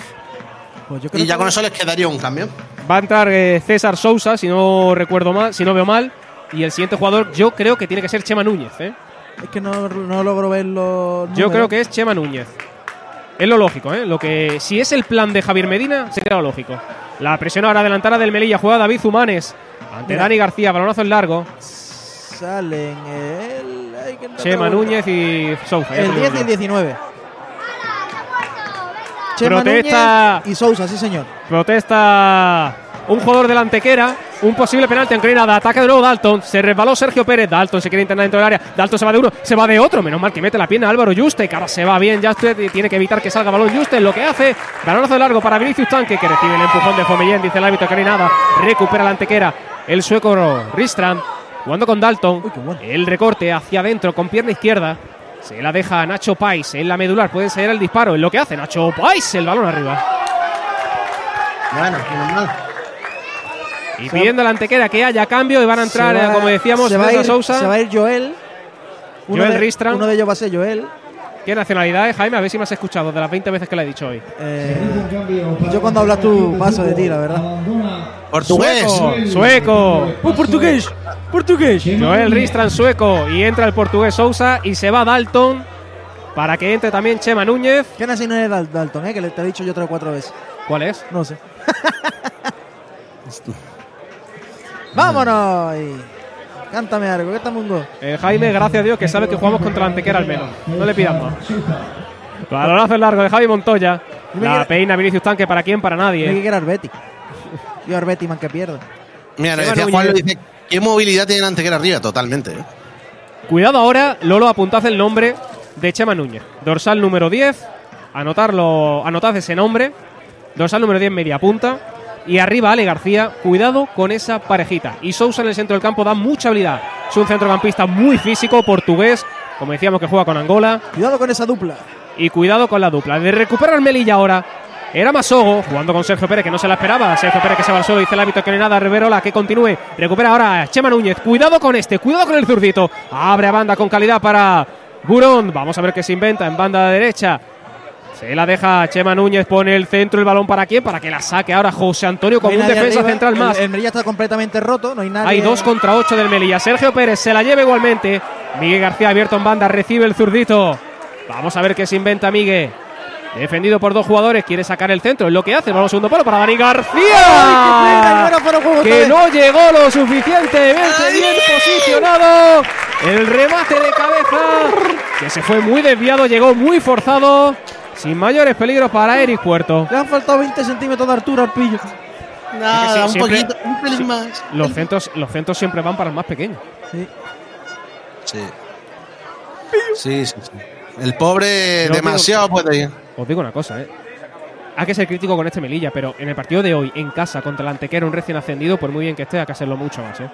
Pues yo creo
Y ya
que-
con eso les quedaría un cambio.
Va a entrar eh, César Sousa, si no recuerdo mal, si no veo mal. Y el siguiente jugador, yo creo que tiene que ser Chema Núñez, ¿eh?
Es que no, no logro ver los.
Yo creo que es Chema Núñez. Es lo lógico, ¿eh? Lo que, si es el plan de Javier Medina, sería lo lógico. La presión ahora adelantada del Melilla, juega David Zumanes. Ante
Mira.
Dani García, balonazo en largo.
Salen el. ay, que no
Chema Núñez y Sousa.
El
te
10 y el
yo.
19. Chema
Protesta-
Núñez y Sousa, sí señor.
Protesta un jugador de la antequera. Un posible penalti aunque nada. Ataca de nuevo Dalton. Se resbaló Sergio Pérez. Dalton se quiere internar dentro del área. Dalton se va de uno. Se va de otro. Menos mal que mete la pierna Álvaro Juste. Que ahora se va bien. Juste y tiene que evitar que salga balón Juste. Lo que hace. Balonazo largo para Vinicius Tanque. Que recibe el empujón de Fomellén. Dice el árbitro que no hay nada. Recupera la antequera. El sueco Ristrand. Jugando con Dalton. El recorte hacia adentro con pierna izquierda. Se la deja a Nacho Pais en la medular. Puede ser el disparo. Es lo que hace Nacho Pais. El balón arriba.
Bueno, menos mal.
Y pidiendo la antequera que haya cambio y van a entrar,
va-
eh, como decíamos,
se va, a ir,
Sousa.
se va a ir Joel. Uno
Joel
de,
Ristran.
Uno de ellos va a ser Joel.
¿Qué nacionalidad es, Jaime? A ver si me has escuchado de las 20 veces que le he dicho hoy.
Eh, yo cuando hablas tú paso de ti, la verdad.
Portugués.
Sueco. Sueco.
¡Oh, portugués! ¡Portugués!
Joel Ristran sueco. Y entra el portugués Sousa y se va Dalton para que entre también Chema Núñez.
¿Qué nacionalidad es Dal- Dalton, eh? Que le te he dicho yo tres o cuatro veces.
¿Cuál es?
No sé. ¡Vámonos! Y cántame algo, ¿qué estamos mundo?
Eh, Jaime, gracias a Dios que sabe que jugamos contra la Antequera al menos. No le pidas más. Balonazo largo de Javi Montoya. La peina Vinicius Tanque para quién, para
Tiene que
nadie.
quedar Arbeti. Yo Arbeti, man, que pierda.
Mira,
Chema
decía Juan, le dice, ¿qué movilidad tiene el antequera arriba? Totalmente. ¿eh?
Cuidado ahora, Lolo, apuntad el nombre de Chema Núñez. Dorsal número 10. Anotarlo, anotad ese nombre. Dorsal número 10, media punta. Y arriba Ale García. Cuidado con esa parejita. Y Sousa en el centro del campo da mucha habilidad. Es un centrocampista muy físico, portugués. Como decíamos que juega con Angola.
Cuidado con esa dupla.
Y cuidado con la dupla. De recuperar Melilla ahora. Era Masogo jugando con Sergio Pérez, que no se la esperaba. Sergio Pérez que se va al suelo, dice el hábito que no hay nada. Riverola que continúe. Recupera ahora Chema Núñez. Cuidado con este, cuidado con el zurdito. Abre a banda con calidad para Burón. Vamos a ver qué se inventa en banda derecha. Se la deja Chema Núñez, pone el centro, el balón para quién, para que la saque ahora José Antonio como un defensa
arriba.
central
El-
más.
El, Melilla está completamente roto, no hay nadie.
Hay dos contra ocho del Melilla. Sergio Pérez se la lleva igualmente. Miguel García abierto en banda, recibe el zurdito. Vamos a ver qué se inventa Miguel. Defendido por dos jugadores, quiere sacar el centro, es lo que hace. Vamos, segundo palo para Dani García.
Ay, que no
llegó lo suficientemente bien posicionado. El remate de cabeza, que se fue muy desviado, llegó muy forzado. Sin mayores peligros para Eric Puerto.
Le han faltado 20 centímetros de altura al pillo.
Nada,
Sí,
un
siempre-
poquito, un pelín más.
Los centros, los centros siempre van para el más pequeño.
Sí.
Sí. Sí, sí, sí. El pobre
Yo
demasiado puede ir.
Os digo una cosa, ¿eh? Hay que ser crítico con este Melilla, pero en el partido de hoy, en casa, contra el Antequera, un recién ascendido, por muy bien que esté, hay que hacerlo mucho más, ¿eh?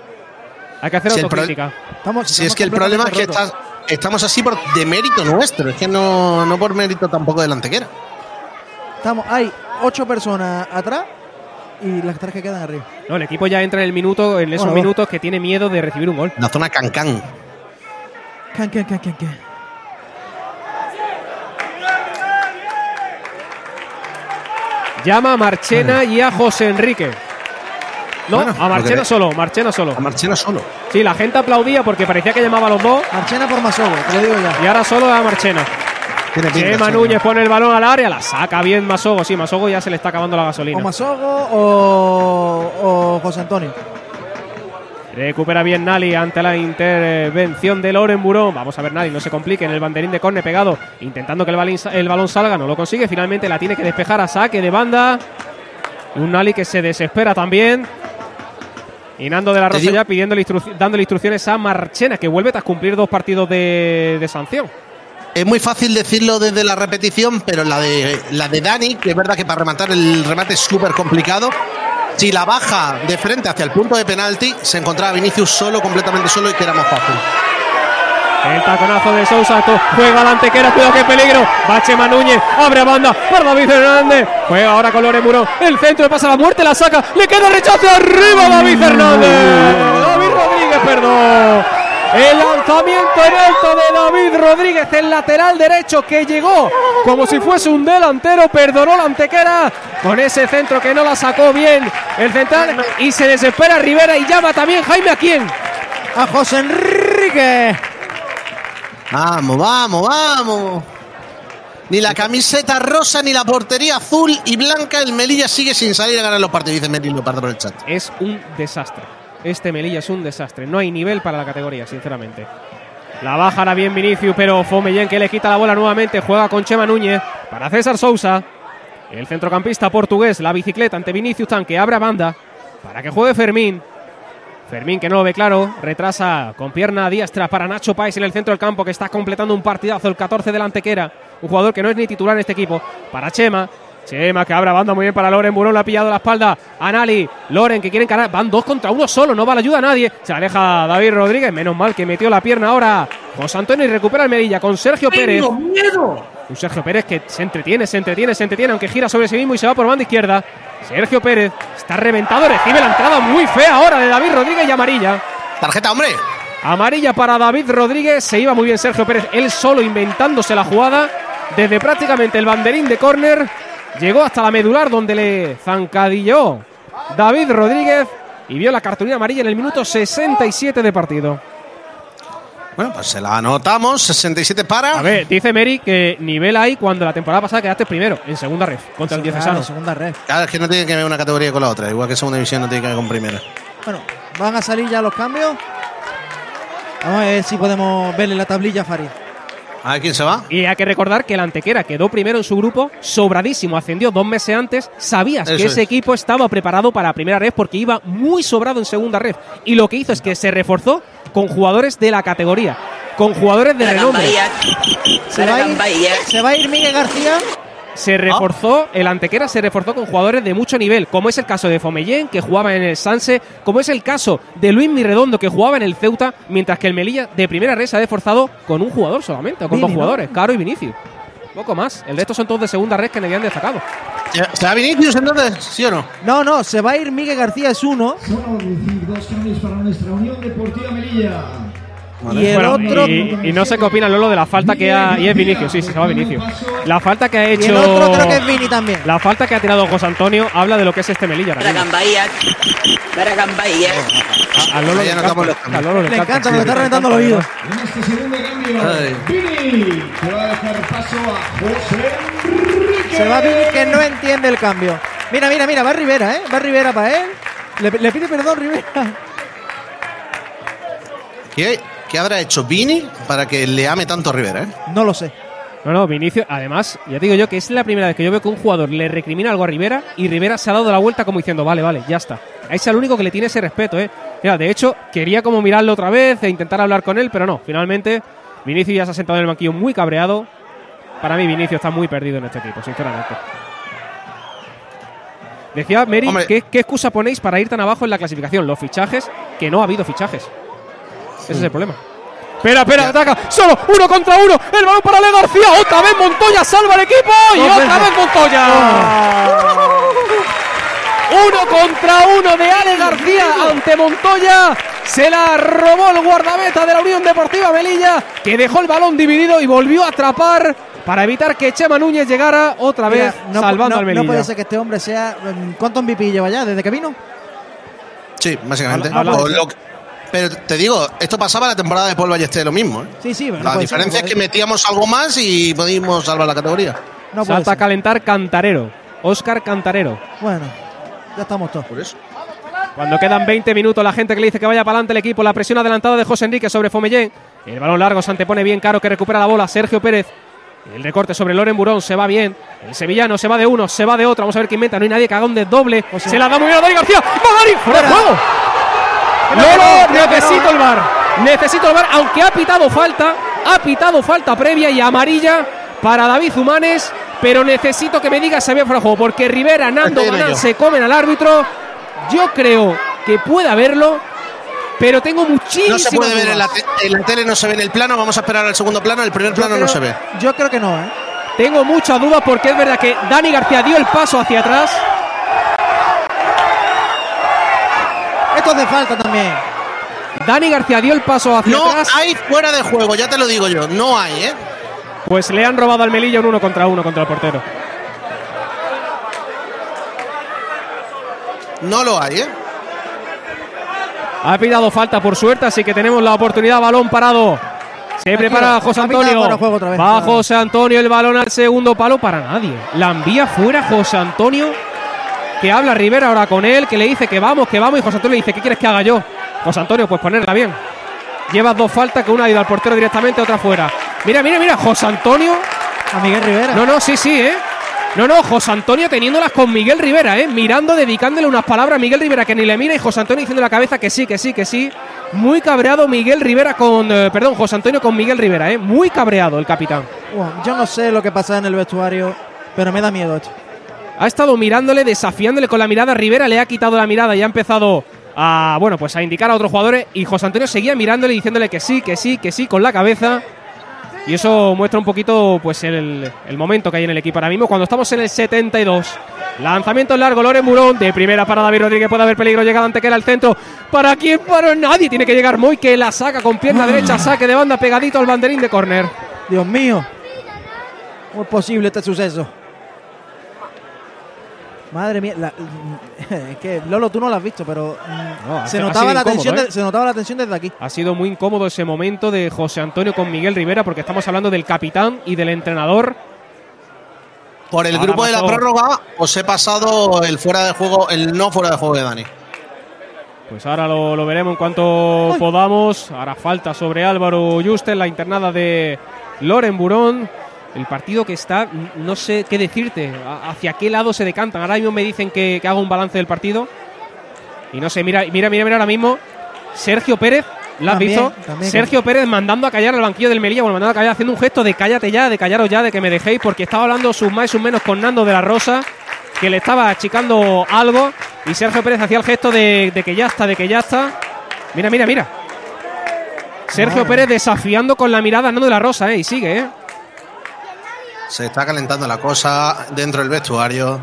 Hay que hacer
Si
autocrítica.
Estamos,
Si es que el problema es que estás- estamos así por de mérito nuestro, es que no, no por mérito tampoco del antequera.
Estamos, hay ocho personas atrás y las tres que quedan arriba.
No, el equipo ya entra en el minuto, en esos
Bueno,
minutos que tiene miedo de recibir un gol.
La zona cancán.
Can, can, can, can, can.
Llama a Marchena y a José Enrique. No,
Bueno,
a Marchena solo, Marchena solo.
A Marchena solo.
Sí, la gente aplaudía porque parecía que llamaba a los dos.
Marchena por Masogo, te lo digo ya.
Y ahora solo a Marchena. Chema
Chema.
Núñez pone el balón al área, la saca bien Masogo. Sí, Masogo ya se le está acabando la gasolina.
O Masogo o, o José Antonio.
Recupera bien Nali ante la intervención de Loren Burón. Vamos a ver Nali, no se complique en el banderín de córner pegado, intentando que el balín, el balón salga, no lo consigue. Finalmente la tiene que despejar a saque de banda. Un Nali que se desespera también. Y Nando de la Rosa ya pidiéndole dándole instrucciones a Marchena, que vuelve tras cumplir dos partidos de, de sanción.
Es muy fácil decirlo desde la repetición, pero la de la de Dani, que es verdad que para rematar el remate es súper complicado. Si la baja de frente hacia el punto de penalti, se encontraba Vinicius solo, completamente solo y que era más fácil.
El taconazo de Sousa, juega la antequera, cuidado que peligro. Va Chema Núñez, abre a banda para David Hernández. Juega ahora con Lore Murón. El centro le pasa la muerte, la saca. Le queda rechazo arriba David Hernández. David Rodríguez, perdón. El lanzamiento en alto de David Rodríguez, el lateral derecho que llegó como si fuese un delantero, perdonó la antequera con ese centro que no la sacó bien el central y se desespera Rivera y llama también Jaime a quién.
A José Enrique.
Vamos, vamos, vamos. Ni la camiseta rosa ni la portería azul y blanca. El Melilla sigue sin salir a ganar los partidos, dice Leopardo por el chat.
es un desastre. Este Melilla es un desastre. No hay nivel para la categoría, sinceramente. La baja ahora bien Vinicius, pero Fomeyen que le quita la bola nuevamente. Juega con Chema Núñez para César Sousa. El centrocampista portugués, la bicicleta ante Vinicius Tan que abre a banda para que juegue Fermín. Fermín que no lo ve claro, retrasa con pierna diestra para Nacho Páez en el centro del campo que está completando un partidazo, el 14 de la Antequera, un jugador que no es ni titular en este equipo, para Chema. Chema que abre a banda muy bien para Loren, Burón le ha pillado la espalda a Nali, Loren que quiere encarar, van dos contra uno solo, no va la ayuda a nadie, se aleja David Rodríguez, menos mal que metió la pierna ahora José Antonio y recupera el Medilla con Sergio Pérez. Un Sergio Pérez que se entretiene, se entretiene, se entretiene, aunque gira sobre sí mismo y se va por banda izquierda. Sergio Pérez está reventado, recibe la entrada muy fea ahora de David Rodríguez y amarilla.
Tarjeta, hombre.
Amarilla para David Rodríguez, se iba muy bien Sergio Pérez, él solo inventándose la jugada. Desde prácticamente el banderín de córner, llegó hasta la medular donde le zancadilló David Rodríguez y vio la cartulina amarilla en el minuto 67 de partido.
Bueno, pues se la anotamos. 67 para.
A ver, dice Mary que nivel hay cuando la temporada pasada quedaste primero, en segunda red, contra el Diocesano.
segunda red.
Claro, es que no tiene que ver una categoría con la otra. Igual que segunda división no tiene que ver con primera.
Bueno, van a salir ya los cambios. Vamos a ver si podemos verle la tablilla a Farid.
A ver quién se va.
Y hay que recordar que el Antequera quedó primero en su grupo, sobradísimo, ascendió dos meses antes. Sabías que
Eso
ese
es.
equipo estaba preparado para la primera red porque iba muy sobrado en segunda red. Y lo que hizo es que se reforzó con jugadores de la categoría, con jugadores de renombre.
Se va, a ir, se va a ir Miguel García.
Se reforzó, el Antequera se reforzó con jugadores de mucho nivel, como es el caso de Fomellén, que jugaba en el Sanse, como es el caso de Luis Mirredondo, que jugaba en el Ceuta, mientras que el Melilla de primera red se ha reforzado con un jugador solamente, o con dos
¿no?
jugadores, Caro y Vinicius. Poco más. El resto son todos de segunda red que le habían destacado.
¿Se va Vinicius entonces? ¿Sí o no?
No, no, se va a ir Miguel García, es uno.
Solo decir dos cambios para nuestra Unión Deportiva Melilla.
Y el
Bueno,
otro.
y, y no sé qué opina Lolo de la falta que ha. Y es Vinicius, sí, sí, se llama Vinicius. La falta que ha
Y
hecho.
el otro creo que es Vini también.
La falta que ha tirado José Antonio habla de lo que es este Melilla. ahora mismo. A, a Lolo le
Ya notamos los
encanta. A Lolo le
Le
encanta.
encanta, me está reventando los oídos.
En este segundo cambio. Vini que va a dejar paso a José Enrique.
Se va Vini que no entiende el cambio. Mira, mira, mira, va Rivera, ¿eh? Va Rivera para él. Le, le pide perdón Rivera.
¿Qué, qué habrá hecho Vini para que le ame tanto a Rivera? eh?
No lo sé.
No, no, Vinicius, además, ya te digo yo que es la primera vez que yo veo que un jugador le recrimina algo a Rivera y Rivera se ha dado la vuelta como diciendo, vale, vale, ya está. Es el único que le tiene ese respeto, ¿eh? Mira, de hecho, quería como mirarlo otra vez e intentar hablar con él, pero no, finalmente Vinicius ya se ha sentado en el banquillo muy cabreado. Para mí, Vinicius está muy perdido en este equipo, sinceramente. Decía Mary,
Hombre.
¿qué, ¿qué excusa ponéis para ir tan abajo en la clasificación? Los fichajes, que no ha habido fichajes. Ese es el problema. Espera, espera, ataca. Solo uno contra uno. El balón para Ale García. Otra vez Montoya salva al equipo. Y otra vez Montoya. [laughs] Uno contra uno de Ale García ante Montoya. Se la robó el guardameta de la Unión Deportiva Melilla, que dejó el balón dividido y volvió a atrapar para evitar que Chema Núñez llegara otra
Mira,
vez
no,
salvando
no-
al
no
Melilla.
puede ser que este hombre sea. mm, ¿Cuántos MVP lleva ya desde que vino?
Sí, básicamente.
Habla- habla-
O lo, Pero te digo, esto pasaba la temporada de Paul Ballester lo mismo. ¿eh?
Sí, sí, pero no
La
ser,
diferencia
no
es que metíamos algo más y pudimos salvar la categoría.
No
Salta a calentar Cantarero. Óscar Cantarero.
Bueno, ya estamos todos.
Por eso.
Cuando quedan 20 minutos, la gente que le dice que vaya para adelante el equipo, la presión adelantada de José Enrique sobre Fomellén. El balón largo se antepone bien caro que recupera la bola Sergio Pérez. El recorte sobre Loren Burón se va bien. El sevillano se va de uno, se va de otro. Vamos a ver qué inventa. No hay nadie que haga un desdoble. Se la da muy bien a Dani García. ¡Va Dani! ¡Fuera de juego! Lolo, necesito el bar. Necesito el bar, aunque ha pitado falta. Ha pitado falta previa y amarilla para David Humanes. Pero necesito que me diga si había juego. Porque Rivera, Nando,
ello.
se comen al árbitro. Yo creo que puede haberlo. Pero tengo muchísimas
No se puede ver en la,
dudas.
en la tele, no se ve en el plano. Vamos a esperar al segundo plano. El primer plano
Yo
no
creo-
se ve.
Yo creo que no, ¿eh?
Tengo muchas dudas porque es verdad que Dani García dio el paso hacia atrás.
Es de falta también.
Dani García dio el paso hacia
No
atrás.
hay fuera de juego, ya te lo digo yo. No hay, ¿eh?
Pues le han robado al Melilla un uno contra uno contra el portero.
No lo hay, ¿eh?
Ha pillado falta por suerte, así que tenemos la oportunidad. Balón parado. Se prepara José Antonio.
fuera de juego otra vez.
Va José Antonio, el balón al segundo palo para nadie. La envía fuera José Antonio. Que habla Rivera ahora con él, que le dice que vamos, que vamos. Y José Antonio le dice, ¿qué quieres que haga yo? José Antonio, pues ponerla bien. Llevas dos faltas, que una ha ido al portero directamente, otra fuera. Mira, mira, mira, José Antonio.
A Miguel Rivera.
No, no, sí, sí, ¿eh? No, no, José Antonio teniéndolas con Miguel Rivera, ¿eh? Mirando, dedicándole unas palabras a Miguel Rivera que ni le mira y José Antonio diciendo en la cabeza que sí, que sí, que sí. Muy cabreado Miguel Rivera con. eh, perdón, José Antonio con Miguel Rivera, ¿eh? Muy cabreado el capitán.
Yo no sé lo que pasa en el vestuario, pero me da miedo esto.
Ha estado mirándole, desafiándole con la mirada. Rivera le ha quitado la mirada y ha empezado a, bueno, pues a indicar a otros jugadores. Y José Antonio seguía mirándole diciéndole que sí, que sí, que sí, con la cabeza. Y eso muestra un poquito pues el, el momento que hay en el equipo ahora mismo. Cuando estamos en el 72. Lanzamiento largo, Loren Murón. De primera para David Rodríguez. Puede haber peligro. Llegada ante que era el centro. ¿Para quién? Para nadie. Tiene que llegar Moy que la saca con pierna derecha. Saque de banda pegadito al banderín de córner.
Dios mío. ¿Cómo es posible este suceso? Madre mía, la- [laughs] es que Lolo tú no lo has visto, pero mm,
No,
se, notaba la
incómodo,
tensión
¿eh?
de- se notaba la tensión desde aquí.
Ha sido muy incómodo ese momento de José Antonio con Miguel Rivera porque estamos hablando del capitán y del entrenador.
Por el
Ahora
grupo de la prórroga os he pasado el fuera de juego, el no fuera de juego de Dani.
Pues ahora lo, lo veremos en cuanto podamos. Ahora falta sobre Álvaro Juste la internada de Loren Burón. El partido que está, no sé qué decirte, hacia qué lado se decantan. Ahora mismo me dicen que, que haga un balance del partido. Y no sé, mira, mira, mira, mira ahora mismo. Sergio Pérez, ¿lo has
También,
visto?
también.
Sergio Pérez mandando a callar al banquillo del Melilla, bueno, mandando a callar, haciendo un gesto de cállate ya, de callaros ya, de que me dejéis, porque estaba hablando sus más y sus menos con Nando de la Rosa, que le estaba achicando algo, y Sergio Pérez hacía el gesto de, de que ya está, de que ya está. Mira, mira, mira. Sergio. Pérez desafiando con la mirada a Nando de la Rosa, ¿eh? Y sigue, ¿eh?
Se está calentando la cosa dentro del vestuario.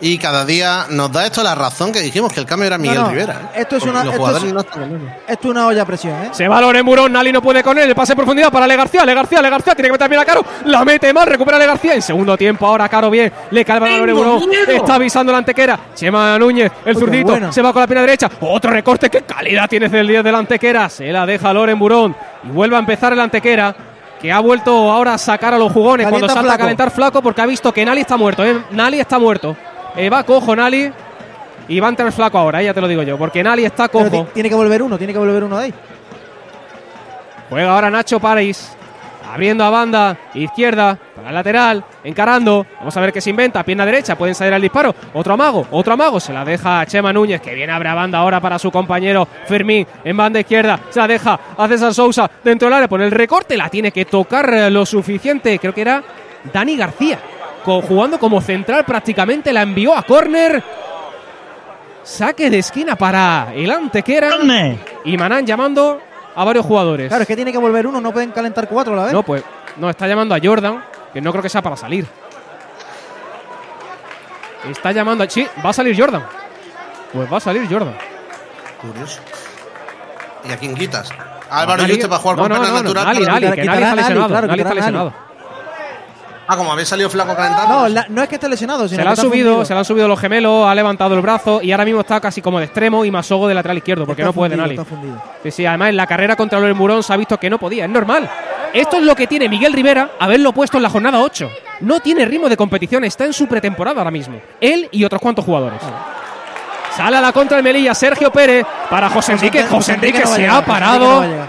Y cada día nos da esto la razón que dijimos que el cambio era Miguel
no,
Rivera. ¿eh?
esto es
Porque
una-
Los
esto
jugadores
es-
no están ganando.
Esto es una olla a presión, ¿eh?
Se va Loren Murón, Nali no puede con él, el pase en profundidad para Le García, Le García, Le García, tiene que meter bien a Caro, la mete mal, recupera Le García en segundo tiempo, ahora Caro bien, le calva a Loren Murón, está avisando la antequera, Chema Núñez, el zurdito, se va con la pierna derecha, otro recorte, qué calidad tiene el 10 de la antequera, se la deja Loren Murón y vuelve a empezar el antequera. Que ha vuelto ahora a sacar a los jugones
Calienta
cuando salta a calentar flaco porque ha visto que Nali está muerto, ¿eh? Nali está muerto. Eh, va cojo Nali y va a entrar flaco ahora, ¿eh? ya te lo digo yo, porque Nali está cojo.
ti- tiene que volver uno, tiene que volver uno de ahí.
Juega ahora Nacho París. Abriendo a banda izquierda para el lateral, encarando. Vamos a ver qué se inventa. Pierna derecha, pueden salir al disparo. Otro amago, otro amago. Se la deja a Chema Núñez, que viene a abrir a banda ahora para su compañero Fermín en banda izquierda. Se la deja a César Sousa dentro del área. Pone el recorte, la tiene que tocar eh, lo suficiente. Creo que era Dani García, jugando como central prácticamente. La envió a córner. Saque de esquina para el Antequera. Y Manán llamando a varios jugadores.
Claro, es que tiene que volver uno, no pueden calentar cuatro a la vez.
No, pues no, está llamando a Jordan, que no creo que sea para salir. Está llamando a... Sí, va a salir Jordan. Pues va a salir Jordan.
Curioso. ¿Y a quién quitas? Álvaro Yuste para jugar
no,
con
no, no, no,
natural.
Nali, Nali, que Nali está
a Nali,
lesionado.
claro,
Nali está lesionado.
Ah, como habéis salido flaco calentando.
No, la- no es que esté lesionado, sino
Se le
que
han subido,
fundido.
se le han subido los gemelos, ha levantado el brazo y ahora mismo está casi como de extremo y Masogo de lateral izquierdo, porque
Está
no puede, Nali. Sí, sí, además en la carrera contra el Murón se ha visto que no podía, es normal. Esto es lo que tiene Miguel Rivera haberlo puesto en la jornada 8. No tiene ritmo de competición, está en su pretemporada ahora mismo. Él y otros cuantos jugadores. Sale a la contra el Melilla, Sergio Pérez para José Enrique.
José
José Enrique
no
se
llegar,
ha
José Enrique
parado.
no a llegar.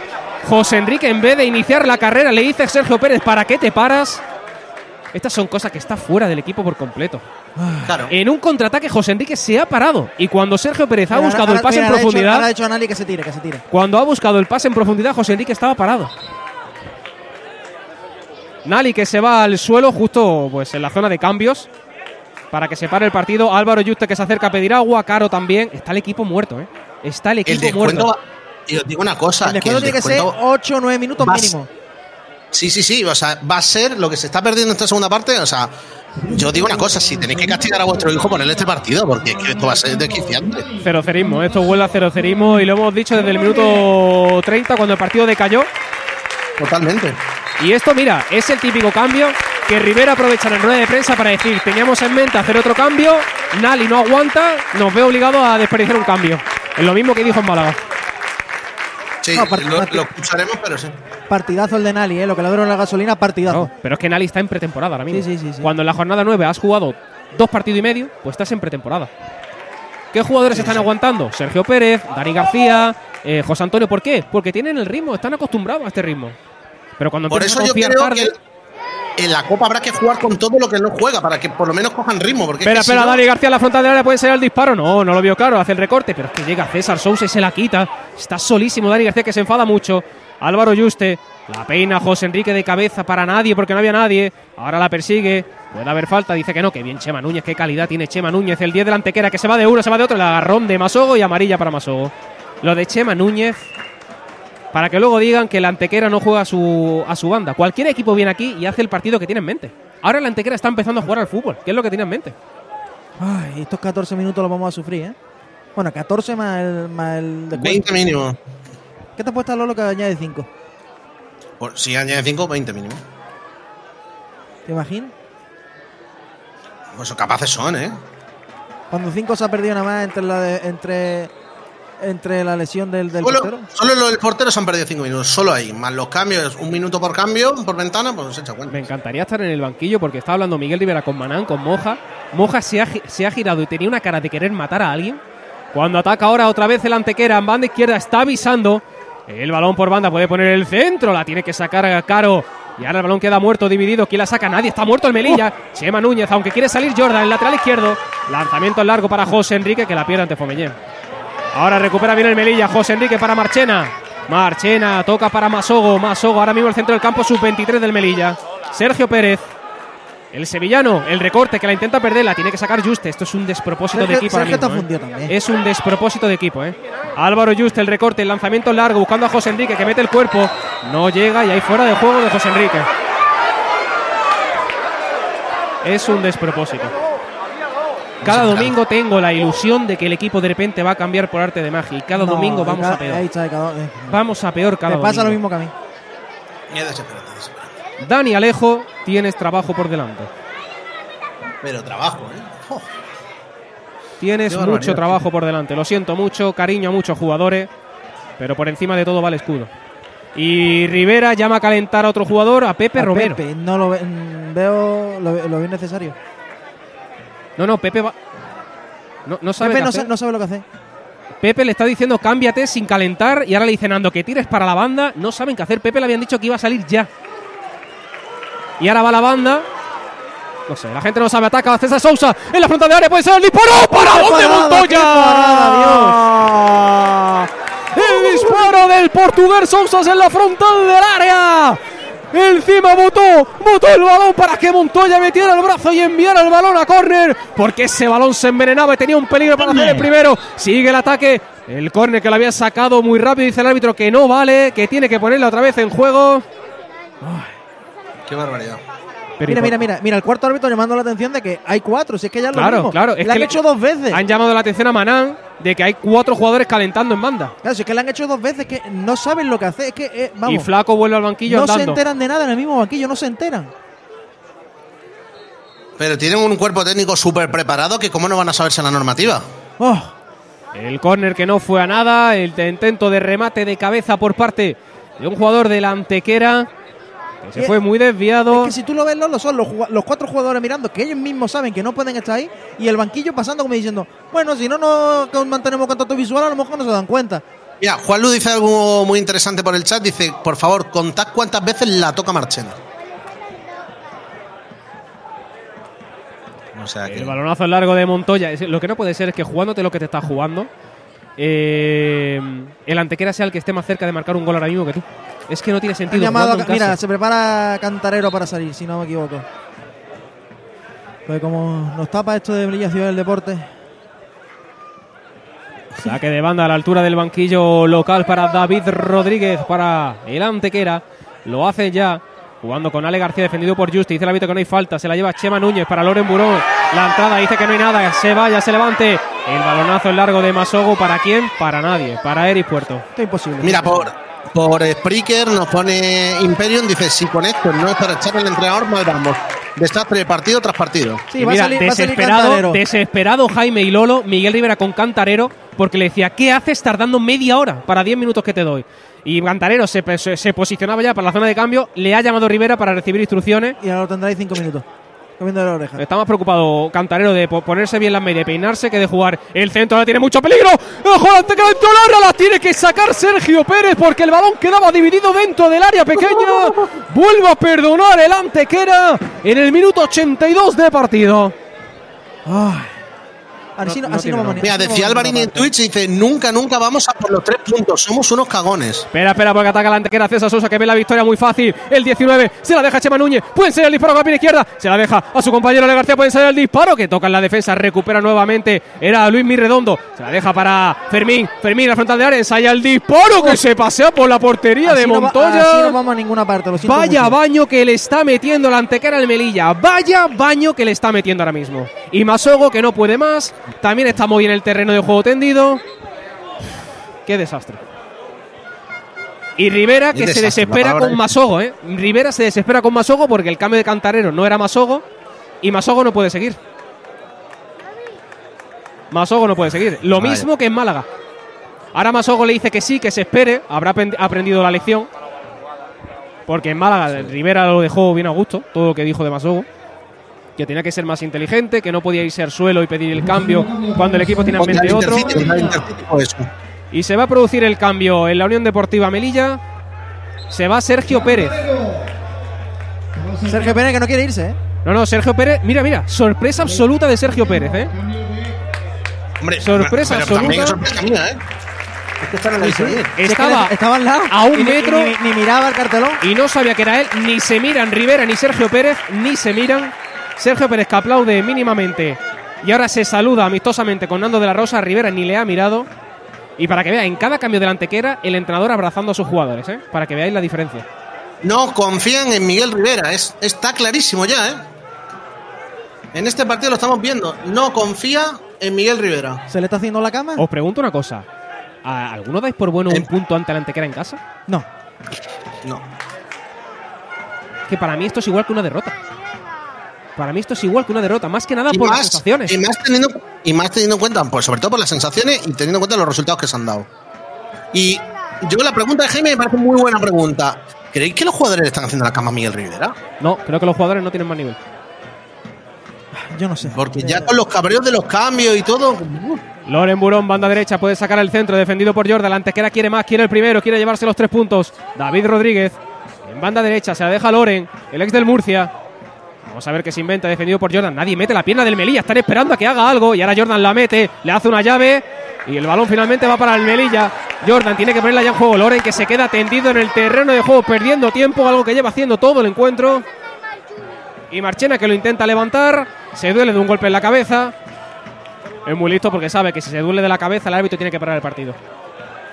José Enrique, en vez de iniciar la carrera, le dice a Sergio Pérez, ¿para qué te paras? Estas son cosas que está fuera del equipo por completo.
Claro.
En un contraataque, José Enrique se ha parado. Y cuando Sergio Pérez ha buscado
ahora-
el pase
mira,
en
ahora ha hecho-
profundidad,
ahora ha hecho a Nali que se tire, que se tire.
cuando ha buscado el pase en profundidad, José Enrique estaba parado. Nali que se va al suelo justo pues en la zona de cambios para que se pare el partido. Álvaro Yuste que se acerca a pedir agua. Caro también. Está el equipo muerto, ¿eh? Está el
El
equipo
descuento.
muerto.
va- Y os digo una cosa.
El
que
descuento
el
tiene que ser
descuento
8 o 9 minutos
va a
mínimo.
Sí, sí, sí. O sea, va a ser lo que se está perdiendo en esta segunda parte. O sea, yo digo una cosa: si tenéis que castigar a vuestro hijo, ponerle este partido, porque es que esto va a ser desquiciante.
Cerocerismo, esto huele a cerocerismo y lo hemos dicho desde el minuto 30 cuando el partido decayó.
Totalmente.
Y esto, mira, es el típico cambio que Rivera aprovechará en rueda de prensa para decir, teníamos en mente hacer otro cambio, Nali no aguanta, nos ve obligado a desperdiciar un cambio. Es lo mismo que dijo en Málaga.
Sí,
No, part-
lo, escucharemos, pero sí.
Partidazo el de Nali, ¿eh? Lo que le dieron la gasolina, partidazo.
No, pero es que Nali está en pretemporada ahora mismo.
Sí, sí, sí, sí.
Cuando en la jornada 9 has jugado dos partidos y medio, pues estás en pretemporada. ¿Qué jugadores están aguantando? Sergio Pérez, Dani García, eh, José Antonio. ¿Por qué? Porque tienen el ritmo, están acostumbrados a este ritmo. Pero cuando
Por
empiezas
eso
a
yo
confiar
creo
tarde-
que en la Copa habrá que jugar con todo lo que no juega, para que por lo menos cojan ritmo. Porque es
Espera,
que si
espera,
no-
Dani García a la frontal del área puede ser el disparo. No, no lo vio claro, hace el recorte, pero es que llega César Sousa y se la quita. Está solísimo Dani García que se enfada mucho. Álvaro Yuste, la peina José Enrique de cabeza para nadie porque no había nadie. Ahora la persigue. Puede haber falta, dice que no, que bien Chema Núñez, qué calidad tiene Chema Núñez, el 10 de la antequera que se va de uno, se va de otro, el agarrón de Masogo y amarilla para Masogo. Lo de Chema Núñez, para que luego digan que la antequera no juega a su, a su banda. Cualquier equipo viene aquí y hace el partido que tiene en mente. Ahora la antequera está empezando a jugar al fútbol, que es lo que tiene en mente.
Ay, estos 14 minutos los vamos a sufrir, ¿eh? Bueno, 14 más el, más el descuento.
20 mínimo.
¿Qué te ha puesto Lolo que añade 5?
Por- si añade 5, 20 mínimo.
¿Te imaginas?
Pues capaces son, ¿eh?
Cuando 5 se ha perdido nada más entre la, de- entre, entre la lesión del, del
Solo,
portero.
solo los del portero se han perdido 5 minutos, solo ahí. Más los cambios, un minuto por cambio, por ventana, pues se echa cuenta.
Me encantaría estar en el banquillo porque estaba hablando Miguel Rivera con Manán, con Moja. Moja se ha, se ha girado y tenía una cara de querer matar a alguien. Cuando ataca ahora otra vez el antequera en banda izquierda, está avisando. El balón por banda puede poner el centro, la tiene que sacar a Caro. Y ahora el balón queda muerto, dividido. ¿Quién la saca? Nadie, está muerto el Melilla. Chema Núñez, aunque quiere salir Jordan, el lateral izquierdo. Lanzamiento en largo para José Enrique, que la pierde ante Fomeñén. Ahora recupera bien el Melilla. José Enrique para Marchena. Marchena toca para Masogo. Masogo ahora mismo el centro del campo sub-23 del Melilla. Sergio Pérez. El sevillano, el recorte que la intenta perder, la tiene que sacar Juste. Esto es un despropósito de equipo. ahora mismo, ¿eh?
también.
Es un despropósito de equipo, ¿eh? Álvaro Juste, el recorte, el lanzamiento largo, buscando a José Enrique que mete el cuerpo. No llega y ahí fuera de juego de José Enrique. Es un despropósito. Cada domingo tengo la ilusión de que el equipo de repente va a cambiar por arte de magia. Y cada
No,
domingo vamos
cada-
a peor.
ahí está, cada- eh.
Vamos a peor cada
Te pasa lo
domingo.
mismo que a mí.
Desesperante, desesperante.
Dani Alejo, tienes trabajo por delante.
Pero trabajo, ¿eh? Oh.
Tienes
Qué
mucho trabajo por delante. Lo siento mucho, cariño a muchos jugadores, pero por encima de todo va el escudo. Y Rivera llama a calentar a otro jugador, a Pepe
A
Romero.
Pepe, no lo ve- mm, veo, lo, lo veo necesario.
No, no, Pepe va. No, no sabe
Pepe
qué
no,
hacer.
sa- no sabe lo que hace.
Pepe le está diciendo cámbiate sin calentar y ahora le dicen Ando que tires para la banda. No saben qué hacer. Pepe le habían dicho que iba a salir ya. Y ahora va la banda. No sé, la gente no sabe. Ataca a César Sousa en la frontal de área. Puede ser el disparo. ¡Para
¡Qué
dónde
parada,
Montoya! El disparo del portugués Sousas en la frontal del área. Encima botó, botó el balón para que Montoya metiera el brazo y enviara el balón a córner, porque ese balón se envenenaba y tenía un peligro para hacer el primero. Sigue el ataque, el córner que lo había sacado muy rápido, dice el árbitro que no vale, que tiene que ponerla otra vez en juego.
Qué barbaridad.
Pero
mira, mira, mira, mira, el cuarto árbitro llamando la atención de que hay cuatro, si es que ya es lo
Claro,
mismo.
claro, es
le han
le-
hecho dos veces.
Han llamado la atención a Manán de que hay cuatro jugadores calentando en banda.
Claro, si es que le han hecho dos veces, que no saben lo que hacer. Es que, eh, vamos,
Y Flaco vuelve al banquillo
no se enteran de nada en el mismo banquillo, no se enteran.
Pero tienen un cuerpo técnico súper preparado que cómo no van a saberse la normativa.
Oh,
El córner que no fue a nada, el intento de remate de cabeza por parte de un jugador de la Antequera que se
Eh,
fue muy desviado.
Es que si tú lo ves, Lolo, son los, los cuatro jugadores mirando, que ellos mismos saben que no pueden estar ahí, y el banquillo pasando como diciendo, bueno, si no nos con- mantenemos contacto visual, a lo mejor no se dan cuenta.
Mira, Juan Lu dice algo muy interesante por el chat. Dice, por favor, contad cuántas veces la toca Marchena. O sea que...
El balonazo largo de Montoya. Lo que no puede ser es que jugándote lo que te estás jugando, eh, el Antequera sea el que esté más cerca de marcar un gol ahora mismo que tú. Es que no tiene sentido.
llamado a- mira, se prepara Cantarero para salir, si no me equivoco. Pues como nos tapa esto de Brilla Ciudad del Deporte.
Saque de banda a la altura del banquillo local para David Rodríguez, para el Antequera. Lo hace ya, jugando con Ale García, defendido por Justi. Dice el árbitro que no hay falta. Se la lleva Chema Núñez para Loren Burón. La entrada dice que no hay nada. Se vaya, se levante. El balonazo en largo de Masogo. ¿Para quién? Para nadie. Para Eris Puerto.
Esto es imposible.
Mira, por, por Spreaker nos pone Imperium, dice, si con esto no es para echar el entrenador, mal vamos. Desastre partido tras partido.
Sí,
Y
va,
mira,
a salir, va a salir
desesperado, desesperado Jaime y Lolo, Miguel Rivera con Cantarero, porque le decía, ¿qué haces tardando media hora para 10 minutos que te doy? Y Cantarero se, se- se posicionaba ya para la zona de cambio, le ha llamado Rivera para recibir instrucciones.
Y ahora lo tendráis cinco minutos. Comiendo la oreja.
Está más preocupado Cantarero de po- ponerse bien las medias peinarse que de jugar. El centro ahora tiene mucho peligro. ¡Ojo, dentro del área! La tiene que sacar Sergio Pérez porque el balón quedaba dividido dentro del área pequeña. Vuelve a perdonar el Antequera en el minuto 82 de partido.
Así no,
no
así no vamos
Mira,
no
decía
ni
en. Twitch, dice, nunca, nunca vamos a por los tres puntos, somos unos cagones.
Espera, espera, porque ataca la antequera César Sosa, que ve la victoria muy fácil. El 19 se la deja Chema Núñez. Puede ser el disparo con la pierna izquierda. Se la deja a su compañero Le García. Puede ser el disparo que toca en la defensa. Recupera nuevamente. Era Luis Mirredondo. Se la deja para Fermín. Fermín, la frontal de área. Ensaya el disparo que se pasea por la portería
Así
de
no va-
Montoya.
así no vamos a ninguna parte. Lo
Vaya
mucho.
baño que le está metiendo la antequera al Melilla. Vaya baño que le está metiendo ahora mismo. Y Masogo que no puede más. También está muy en el terreno de juego tendido. Qué desastre. Y Rivera que se
desastre,
desespera con Masogo, ¿eh? Rivera se desespera con Masogo porque el cambio de cantarero no era Masogo y Masogo no puede seguir. Masogo no puede seguir. Lo
Vaya.
mismo que en Málaga. Ahora Masogo le dice que sí, que se espere. Habrá aprendi- aprendido la lección. Porque en Málaga Rivera lo dejó bien a gusto, todo lo que dijo de Masogo. Que tenía que ser más inteligente, que no podía irse al suelo y pedir el cambio cuando el equipo tiene en mente otro. Y se va a producir el cambio en la Unión Deportiva Melilla. Se va Sergio Pérez.
Sergio Pérez que no quiere irse, ¿eh?
No, no, Sergio Pérez. Mira, mira, sorpresa absoluta de Sergio Pérez, ¿eh?
Hombre,
Sorpresa
pero es
absoluta.
sorpresa mía, ¿eh? Es que
Estaba
estaba al lado.
a un
Y
metro.
y Ni, ni miraba el cartelón.
Y no sabía que era él. Ni se miran Rivera ni Sergio Pérez. Ni se miran. Sergio Pérez que aplaude mínimamente. Y ahora se saluda amistosamente con Nando de la Rosa. Rivera ni le ha mirado. Y para que vea, en cada cambio de la antequera, el entrenador abrazando a sus jugadores, ¿eh? Para que veáis la diferencia.
No confían en Miguel Rivera, es, está clarísimo ya, ¿eh? En este partido lo estamos viendo. No confía en Miguel Rivera.
¿Se le está haciendo la cama?
Os pregunto una cosa. ¿A ¿Alguno dais por bueno un punto ante la antequera en casa?
No.
No.
Que para mí esto es igual que una derrota. Para mí esto es igual que una derrota, más que nada
Y
por las sensaciones.
y más teniendo y más teniendo en cuenta, pues sobre todo por las sensaciones y teniendo en cuenta los resultados que se han dado. Y yo la pregunta de Jaime me parece muy buena pregunta. ¿Creéis que los jugadores le están haciendo la cama a Miguel Rivera?
No, creo que los jugadores no tienen más nivel.
Yo no sé.
Porque ya con los cabreos de los cambios y todo. uh,
Loren Burón, banda derecha, puede sacar el centro, defendido por Jordan. La antequera quiere más, quiere el primero, quiere llevarse los tres puntos. David Rodríguez, en banda derecha, se la deja Loren, el ex del Murcia. Vamos a ver qué se inventa, defendido por Jordan. Nadie mete la pierna del Melilla, están esperando a que haga algo. Y ahora Jordan la mete, le hace una llave. Y el balón finalmente va para el Melilla. Jordan tiene que ponerla ya en juego. Loren que se queda tendido en el terreno de juego, perdiendo tiempo, algo que lleva haciendo todo el encuentro. Y Marchena que lo intenta levantar, se duele de un golpe en la cabeza. Es muy listo porque sabe que si se duele de la cabeza, el árbitro tiene que parar el partido.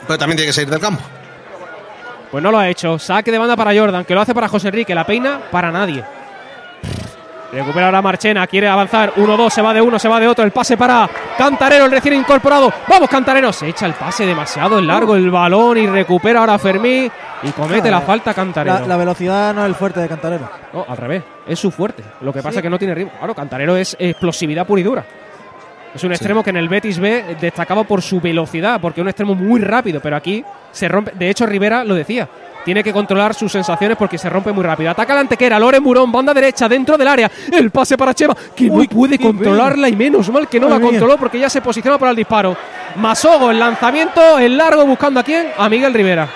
Pero también tiene que salir del campo.
Pues no lo ha hecho. Saque de banda para Jordan, que lo hace para José Enrique. La peina para nadie. Recupera ahora Marchena, quiere avanzar. 1-2, se va de uno, se va de otro. El pase para Cantarero, el recién incorporado. Vamos, Cantarero. Se echa el pase demasiado en largo el balón y recupera ahora Fermín y comete la falta Cantarero.
La, la velocidad no es el fuerte de Cantarero.
No, al revés, es su fuerte. Lo que pasa
Sí.
es que no tiene ritmo. Claro, Cantarero es explosividad pura y dura. Es un extremo que en el Betis B destacaba por su velocidad, porque es un extremo muy rápido, pero aquí se rompe. De hecho, Rivera lo decía. Tiene que controlar sus sensaciones porque se rompe muy rápido. Ataca la antequera, Loren Murón, banda derecha, dentro del área. El pase para Chema, que no puede controlarla y menos mal que no la controló porque ya se posiciona para el disparo. Masogo, el lanzamiento, el largo buscando a quién? A Miguel Rivera.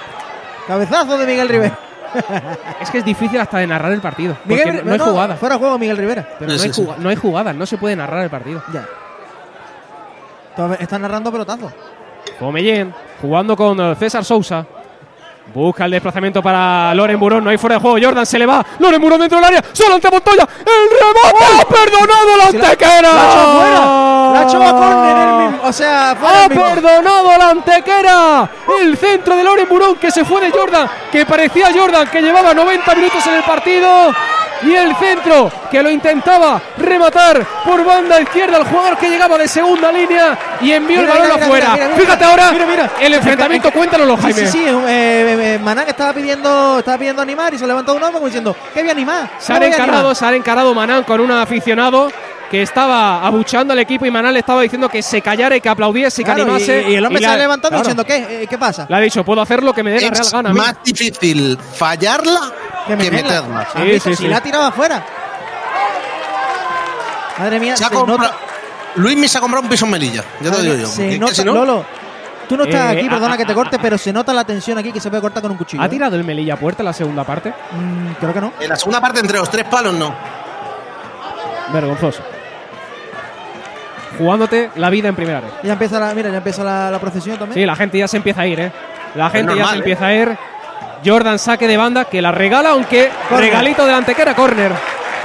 Cabezazo de Miguel Rivera. [laughs]
Es que es difícil hasta de narrar el partido. Porque
Miguel,
no hay jugada.
Fuera juego Miguel Rivera.
Pero no, hay juga- no hay jugadas, no se puede narrar el partido.
Ya. Están narrando pelotazos.
Fomellén jugando con eh, César Sousa. Busca el desplazamiento para Loren Burón. No hay fuera de juego. Jordan se le va. Loren Burón dentro del área. Solo ante Montoya. El remate. ¡Ha perdonado la antequera!
la fuera. Echado a córner o sea, fuera
¡Ha perdonado la antequera! El centro de Loren Burón que se fue de Jordan. Que parecía Jordan que llevaba 90 minutos en el partido. Y el centro que lo intentaba rematar por banda izquierda. El jugador que llegaba de segunda línea y envió
Mira,
el balón
mira,
afuera.
mira,
Fíjate ahora
Mira, mira.
el enfrentamiento. Cuéntanoslo,
Sí,
Jaime.
Sí, sí, eh, eh, Maná que estaba pidiendo, estaba pidiendo animar y se levantó un hombre como diciendo, ¿qué voy a animar?
Se
¿Cómo
han encarado,
animar?".
se han encarado Manán con un aficionado que estaba abuchando al equipo y Manán le estaba diciendo que se callara y que aplaudiese y que
Claro,
animase.
y, y el hombre
Y
se ha levantado
claro.
diciendo, ¿qué? Eh, ¿Qué pasa?
Le ha dicho, puedo hacer lo que me dé la real
Es
gana. mí".
más difícil fallarla que,
meterla. si la ha tirado afuera. Madre mía,
Se ha
se nota,
Luis me se ha comprado un piso en Melilla, ya te lo digo yo.
se
es
nota-
que si no-
Lolo, tú no estás
Eh,
aquí,
ah,
perdona
ah,
que te
ah,
corte, pero se nota la tensión aquí que se puede cortar con un cuchillo.
¿Ha
¿eh?
tirado el Melilla a puerta la segunda parte?
Mm, creo que no.
En la segunda parte, entre los tres palos, no.
Vergonzoso. Jugándote la vida en primera red.
Ya empieza la, mira, ya empieza la, la procesión también.
Sí, la gente ya se empieza a ir, ¿eh? La gente ya se
¿eh?
empieza a ir. Jordan saque de banda que la regala, aunque regalito de la antequera, corner.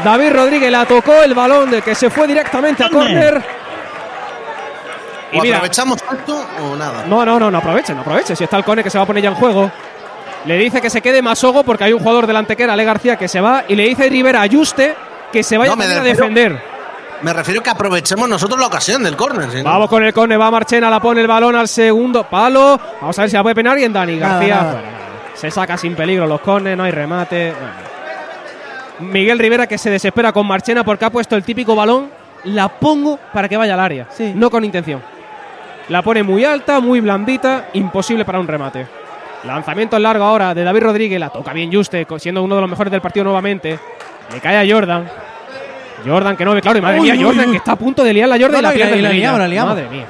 David Rodríguez la tocó el balón de que se fue directamente a córner. Y mira,
aprovechamos esto o nada.
no, no, no, no aproveche, no aproveche. Si está el Cone que se va a poner ya en juego. Le dice que se quede Masogo porque hay un jugador de la antequera, Ale García, que se va. Y le dice Rivera Ayuste que se vaya
No, me
a defender.
Me refiero que aprovechemos nosotros la ocasión del córner.
Vamos con el Cone, va Marchena, la pone el balón al segundo palo. Vamos a ver si la puede penar y en Dani García.
nada.
fuera, nada. Se saca sin peligro los cones, no hay remate. Bueno. Miguel Rivera que se desespera con Marchena porque ha puesto el típico balón. La pongo para que vaya al área,
Sí.
no con intención. La pone muy alta, muy blandita, imposible para un remate. Lanzamiento en largo ahora de David Rodríguez, la toca bien Juste, siendo uno de los mejores del partido nuevamente. Le cae a Jordan. Jordan que no ve claro, y madre
Uy,
mía,
uy,
Jordan
uy.
que está a punto de liar la Jordan
No,
y la pierde
la liamos, la liamos.
Madre mía.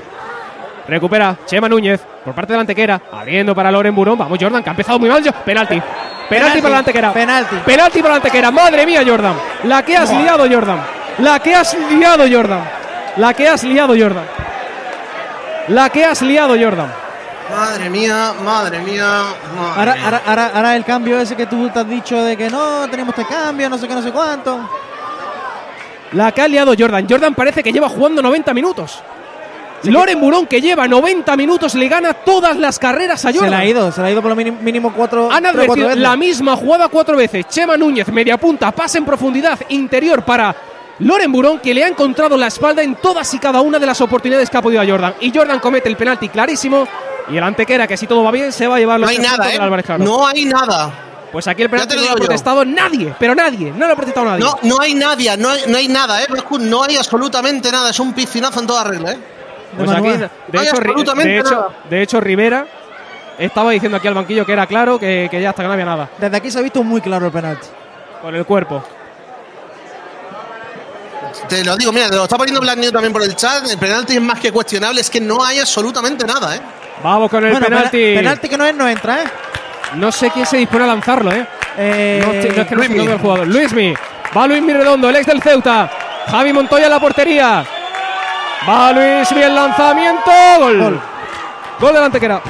Recupera Chema Núñez por parte de la antequera, abriendo para Loren Burón. Vamos, Jordan, que ha empezado muy mal. Yo- Penalti. Penalti, para la antequera.
Penalti.
Penalti para la antequera. Madre mía, Jordan. La que has liado, Jordan. La que has liado, Jordan. La que has liado, Jordan. La que has liado, Jordan.
Madre mía, madre mía. madre
Ahora,
mía.
ahora, ahora, ahora el cambio ese que tú te has dicho de que no, tenemos este cambio, no sé qué, no sé cuánto.
La que ha liado Jordan. Jordan parece que lleva jugando 90 minutos. Loren Burón, que lleva 90 minutos, le gana todas las carreras a Jordan.
Se la ha ido, se la ha ido por lo mínimo, cuatro,
Han
cuatro
advertido
veces.
la misma jugada cuatro veces. Chema Núñez, media punta, pase en profundidad, interior para Loren Burón, que le ha encontrado la espalda en todas y cada una de las oportunidades que ha podido a Jordan. Y Jordan comete el penalti clarísimo. Y el antequera, que si todo va bien, se va a llevar los
No hay nada, ¿eh? No hay nada.
Pues aquí el penalti no lo ha
yo.
protestado nadie, pero nadie, no lo ha protestado nadie.
No, no hay nadie, no hay, no hay nada, ¿eh? No hay absolutamente nada. Es un piscinazo en toda regla, ¿eh?
Pues
de
aquí,
manual.
de,
No hay
hecho,
absolutamente
de, hecho,
nada.
de hecho, Rivera estaba diciendo aquí al banquillo que era claro, que, que ya hasta que no había nada.
Desde aquí se ha visto muy claro el penalti.
Con el cuerpo.
Te lo digo, mira, te lo está poniendo Black New también por el chat. El penalti es más que cuestionable, es que no hay absolutamente nada, ¿eh?
Vamos con el
bueno,
penalti.
pena- penalti que no es, no entra, ¿eh?
No sé quién se dispone a lanzarlo, ¿eh?
Eh,
No, no es que no sé
Luismi.
el jugador. Luismi. Va Luismi Redondo, el ex del Ceuta. Javi Montoya en la portería. Va Luismi el lanzamiento. Gol.
Gol.
Gol, de la antequera.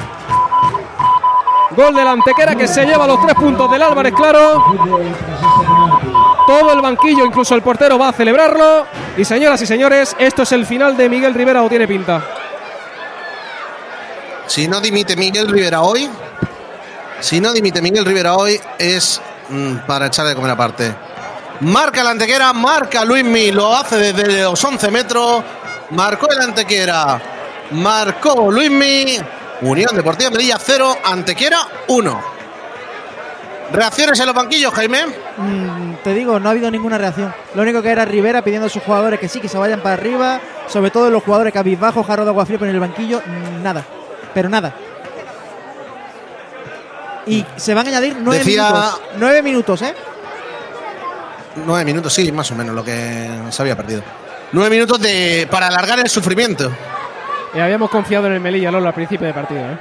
Gol de la antequera que se lleva los tres puntos del Álvarez, claro. Todo el banquillo, incluso el portero, va a celebrarlo. Y señoras y señores, esto es el final de Miguel Rivera o tiene pinta.
Si no dimite Miguel Rivera hoy, si no dimite Miguel Rivera hoy, es mm, para echarle de comer aparte. Marca el Antequera, marca Luismi, lo hace desde los 11 metros. Marcó el Antequera, marcó Luismi. Unión Deportiva Melilla 0, Antequera 1. ¿Reacciones en los banquillos, Jaime?
Mm, te digo, no ha habido ninguna reacción. Lo único que era Rivera pidiendo a sus jugadores que sí, que se vayan para arriba. Sobre todo los jugadores cabizbajos, jarro de agua fría en el banquillo. Nada. Pero nada. Y se van a añadir nueve
Decía-
minutos. Nueve minutos, ¿eh?
Nueve minutos, sí, más o menos lo que se había perdido. Nueve minutos de, para alargar el sufrimiento.
Y habíamos confiado en el Melilla, Lolo, al principio de partido. ¿eh?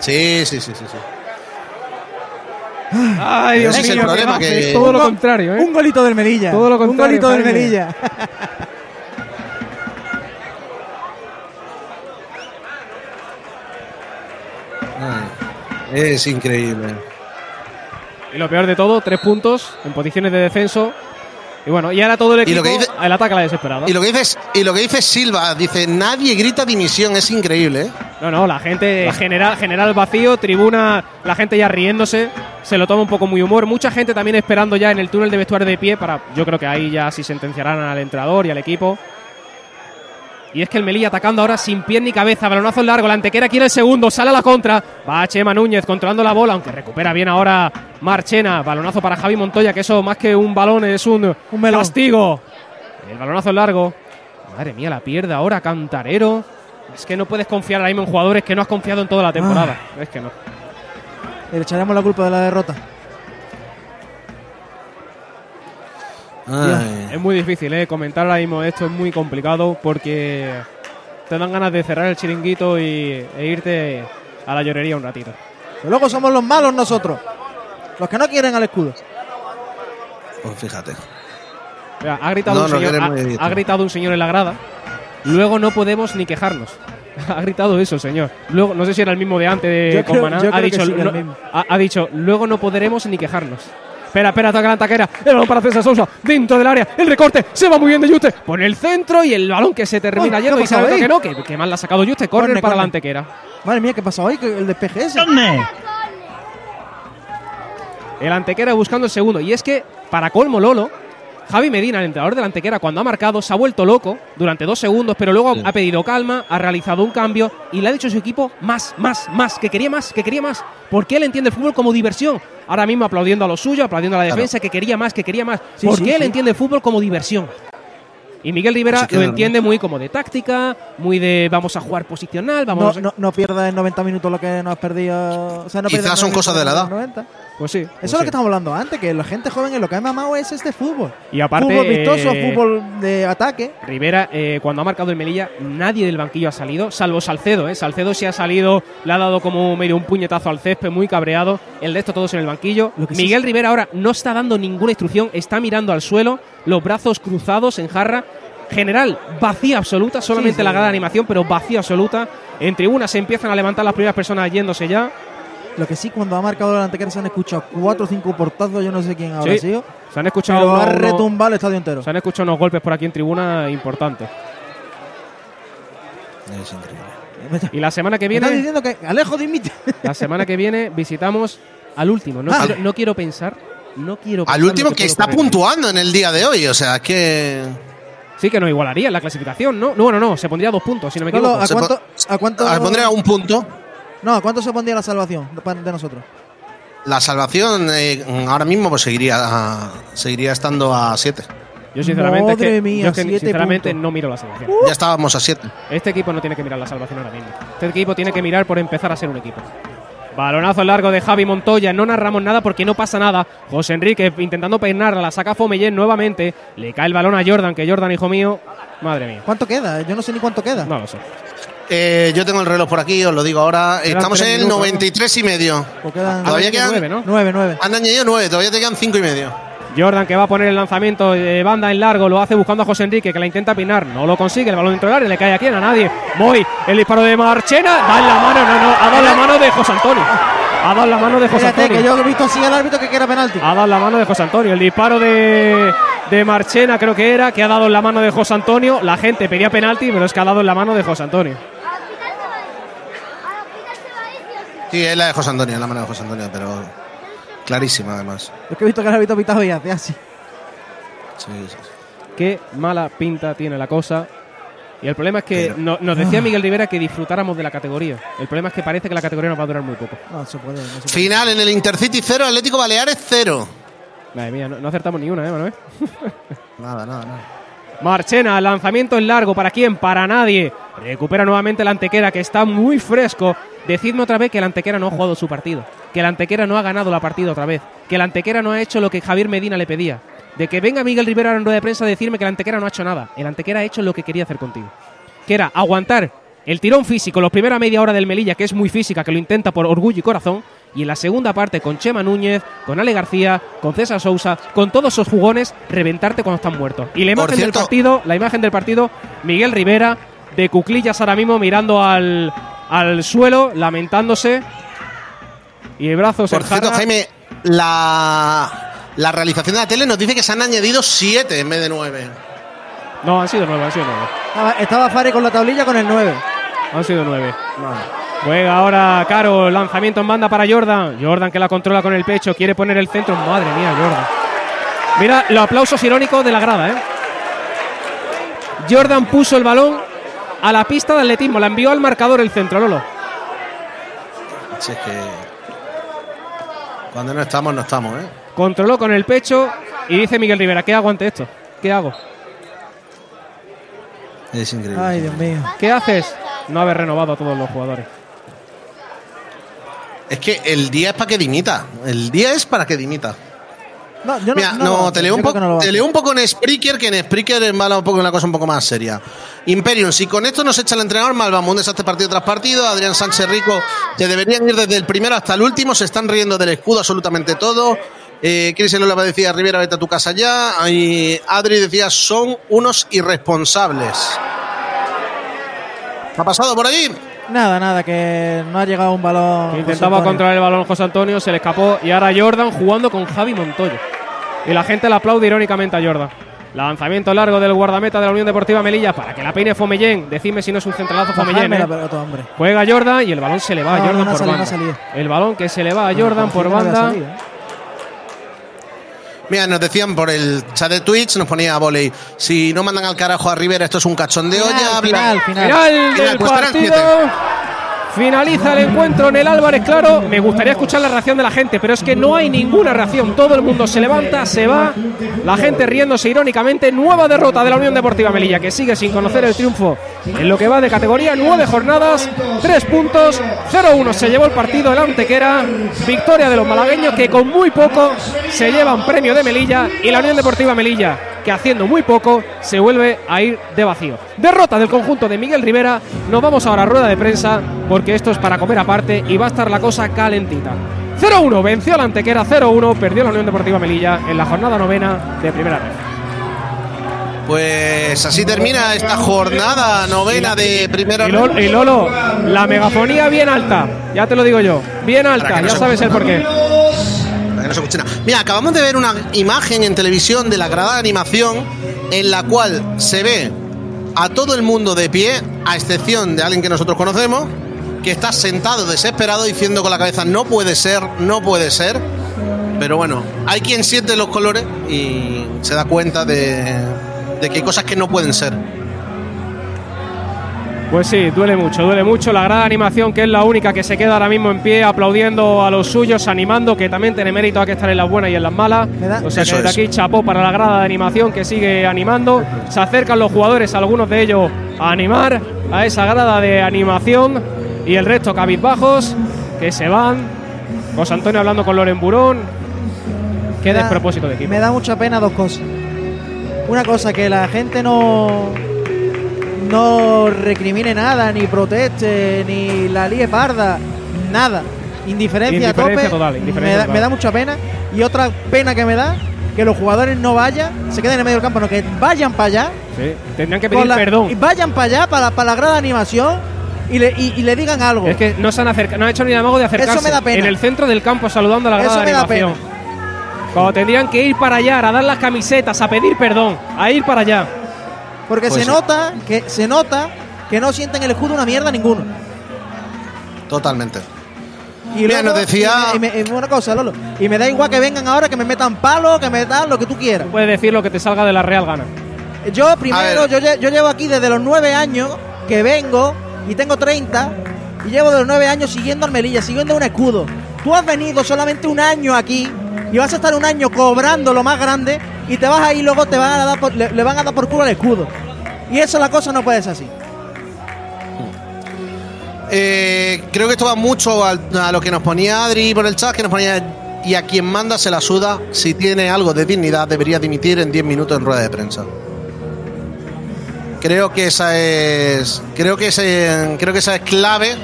Sí, sí, sí, sí. sí.
Ay, Dios
Ese es el
mío,
problema, que-.
Todo lo contrario, ¿eh?
Un golito del Melilla.
Todo lo
Un
contrario,
golito del. Melilla. [laughs]
Ay, es increíble.
Y lo peor de todo, tres puntos en posiciones de descenso. Y bueno, y ahora todo el equipo
dice-
el ataque a la desesperada.
Y lo que dices, y lo que dice Silva, dice, nadie grita dimisión, es increíble, ¿eh?
No, no, la gente general, general vacío, tribuna, la gente ya riéndose, se lo toma un poco muy humor. Mucha gente también esperando ya en el túnel de vestuario de pie para, yo creo que ahí ya sí sentenciarán al entrenador y al equipo. Y es que el Melilla atacando ahora sin pie ni cabeza, balonazo largo, la antequera quiere el segundo, sale a la contra, va Chema Núñez controlando la bola, aunque recupera bien ahora Marchena, balonazo para Javi Montoya, que eso más que un balón es un,
melón.
castigo. El balonazo largo, madre mía, la pierde ahora Cantarero. Es que no puedes confiar ahora mismo en jugadores que no has confiado en toda la temporada. Es que no.
Le echaremos la culpa de la derrota.
Ay.
Es muy difícil, ¿eh? Comentar ahora mismo esto es muy complicado porque te dan ganas de cerrar el chiringuito y, e irte a la llorería un ratito.
Que luego somos los malos nosotros. Los que no quieren al escudo.
Pues fíjate.
Mira, ha, gritado
No,
un
no
señor, ha- ha gritado un señor en la grada. Luego no podemos ni quejarnos. [laughs] ha gritado eso, señor. Luego, no sé si era el mismo de antes de
Yo creo-
Comaná.
yo
ha,
creo que
dicho,
sí,
no- ha, ha dicho, luego no podremos ni quejarnos. Espera, espera, ataca la taquera. El balón para César Sousa. Dentro del área. El recorte. Se va muy bien de Juste. Pone el centro y el balón que se termina yendo.
¿qué
Y sabe que no. Que, que mal la ha sacado Juste.
Córner,
para la antequera.
Madre mía, ¿qué pasó ahí? Que El despeje ese.
El Antequera buscando el segundo. Y es que, para colmo Lolo, Javi Medina, el entrenador del Antequera, cuando ha marcado, se ha vuelto loco durante dos segundos, pero luego ha pedido calma, ha realizado un cambio y le ha dicho a su equipo más, más, más, que quería más, que quería más. Porque él entiende el fútbol como diversión. Ahora mismo aplaudiendo a lo suyo, aplaudiendo a la
Claro.
defensa, que quería más, que quería más.
Sí,
porque
sí,
él
sí.
entiende el fútbol como diversión. Y Miguel Rivera lo
no,
entiende muy como de táctica, muy de vamos a jugar posicional,
No,
vamos a...
no, no pierdas en 90 minutos lo que no has perdido. O sea, no
Quizás son
90
cosas de la edad.
en 90.
Pues sí.
Eso
pues
es lo
sí.
que estamos hablando antes, que la gente joven en lo que ha mamado es este fútbol.
Y aparte,
fútbol vistoso,
eh,
fútbol de ataque.
Rivera, eh, cuando ha marcado el Melilla, nadie del banquillo ha salido, salvo Salcedo. ¿eh? Salcedo sí ha salido, le ha dado como medio un puñetazo al césped, muy cabreado. El resto todos en el banquillo.
Lo que sí
Miguel
es-
Rivera ahora no está dando ninguna instrucción, está mirando al suelo, los brazos cruzados en jarra. General, vacía absoluta, solamente
Sí, sí.
la gran animación, pero vacía absoluta. En tribuna se empiezan a levantar las primeras personas yéndose ya.
Lo que sí, cuando ha marcado el antequera se han escuchado cuatro o cinco portazos, yo no sé quién habrá
Sí.
sido.
Se han escuchado,
Pero ha retumbado el estadio entero.
se han escuchado unos golpes por aquí en tribuna importantes.
Es increíble.
Y la semana que viene.
diciendo que Alejo dimite.
La semana que viene visitamos al último. No,
Ah.
quiero, no quiero pensar. No quiero
Al
pensar lo
último que está
correr.
puntuando en el día de hoy, o sea, que...
Sí, que nos igualaría en la clasificación, ¿no? No, bueno, no, se pondría dos puntos, si no me equivoco.
¿a cuánto, ¿A cuánto?
Ah, pondría un punto.
No, ¿a cuánto se pondría la salvación de, nosotros?
La salvación eh, ahora mismo pues seguiría, a- seguiría estando a 7.
Yo sinceramente, es
Madre
que,
mía,
yo es que
siete
sinceramente
puntos.
no miro la salvación.
Ya estábamos a 7.
Este equipo no tiene que mirar la salvación ahora mismo. Este equipo tiene que mirar por empezar a ser un equipo. Balonazo largo de Javi Montoya. No narramos nada porque no pasa nada. José Enrique intentando peinarla. La saca Fomellén nuevamente. Le cae el balón a Jordan. Que Jordan, hijo mío. Madre mía.
¿Cuánto queda? Yo no sé ni cuánto queda.
No lo sé.
Eh, yo tengo el reloj por aquí, os lo digo ahora.
Quedan
Estamos en el
minutos,
93 y medio.
Pues quedan
Todavía quedan...
nueve, ¿no?
nueve, nueve.
Han añadido 9, todavía te quedan 5 y medio.
Jordan que va a poner el lanzamiento de banda en largo, lo hace buscando a José Enrique que la intenta pinar, no lo consigue, el balón dentro del área, le cae a quién, a nadie. Moy, el disparo de Marchena, da en la mano, no, no, ha dado la mano de José Antonio. Ha dado la mano de José
Fíjate que
Antonio.
yo he visto así al árbitro que quiera penalti.
Ha dado la mano de José Antonio. El disparo de, de Marchena creo que era, que ha dado en la mano de José Antonio. La gente pedía penalti, pero es que ha dado en la mano de José Antonio.
Sí, es la de José Antonio, es la mano de José Antonio, pero. Clarísima, además.
Yo que he visto que el árbitro pitado y hace así.
Sí, sí.
Qué mala pinta tiene la cosa. Y el problema es que no- nos decía Miguel Rivera que disfrutáramos de la categoría. El problema es que parece que la categoría nos va a durar muy poco.
No se puede. No se puede.
Final en el Intercity 0, Atlético Baleares 0.
Madre mía, no, no acertamos ni una, ¿eh, Manuel? [laughs]
Nada, nada, nada.
Marchena, lanzamiento en largo. ¿Para quién? Para nadie. Recupera nuevamente la Antequera, que está muy fresco. Decidme otra vez que la Antequera no ha jugado su partido. Que la Antequera no ha ganado la partida otra vez. Que la Antequera no ha hecho lo que Javier Medina le pedía. De que venga Miguel Rivera en rueda de prensa a decirme que la Antequera no ha hecho nada. El Antequera ha hecho lo que quería hacer contigo. Que era aguantar el tirón físico, la primera media hora del Melilla, que es muy física, que lo intenta por orgullo y corazón. Y en la segunda parte, con Chema Núñez, con Ale García, con César Sousa, con todos esos jugones, reventarte cuando están muertos. Y la imagen del partido, la imagen del partido, Miguel Rivera, de cuclillas ahora mismo, mirando al, al suelo, lamentándose. Y brazos
Por cierto. Jaime, la, la realización de la tele nos dice que se han añadido 7 en vez de 9.
No, han sido nueve, han sido nueve.
Estaba, estaba Fari con la tablilla con el 9.
Han sido nueve. Juega ahora Caro, lanzamiento en banda para Jordan. Jordan que la controla con el pecho, quiere poner el centro. Madre mía, Jordan. Mira los aplausos irónicos de la grada, ¿eh? Jordan puso el balón a la pista de atletismo, la envió al marcador el centro, Lolo.
Si es que. Cuando no estamos, no estamos, ¿eh?
Controló con el pecho y dice Miguel Rivera, ¿qué hago ante esto? ¿Qué hago?
Es increíble.
Ay, Dios mío.
¿Qué haces? No haber renovado a todos los jugadores.
Es que el día es para que dimita. El día es para que dimita.
No, yo no,
Mira,
no va
te leo, un poco,
va
te leo un poco en Spreaker, que en Spreaker es mala un poco una cosa un poco más seria. Imperium, si con esto nos echa el entrenador, Malvamos un desastre partido tras partido. Adrián Sánchez Rico, que deberían ir desde el primero hasta el último, se están riendo del escudo absolutamente todo. Eh, Cris Elola decía, Rivera, vete a tu casa ya. Y Adri decía, son unos irresponsables. ¿Qué ha pasado por allí?
Nada, nada, que no ha llegado un balón.
Que intentaba controlar el balón José Antonio, se le escapó y ahora Jordan jugando con Javi Montoya. Y la gente le aplaude irónicamente a Jordan. Lanzamiento largo del guardameta de la Unión Deportiva Melilla para que la peine Fomellén. Decidme si no es un centralazo Fomellén. ¿eh?
pelota.
Juega Jordan y el balón se le va a Jordan
no, no ha
por banda. El balón que se le va a Jordan por banda.
salido, ¿eh?
Mira, nos decían por el chat de Twitch, nos ponía volei. Si no mandan al carajo a Rivera, esto es un cachondeo.
Final,
ya habla-
final, final.
Final
Final,
del
pues eran
partido.
siete.
Finaliza el encuentro en el Álvarez Claro. Me gustaría escuchar la reacción de la gente, pero es que no hay ninguna reacción. Todo el mundo se levanta, se va. La gente riéndose irónicamente. Nueva derrota de la Unión Deportiva Melilla, que sigue sin conocer el triunfo en lo que va de categoría. Nueve jornadas, tres puntos, 0-1 se llevó el partido el Antequera. Victoria de los malagueños que con muy poco se llevan premio de Melilla y la Unión Deportiva Melilla que haciendo muy poco se vuelve a ir de vacío. Derrota del conjunto de Miguel Rivera. Nos vamos ahora a rueda de prensa porque esto es para comer aparte y va a estar la cosa calentita. 0-1 venció la Antequera, 0-1 perdió la Unión Deportiva Melilla en la jornada novena de primera vez.
Pues así termina esta jornada novena de primera
Y Lolo, y Lolo, la megafonía bien alta, ya te lo digo yo, bien alta, ya sabes el porqué.
No se. Mira, acabamos de ver una imagen en televisión de la grada animación en la cual se ve a todo el mundo de pie, a excepción de alguien que nosotros conocemos, que está sentado desesperado diciendo con la cabeza no puede ser, no puede ser. Pero bueno, hay quien siente los colores y se da cuenta de, de que hay cosas que no pueden ser.
Pues sí, duele mucho, duele mucho. La gran animación, que es la única que se queda ahora mismo en pie, aplaudiendo a los suyos, animando, que también tiene mérito, hay que estar en las buenas y en las malas.
da-
O sea que
Eso
desde
es.
aquí chapó para la grada de animación que sigue animando. Se acercan los jugadores, algunos de ellos, a animar a esa grada de animación. Y el resto cabizbajos, que se van. José Antonio hablando con Loren Burón. Qué
Me
despropósito de equipo.
Me da mucha pena dos cosas. Una cosa, que la gente no no recrimine nada, ni proteste, ni la líe parda, nada. Indiferencia,
Indiferencia
a tope.
total, indiferencia
me, da,
total.
me da mucha pena. Y otra pena que me da, que los jugadores no vayan, se queden en el medio del campo, no, que vayan para allá.
Sí, Tendrían que pedir
la-
perdón.
y vayan para allá, para, para la grada de animación, y le, y, y le digan algo.
Es que no se han acercado, no han hecho ni amago de acercarse.
Eso me da pena.
En el centro del campo saludando a la grada
Eso
de
me da
animación. Cuando tendrían que ir para allá, a dar las camisetas, a pedir perdón, a ir para allá.
Porque
Pues
se
sí.
nota que se nota que no sienten el escudo una mierda ninguno.
Totalmente.
Y
Mira, nos decía-
Y me, y me- una cosa, Lolo. Y me da igual que vengan ahora, que me metan palo, que me dan lo que tú quieras.
Puedes decir lo que te salga de la real gana.
Yo primero, yo, lle- yo llevo aquí desde los nueve años que vengo y tengo 30 y llevo de los nueve años siguiendo al Melilla, siguiendo un escudo. Tú has venido solamente un año aquí y vas a estar un año cobrando lo más grande y te vas a ir luego te van a dar por- le, van a dar por culo al escudo. Y eso la cosa no puede ser así.
Eh, creo que esto va mucho a, lo que nos ponía Adri por el chat, que nos ponía y a quien manda se la suda, si tiene algo de dignidad debería dimitir en 10 minutos en rueda de prensa. Creo que esa es creo que ese, creo que esa es clave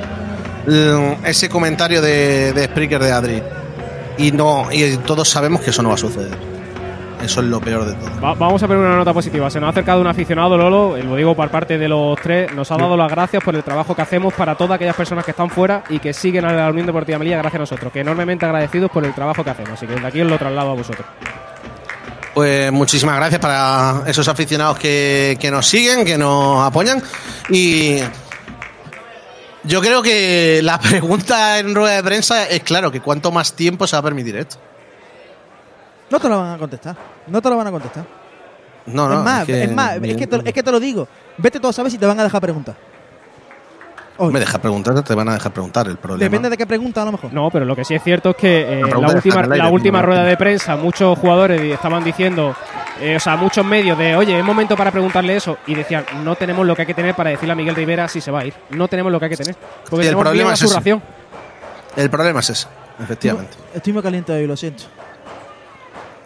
mm, ese comentario de, de Spreaker de Adri. Y no y todos sabemos que eso no va a suceder. Eso es lo peor de todo.
Va- vamos a ver una nota positiva. Se nos ha acercado un aficionado, Lolo, eh, lo digo por parte de los tres, nos ha dado las gracias por el trabajo que hacemos para todas aquellas personas que están fuera y que siguen a la Unión Deportiva Melilla gracias a nosotros, que enormemente agradecidos por el trabajo que hacemos. Así que desde aquí os lo traslado a vosotros.
Pues muchísimas gracias para esos aficionados que, que nos siguen, que nos apoyan. Y yo creo que la pregunta en rueda de prensa es claro, que cuánto más tiempo se va a permitir esto.
No te lo van a contestar. No te lo van a contestar.
No, no.
es más, es, más, es que te, es que te lo digo. Vete tú a saber si te van a dejar preguntar.
Me deja preguntar, te van a dejar preguntar el problema.
Depende de qué pregunta a lo mejor.
No, pero lo que sí es cierto es que eh,
La
última,
aire,
la última rueda de prensa, muchos jugadores estaban diciendo, eh, o sea, muchos medios de, oye, es momento para preguntarle eso. Y decían, no tenemos lo que hay que tener para decirle a Miguel Rivera si se va a ir. No tenemos lo que hay que tener. Porque
Sí, el
tenemos
problema es
su ración.
El problema es ese, efectivamente.
Estoy muy caliente hoy, lo siento.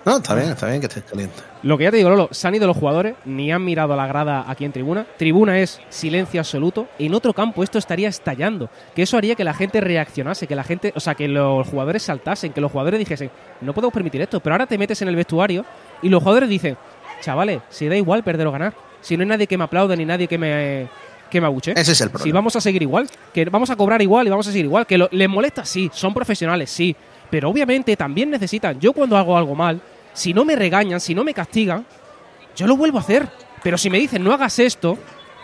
No, está bien, está bien que estés caliente.
Lo que ya te digo, Lolo, se han ido los jugadores, ni han mirado a la grada aquí en tribuna. Tribuna es silencio absoluto. En otro campo esto estaría estallando. Que eso haría que la gente reaccionase, que la gente, o sea, que los jugadores saltasen, que los jugadores dijesen, no podemos permitir esto. Pero ahora te metes en el vestuario y los jugadores dicen, chavales, si da igual perder o ganar. Si no hay nadie que me aplaude ni nadie que me que me abuche.
Ese es el problema.
Si vamos a seguir igual, que vamos a cobrar igual y vamos a seguir igual. Que lo- les molesta, sí, son profesionales, sí. Pero obviamente también necesitan. Yo cuando hago algo mal, si no me regañan, si no me castigan, yo lo vuelvo a hacer. Pero si me dicen no hagas esto,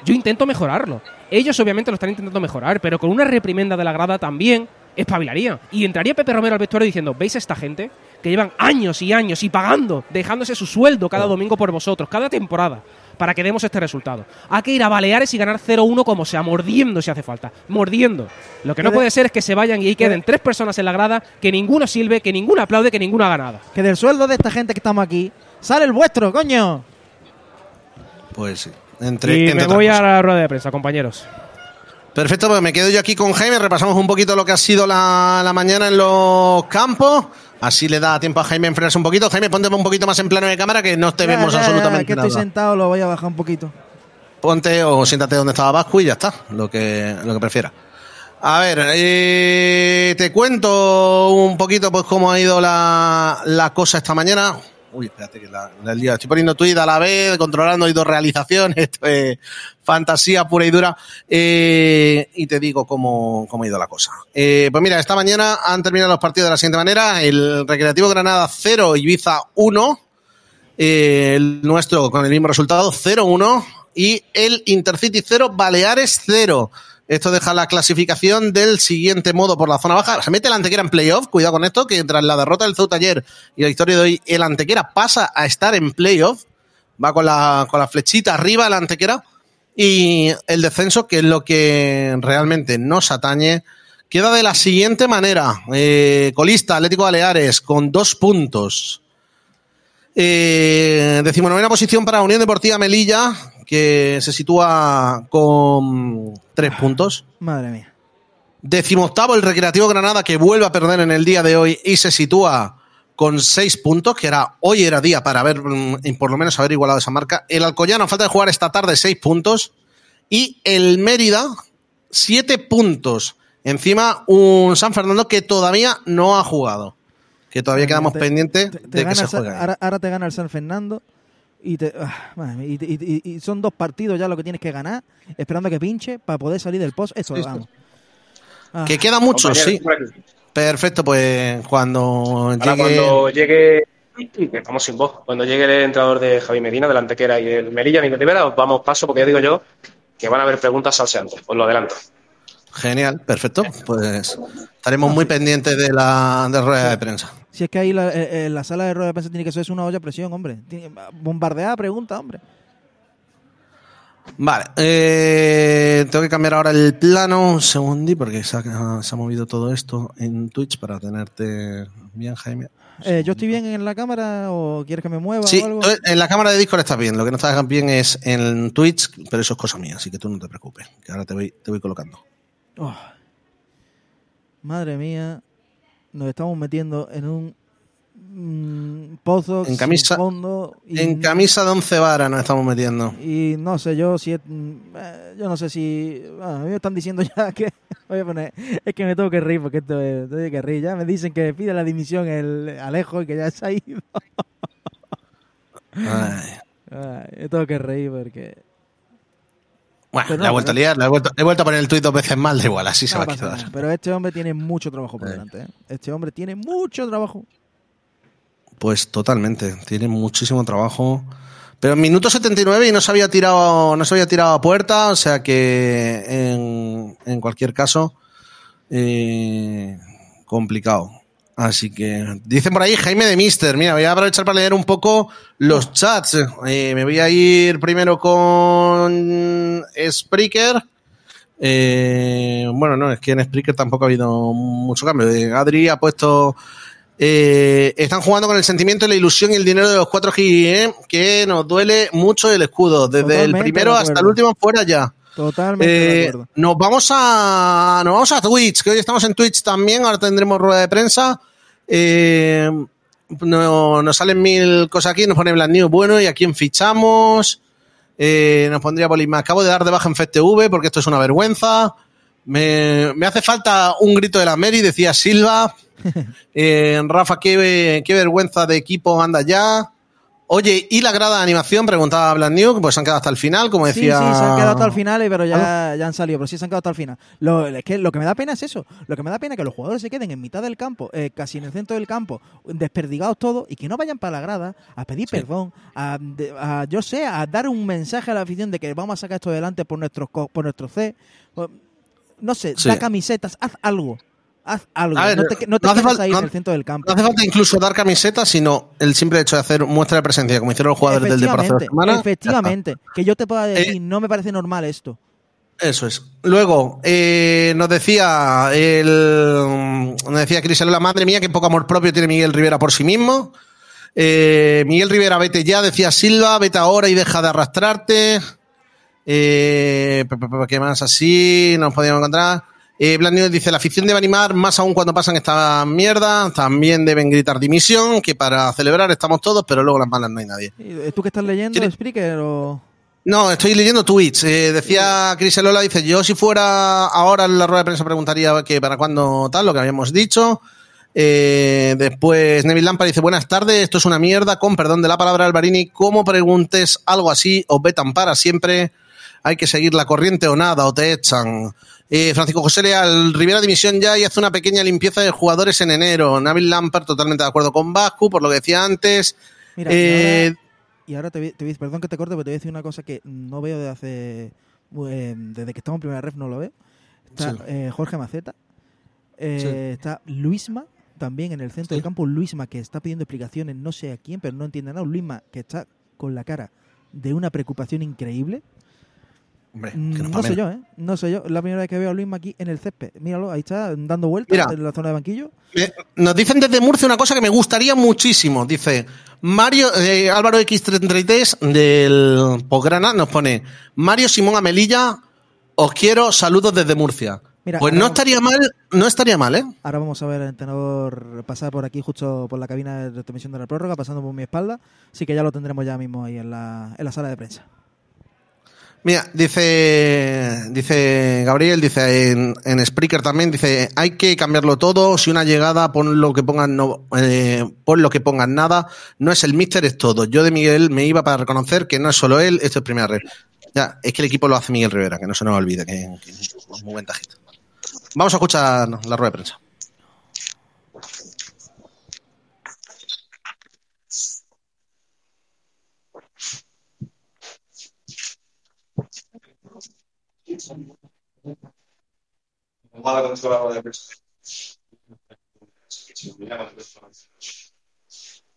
yo intento mejorarlo. Ellos obviamente lo están intentando mejorar, pero con una reprimenda de la grada también espabilaría. Y entraría Pepe Romero al vestuario diciendo, ¿veis a esta gente? Que llevan años y años y pagando, dejándose su sueldo cada domingo por vosotros, cada temporada, para que demos este resultado. Hay que ir a Baleares y ganar 0-1 como sea, mordiendo si hace falta. Mordiendo. Lo que no puede ser es que se vayan y ahí queden tres personas en la grada, que ninguno sirve, que ninguno aplaude, que ninguno haga nada.
Que del sueldo de esta gente que estamos aquí sale el vuestro, coño.
Pues sí. Entre,
y
entre
me voy
cosas.
a la rueda de prensa, compañeros.
Perfecto, pues me quedo yo aquí con Jaime, repasamos un poquito lo que ha sido la, la mañana en los campos. Así le da tiempo a Jaime a enfriarse un poquito. Jaime, ponte un poquito más en plano de cámara que no te
Ya,
vemos
ya, ya,
absolutamente
que estoy
nada.
sentado, lo voy a bajar un poquito.
Ponte o siéntate donde estaba Vasco y ya está, lo que, lo que prefiera. A ver, eh, te cuento un poquito pues cómo ha ido la, la cosa esta mañana. Uy, espérate que la, la he. Estoy poniendo tweet a la vez, controlando y dos realizaciones. [laughs] Esto es fantasía pura y dura. Eh, y te digo cómo, cómo ha ido la cosa. Eh, pues mira, esta mañana han terminado los partidos de la siguiente manera. El Recreativo Granada 0, Ibiza 1. Eh, el nuestro con el mismo resultado, 0-1. Y el Intercity 0, Baleares 0. Esto deja la clasificación del siguiente modo por la zona baja. Se mete el Antequera en playoff. Cuidado con esto, que tras la derrota del Ceuta ayer y la victoria de hoy, el Antequera pasa a estar en playoff. Va con la, con la flechita arriba el Antequera. Y el descenso, que es lo que realmente nos atañe, queda de la siguiente manera. Eh, colista Atlético Baleares con dos puntos. Eh, decimonovena posición para Unión Deportiva Melilla, que se sitúa con tres puntos.
Madre mía.
Decimoctavo el Recreativo Granada, que vuelve a perder en el día de hoy y se sitúa con seis puntos, que era hoy era día para haber, mm, y por lo menos haber igualado esa marca. El Alcoyano, falta de jugar esta tarde, seis puntos. Y el Mérida, siete puntos. Encima, un San Fernando que todavía no ha jugado. Que todavía quedamos
Te-
pendientes
te- te
de que se juegue.
ahora, ahora te gana el San Fernando y, te, ah, madre mía, y, te- y- y- y son dos partidos ya lo que tienes que ganar, esperando que pinche para poder salir del post. Eso,
Listo.
vamos. Ah.
Que queda mucho,
Compañero,
sí. Perfecto, pues cuando
Ahora
llegue.
cuando llegue, estamos sin voz, cuando llegue el entrenador de Javi Medina, del Antequera y el Melilla, Miguel Rivera, os vamos paso porque ya digo yo que van a haber preguntas salseantes, os lo adelanto.
Genial, perfecto. Pues estaremos muy pendientes de la de rueda de prensa.
Si es que ahí la, eh, eh, la sala de rueda de prensa tiene que ser una olla a presión, hombre. Tiene- Bombardeada pregunta, hombre.
Vale, eh, tengo que cambiar ahora el plano un segundí porque se ha, se ha movido todo esto en Twitch para tenerte bien, Jaime.
Eh, ¿Yo estoy bien en la cámara o quieres que me mueva
Sí,
o algo?
en la cámara de Discord estás bien. Lo que no estás bien es en Twitch, pero eso es cosa mía, así que tú no te preocupes, que ahora te voy, te voy colocando.
Oh. Madre mía, nos estamos metiendo en un mm, pozo
En camisa,
sin fondo y,
en camisa de once varas nos estamos metiendo.
y no sé yo si es, mm, eh, yo no sé si bueno, a mí me están diciendo [laughs] ya que voy a poner es que me tengo que reír porque esto es tengo que reír ya me dicen que pide la dimisión el Alejo y que ya [laughs] se ha ido
Ay.
Ay, me tengo que reír porque
Bueno,
Pero
la he
no,
vuelto a liar, la he vuelto, he vuelto a poner el tuit dos veces mal, da igual, así se
no
va a quedar.
nada. pero este hombre tiene mucho trabajo por delante ¿eh? este hombre tiene mucho trabajo
Pues totalmente, tiene muchísimo trabajo. Pero en minuto 79 y no se había tirado, no se había tirado a puerta, o sea que en, en cualquier caso, eh, complicado. Así que dicen por ahí Jaime de Mister. Mira, voy a aprovechar para leer un poco los chats. Eh, me voy a ir primero con Spreaker. Eh, bueno, no, es que en Spreaker tampoco ha habido mucho cambio. Eh, Adri ha puesto eh, están jugando con el sentimiento, la ilusión y el dinero de los 4G, ¿eh? que nos duele mucho el escudo. Desde
Totalmente
el primero hasta el último fuera ya.
Totalmente de
Eh,
acuerdo
nos vamos a nos vamos a Twitch, que hoy estamos en Twitch también, ahora tendremos rueda de prensa. Eh, no- nos salen mil cosas aquí, nos pone Black News, bueno, y a quién fichamos. Eh, nos pondría Poli, me acabo de dar de baja en FTV porque esto es una vergüenza. Me, me hace falta un grito de la Mary, decía Silva. [laughs] Eh, Rafa, qué, qué vergüenza de equipo anda ya. Oye, ¿y la grada de animación? Preguntaba Black News, pues se han quedado hasta el final, como
Sí, sí,
decía.
se han quedado hasta el final, eh, pero ya, ya han salido, pero sí se han quedado hasta el final. Lo, es que lo que me da pena es eso. Lo que me da pena es que los jugadores se queden en mitad del campo, eh, casi en el centro del campo, desperdigados todos, y que no vayan para la grada a pedir perdón, a, yo sé, a dar un mensaje a la afición de que vamos a sacar esto adelante por nuestros por nuestro C. No sé,
Sí.
da camisetas, haz algo. Haz algo.
Ver,
no te, no te
no hace falta-
ahí
no-
en el centro del campo.
No hace falta incluso dar camisetas, sino el simple hecho de hacer muestra de presencia, como hicieron los jugadores del Deportivo de
Efectivamente,
semana.
efectivamente. Que yo te pueda
Eh,
decir, no me parece normal esto.
Eso es. Luego, eh, nos decía el, nos decía Criselola, madre mía, qué poco amor propio tiene Miguel Rivera por sí mismo. Eh, Miguel Rivera, vete ya, decía Silva, vete ahora y deja de arrastrarte. Eh, ¿Qué más así? Nos podíamos encontrar. Eh, Black News dice, la afición debe animar más aún cuando pasan esta mierda. También deben gritar dimisión, que para celebrar estamos todos, pero luego las malas no hay nadie.
¿Y ¿Tú que estás leyendo, Spreaker? O...
No, estoy leyendo tweets. Eh, decía Cris Elola, dice, yo si fuera ahora en la rueda de prensa preguntaría que para cuándo tal, lo que habíamos dicho. Eh, después Neville Lampard dice, buenas tardes, esto es una mierda, con perdón de la palabra Alvarini, como preguntes algo así, os vetan para siempre, hay que seguir la corriente o nada, o te echan. Eh, Francisco José Leal, Rivera Dimisión ya y hace una pequeña limpieza de jugadores en enero. Neville Lampard totalmente de acuerdo con Vasco, por lo que decía antes.
Mira, y
Eh,
ahora- y ahora te, perdón que te corte, pero te voy a decir una cosa que no veo desde hace. eh, desde que estamos en primera ref no lo veo. Está
Sí.
eh, Jorge Maceta. eh,
Sí.
Está Luisma, también en el centro del campo. Luisma, que está pidiendo explicaciones, no sé a quién, pero no entiende nada. Luisma, que está con la cara de una preocupación increíble.
Hombre,
Mm,
que
no sé yo, ¿eh? No sé yo. La primera vez que veo a Luisma aquí en el césped. Míralo, ahí está dando vueltas
Mira.
en la zona de banquillo.
Eh, Nos dicen desde Murcia una cosa que me gustaría muchísimo. Dice Mario eh, Álvaro X33 del Posgrana nos pone Mario Simón Amelilla, os quiero, saludos desde Murcia.
Mira,
pues no
vamos-
estaría mal, no estaría mal, ¿eh?
Ahora vamos a ver al entrenador pasar por aquí, justo por la cabina de transmisión de la prórroga, pasando por mi espalda. Así que ya lo tendremos ya mismo ahí en la, en la sala de prensa.
Mira, dice, dice Gabriel, dice en, en Spreaker también, dice, hay que cambiarlo todo, si una llegada, pon lo que pongan, no, eh, pon lo que pongan nada, no es el míster, es todo. Yo de Miguel me iba para reconocer que no es solo él, esto es primera red. Ya, es que el equipo lo hace Miguel Rivera, que no se nos olvide, que, es muy buen tajito. Vamos a escuchar la rueda de prensa.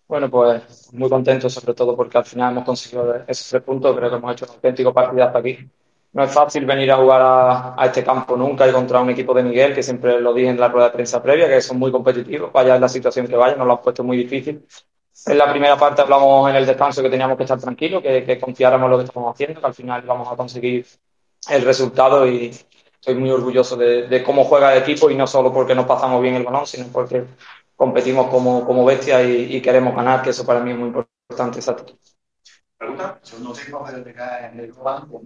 Bueno, pues muy contento sobre todo porque al final hemos conseguido esos tres puntos. Creo que hemos hecho un auténtico partidazo aquí. No es fácil venir a jugar a, a este campo nunca y contra un equipo de Miguel, que siempre lo dije en la rueda de prensa previa, que son muy competitivos, vaya en la situación que vaya, nos lo han puesto muy difícil. En la primera parte hablamos en el descanso que teníamos que estar tranquilos, que, que confiáramos en lo que estamos haciendo, que al final vamos a conseguir el resultado y estoy muy orgulloso de, de cómo juega el equipo y no solo porque nos pasamos bien el balón, sino porque competimos como, como bestias y, y queremos ganar, que eso para mí es muy importante, esa actitud.
Pregunta, desde que en el banco.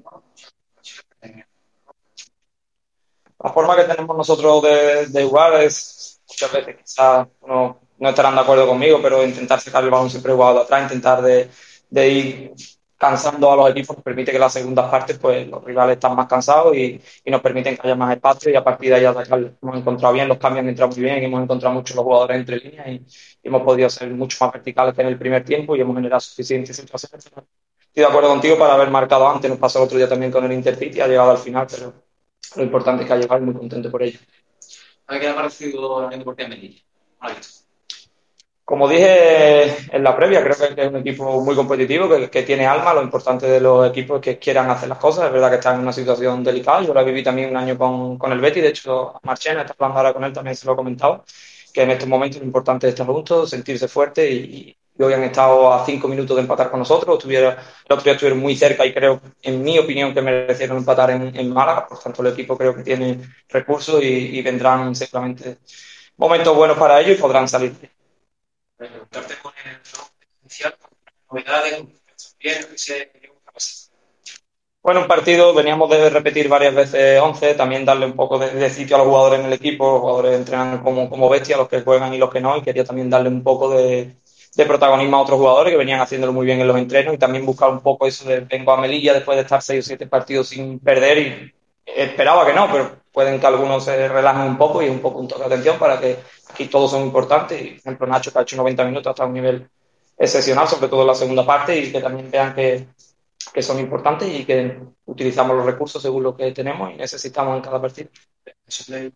La forma que tenemos nosotros de, de jugar es, muchas veces quizás no, no estarán de acuerdo conmigo, pero intentar sacar el balón siempre jugado de atrás, intentar de, de ir cansando a los equipos, permite que en las segundas partes pues los rivales están más cansados y, y nos permiten que haya más espacio y a partir de ahí. Hemos encontrado bien, los cambios han entrado muy bien, hemos encontrado mucho los jugadores entre líneas y, y hemos podido ser mucho más verticales que en el primer tiempo y hemos generado suficientes situaciones. Estoy de acuerdo contigo para haber marcado antes, nos pasó el otro día también con el Intercity, ha llegado al final, pero lo importante es que ha llegado y muy contento por ello.
¿A qué ha parecido la Deportiva Melilla?
Como dije en la previa, creo que es un equipo muy competitivo, que, tiene alma. Lo importante de los equipos es que quieran hacer las cosas. Es verdad que están en una situación delicada. Yo la viví también un año con, con el Betty. De hecho, Marchena está hablando ahora con él, también se lo he comentado. Que en estos momentos lo importante es estar juntos, sentirse fuerte y, y hoy han estado a cinco minutos de empatar con nosotros. El otro estuvieron muy cerca y creo, en mi opinión, que merecieron empatar en, en Málaga. Por tanto, el equipo creo que tiene recursos y, y vendrán seguramente momentos buenos para ellos y podrán salir.
Preguntarte con el inicial, novedades, bien, que se
Bueno, un partido, veníamos de repetir varias veces 11, también darle un poco de, sitio a los jugadores en el equipo, los jugadores entrenan como, como bestias, los que juegan y los que no, y quería también darle un poco de, de protagonismo a otros jugadores que venían haciéndolo muy bien en los entrenos y también buscar un poco eso de vengo a Melilla después de estar seis o siete partidos sin perder y esperaba que no, pero pueden que algunos se relajen un poco y un poco un toque de atención para que aquí todos son importantes. Y, por ejemplo, Nacho que ha hecho 90 minutos hasta un nivel excepcional, sobre todo en la segunda parte, y que también vean que, que son importantes y que utilizamos los recursos según lo que tenemos y necesitamos en cada partido. Se le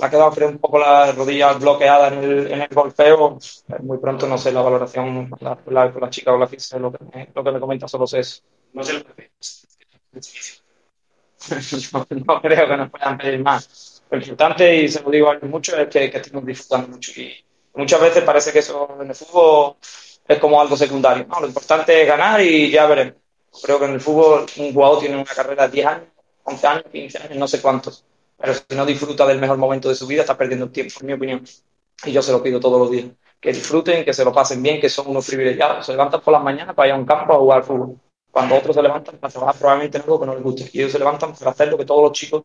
ha quedado creo, un poco la rodilla bloqueada en el, en el golpeo. Muy pronto, no sé, la valoración la, la, la chica o la física, lo que me, lo que me comenta solo sé eso.
No sé lo que [laughs]
no, creo que nos puedan pedir más. Lo importante, y se lo digo a mucho, es que, que estemos disfrutando mucho. Y muchas veces parece que eso en el fútbol es como algo secundario. No, lo importante es ganar y ya veremos. Creo que en el fútbol un jugador tiene una carrera de 10 años, 11 años, 15 años, no sé cuántos. Pero si no disfruta del mejor momento de su vida, está perdiendo el tiempo, en mi opinión. Y yo se lo pido todos los días. Que disfruten, que se lo pasen bien, que son unos privilegiados. Se levantan por las mañanas para ir a un campo a jugar al fútbol. Cuando otros se levantan para trabajar probablemente en algo que no les guste. Y ellos se levantan para hacer lo que todos los chicos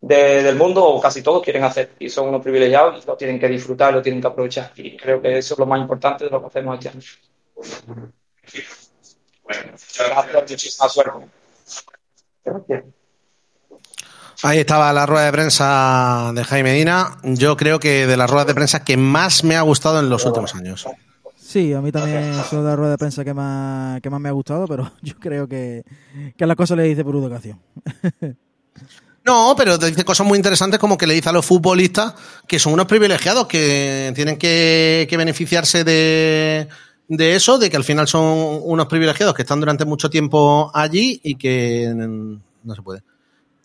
de- del mundo, o casi todos, quieren hacer. Y son unos privilegiados y lo tienen que disfrutar, lo tienen que aprovechar. Y creo que eso es lo más importante de lo que hacemos este año. Gracias, muchísima suerte. Gracias.
Ahí estaba la rueda de prensa de Jaime Medina. Yo creo que de las ruedas de prensa que más me ha gustado en los últimos años.
Sí, a mí también es una de las ruedas de prensa que más, que más me ha gustado, pero [laughs] yo creo que, que las cosas le dice por educación. [laughs]
No, pero te dice cosas muy interesantes como que le dice a los futbolistas que son unos privilegiados, que tienen que, que beneficiarse de, de eso, de que al final son unos privilegiados que están durante mucho tiempo allí y que no se puede.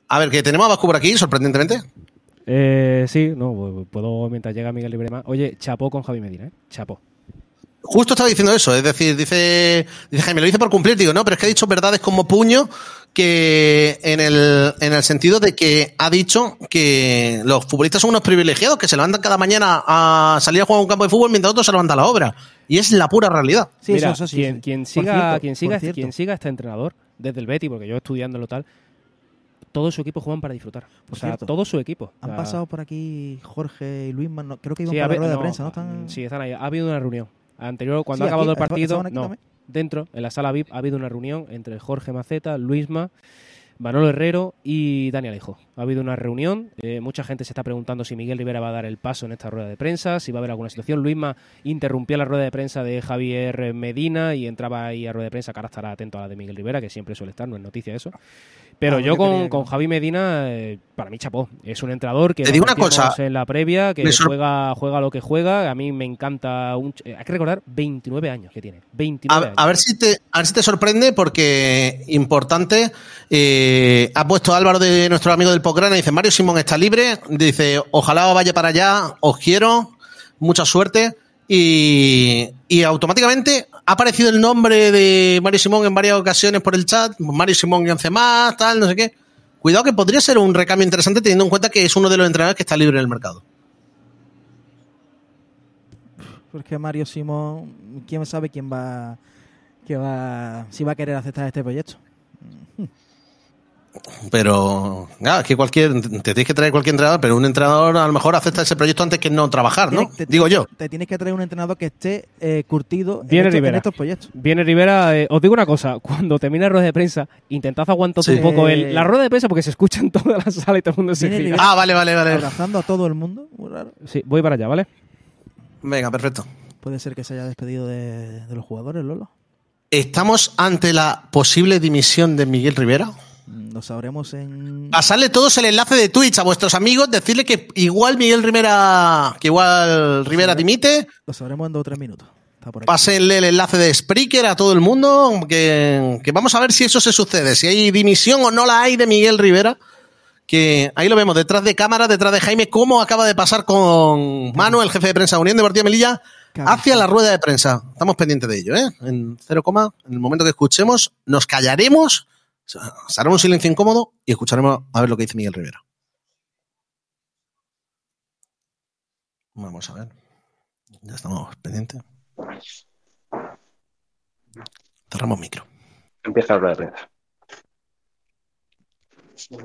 A ver, que tenemos a Vasco por aquí, sorprendentemente.
Eh, sí, no, puedo mientras llega Miguel Librema. Oye, chapó con Javi Medina, ¿eh? Chapó.
Justo estaba diciendo eso, es decir, dice, dice Jaime, lo dice por cumplir, digo, no, pero es que ha dicho verdades como puño que en el, en el sentido de que ha dicho que los futbolistas son unos privilegiados que se levantan cada mañana a salir a jugar a un campo de fútbol mientras otros se levantan a la obra. Y es la pura realidad.
Mira, quien, quien
Por
siga,
cierto,
quien siga,
cierto.
quien siga este entrenador desde el Betty, porque yo estudiándolo tal, todo su equipo juegan para disfrutar. O sea,
cierto,
todo su equipo. O
Han
sea,
pasado por aquí Jorge y Luis, creo que iban
sí,
para
ha
la rueda de
no,
prensa, ¿no? Están-
Sí, están ahí. Ha habido una reunión. Anterior, cuando
Sí,
ha acabado
aquí,
el partido,
aquí
no, dentro, en la sala VIP, ha habido una reunión entre Jorge Maceta, Luisma, Manolo Herrero y Dani Alejo. Ha habido una reunión. eh, mucha gente se está preguntando si Miguel Rivera va a dar el paso en esta rueda de prensa, si va a haber alguna situación. Luisma interrumpía la rueda de prensa de Javier Medina y entraba ahí a rueda de prensa, que ahora estará atento a la de Miguel Rivera, que siempre suele estar, no es noticia eso. Pero
Ah,
yo con,
quería-
con Javi Medina, eh, para mí chapó. Es un entrenador que
Te digo una cosa.
en la previa, que
sor-
juega, juega lo que juega. A mí me encanta. Un, eh, hay que recordar 29 años que tiene. 29
A,
años.
a ver si te, a ver si te sorprende porque importante eh, ha puesto Álvaro de nuestro amigo del Pocrana dice Mario Simón está libre dice ojalá vaya para allá os quiero mucha suerte y, y automáticamente ha aparecido el nombre de Mario Simón en varias ocasiones por el chat Mario Simón y 11 más tal no sé qué cuidado que podría ser un recambio interesante teniendo en cuenta que es uno de los entrenadores que está libre en el mercado
Porque Mario Simón, quién sabe quién va, que va, si va a querer aceptar este proyecto.
Pero, claro, es que cualquier, te tienes que traer cualquier entrenador, pero un entrenador a lo mejor acepta ese proyecto antes que no trabajar, ¿no?
Te-
Digo yo.
Te tienes que traer un entrenador que esté eh, curtido en
Viene
estos, en
Rivera.
estos proyectos.
Viene Rivera. eh, os digo una cosa: cuando termina la rueda de prensa, intentad aguantar
Sí.
un poco el-
Eh,
la rueda de prensa porque se escucha en toda la sala y todo el mundo se
Viene. Rivera
Ah, vale, vale, vale.
Abrazando a todo el mundo. Muy raro.
Sí, voy para allá, ¿vale?
Venga, perfecto.
Puede ser que se haya despedido de, de los jugadores, Lolo.
¿Estamos ante la posible dimisión de Miguel Rivera?
Mm, Lo sabremos en.
Pasarle todos el enlace de Twitch a vuestros amigos, decirle que igual Miguel Rivera, que igual Rivera dimite,
Lo sabremos en dos o tres minutos.
Pásenle el enlace de Spreaker a todo el mundo, que, que vamos a ver si eso se sucede, si hay dimisión o no la hay de Miguel Rivera, que ahí lo vemos, detrás de cámara, detrás de Jaime, cómo acaba de pasar con Manu, el jefe de prensa de Unión Deportiva Melilla, hacia la rueda de prensa. Estamos pendientes de ello, ¿eh? En cero coma, en el momento que escuchemos, nos callaremos, se hará un silencio incómodo y escucharemos a ver lo que dice Miguel Rivera. Vamos a ver. Ya estamos pendientes. Cerramos micro.
Empieza la rueda de prensa.
Sí.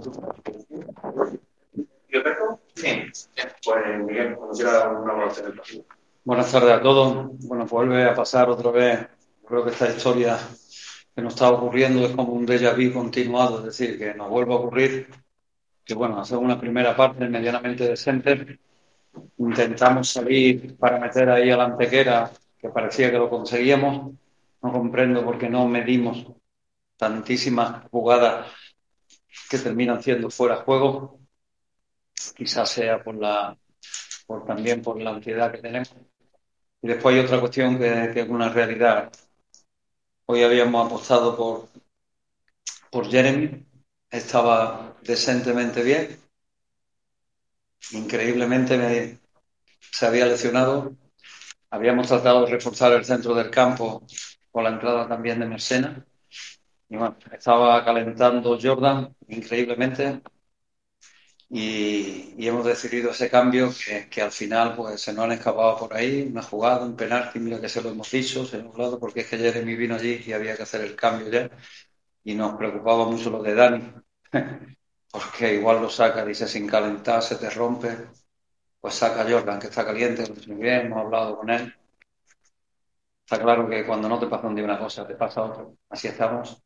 Pues Miguel, cuando quiera una.
Buenas tardes a todos. Bueno, vuelve a pasar otra vez. Creo que esta historia que nos está ocurriendo es como un déjà vu continuado, es decir, que nos vuelve a ocurrir que, bueno, hacer una primera parte medianamente decente. Intentamos salir para meter ahí a la antequera, que parecía que lo conseguíamos. No comprendo por qué no medimos tantísimas jugadas que terminan siendo fuera de juego. Quizás sea por la, por también por la ansiedad que tenemos. Y después hay otra cuestión que, que es una realidad. Hoy habíamos apostado por, por Jeremy, estaba decentemente bien. Increíblemente me- se había lesionado. Habíamos tratado de reforzar el centro del campo con la entrada también de bueno, estaba calentando Jordan increíblemente y, hemos decidido ese cambio que, al final pues se nos han escapado por ahí, una jugada, un penalti, mira que se lo hemos dicho, se lo hemos hablado porque es que Jeremy vino allí y había que hacer el cambio ya y nos preocupaba mucho lo de Dani [laughs] porque igual lo saca, dice sin calentar, se te rompe, pues saca a Jordan que está caliente, lo tiene bien, hemos hablado con él. Está claro que cuando no te pasa un día una cosa, te pasa otra. Así estamos.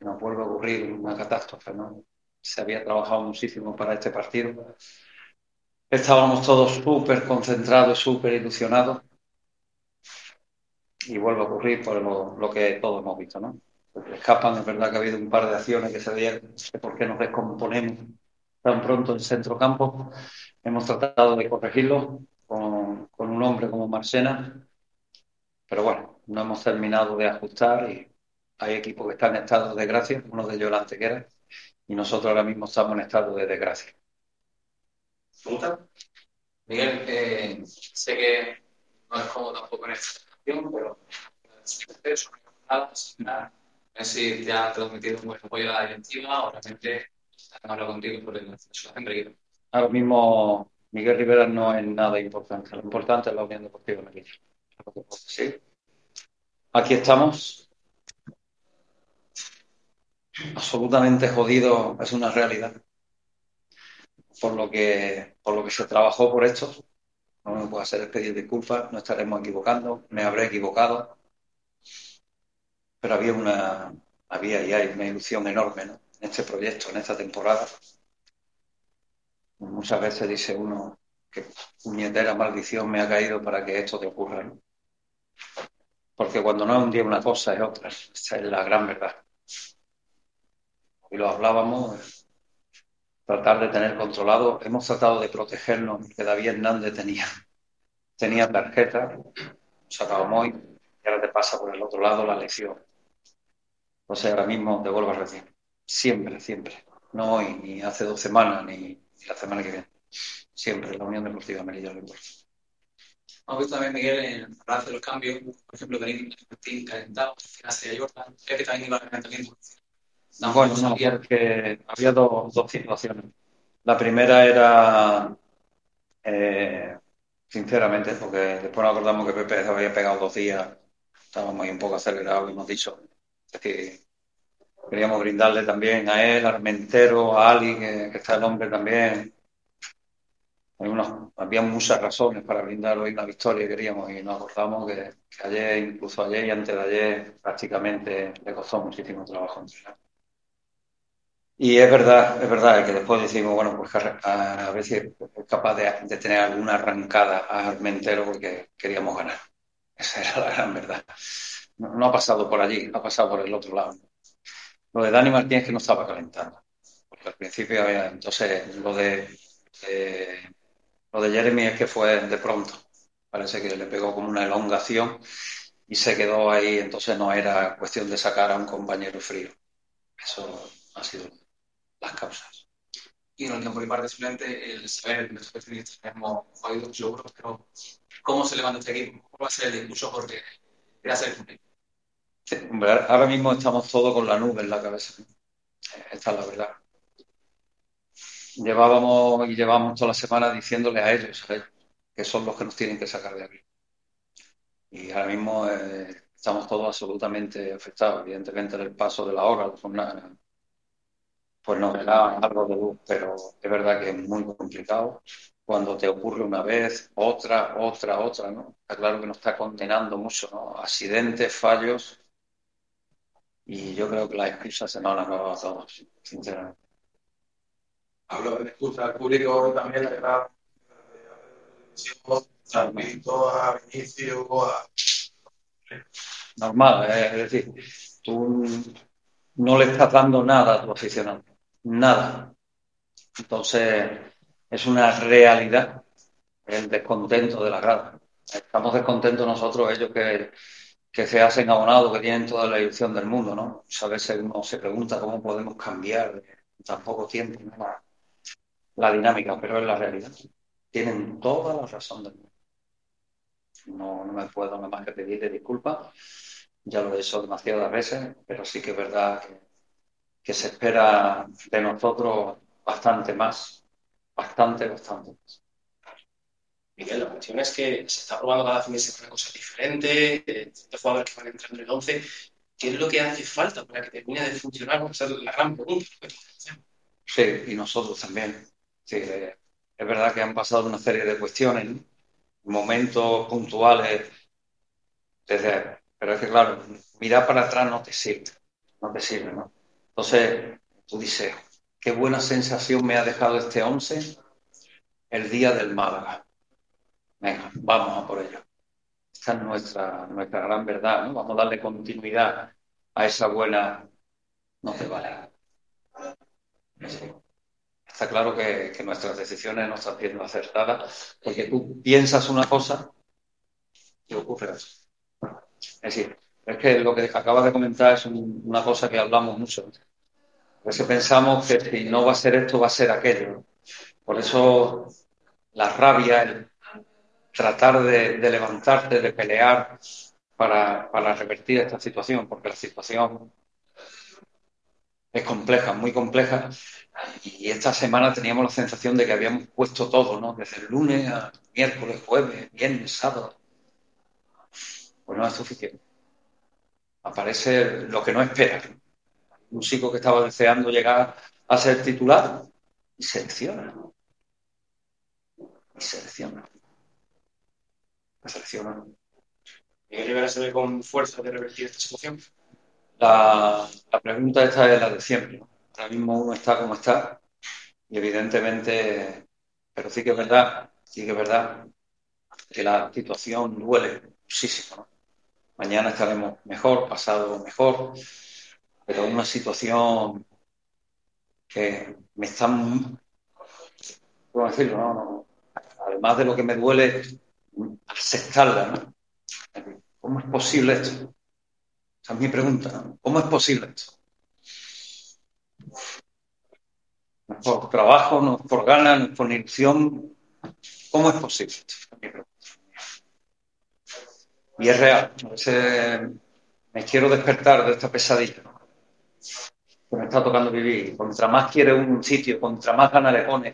Nos vuelve a ocurrir una catástrofe, ¿no? Se había trabajado muchísimo para este partido. Estábamos todos súper concentrados, súper ilusionados. Y vuelve a ocurrir por lo, que todos hemos visto, ¿no? Escapan, es verdad que ha habido un par de acciones que se veían, por qué nos descomponemos tan pronto en centro campo. Hemos tratado de corregirlo con, con un hombre como Marcena, pero bueno, no hemos terminado de ajustar y hay equipos que están en estado de gracia, uno de ellos la antequera, y nosotros ahora mismo estamos en estado de desgracia.
Miguel, eh, sé que no es cómodo tampoco en esta situación, pero nada, nada. No sé si te ha transmitido un buen apoyo a la directiva o realmente han hablado contigo sobre la situación equipo.
Ahora mismo Miguel Rivera no es nada importante, lo importante es la Unión Deportiva Melilla. Decir. Aquí estamos. Absolutamente jodido, es una realidad. Por lo que, por lo que se trabajó por esto, no me puedo hacer es pedir disculpas, no estaremos equivocando, me habré equivocado. Pero había una, había y hay una ilusión enorme, ¿no? en este proyecto, en esta temporada. Muchas veces dice uno que puñetera maldición me ha caído para que esto te ocurra. Porque cuando no es un día una cosa es otra. Esa es la gran verdad. Y lo hablábamos, tratar de tener controlado. Hemos tratado de protegernos, que David Hernández tenía, tenía tarjeta, sacaba muy, y ahora te pasa por el otro lado la lección. Entonces ahora mismo te decir, siempre, siempre. No hoy, ni hace dos semanas, ni, la semana que viene. Siempre, la Unión Deportiva Melilla importa.
Hemos visto también, Miguel, en hablar de los cambios, por ejemplo, tenéis Martín calentado, sería Jordan, creo que también iba a calentamiento.
Bueno, no, porque había dos, dos situaciones. La primera era, eh, sinceramente, porque después nos acordamos que Pepe se había pegado dos días, estábamos ahí un poco acelerados y hemos dicho es que queríamos brindarle también a él, a Armentero, a Ali, que, que está el hombre también. Había muchas razones para brindar hoy una victoria, queríamos, y nos acordamos que, que ayer, incluso ayer y antes de ayer, prácticamente le costó muchísimo trabajo entrenar. Y es verdad, es verdad que después decimos, bueno, pues a, a ver si es capaz de, de tener alguna arrancada a Armentero porque queríamos ganar. [laughs] Esa era la gran verdad. No, ha pasado por allí, ha pasado por el otro lado. Lo de Dani Martínez que no estaba calentando. Porque al principio había, entonces lo de, de- lo de Jeremy es que fue de pronto. Parece que le pegó como una elongación y se quedó ahí. Entonces no era cuestión de sacar a un compañero frío. Eso ha sido las causas.
Y en el campo de parte simplemente el saber especialistas tenemos jodido mucho euros, pero ¿cómo se levanta este equipo? ¿Cómo va a ser el discurso? Porque quiere hacer el
ahora mismo estamos todos con la nube en la cabeza. Esta es la verdad. Llevábamos y llevamos toda la semana diciéndole a ellos, a ellos, que son los que nos tienen que sacar de aquí. Y ahora mismo eh, estamos todos absolutamente afectados. Evidentemente, el paso de la hora, la jornada, pues nos da algo de luz, pero es verdad que es muy complicado. Cuando te ocurre una vez, otra, otra, otra, ¿no? Está claro que nos está condenando mucho, ¿no? Accidentes, fallos. Y yo creo que las excusas se nos han acabado a todos, sinceramente.
Hablo de excusa al público también, la verdad. Transmito a Vinicius, a
Normal, ¿eh? es decir, tú no le estás dando nada a tu aficionado, nada. Entonces, es una realidad el descontento de la grada. Estamos descontentos nosotros, ellos que, que se hacen abonados, que tienen toda la ilusión del mundo, ¿no? A veces uno se pregunta cómo podemos cambiar en tan poco tiempo, la, la dinámica, pero es la realidad. Tienen toda la razón del mundo. No, no me puedo nada más que pedirle disculpas. Ya lo he hecho demasiadas veces, pero sí que es verdad que, que se espera de nosotros bastante más. Bastante, bastante más.
Miguel, la cuestión es que se está probando cada fin de semana cosas diferentes, eh, de jugadores que van entrando en el 11. ¿Qué es lo que hace falta para que termine de funcionar? Esa es la gran pregunta.
Sí, y nosotros también. Sí, eh, es verdad que han pasado una serie de cuestiones, ¿no? momentos puntuales, desde- pero es que claro, mirar para atrás no te sirve, no te sirve, ¿no? Entonces, tú dices, qué buena sensación me ha dejado este 11 el día del Málaga. Venga, vamos a por ello. Esta es nuestra, nuestra gran verdad, ¿no? Vamos a darle continuidad a esa buena... No te vale. Está claro que, que nuestras decisiones no están siendo acertadas, porque tú piensas una cosa y ocurre eso. Es decir, es que lo que acabas de comentar es un- una cosa que hablamos mucho. A veces pensamos que si no va a ser esto, va a ser aquello. Por eso la rabia, el tratar de, de levantarte, de pelear para revertir esta situación, porque la situación es compleja, muy compleja. Y esta semana teníamos la sensación de que habíamos puesto todo, ¿no? Desde el lunes a miércoles, jueves, viernes, sábado. Pues no es suficiente. Aparece lo que no esperas. Un chico que estaba deseando llegar a ser titular y selecciona. Y selecciona. Selecciona.
Miguel Rivera se ve con fuerza de revertir esta situación.
La, la pregunta esta es la de siempre. ¿no? Ahora mismo uno está como está y evidentemente pero sí que es verdad, sí que es verdad que la situación duele muchísimo, ¿no? Mañana estaremos mejor, pasado mejor, pero una situación que me está, ¿cómo decirlo? No, no, además de lo que me duele, aceptarla, ¿no? ¿Cómo es posible esto? Esa es mi pregunta. ¿Cómo es posible esto? No es por trabajo, no es por ganas, no es por ilusión. ¿Cómo es posible esto? Esa es mi pregunta. Y es real. A veces me quiero despertar de esta pesadilla que me está tocando vivir. Contra más quiere un sitio, contra más ganas le pone.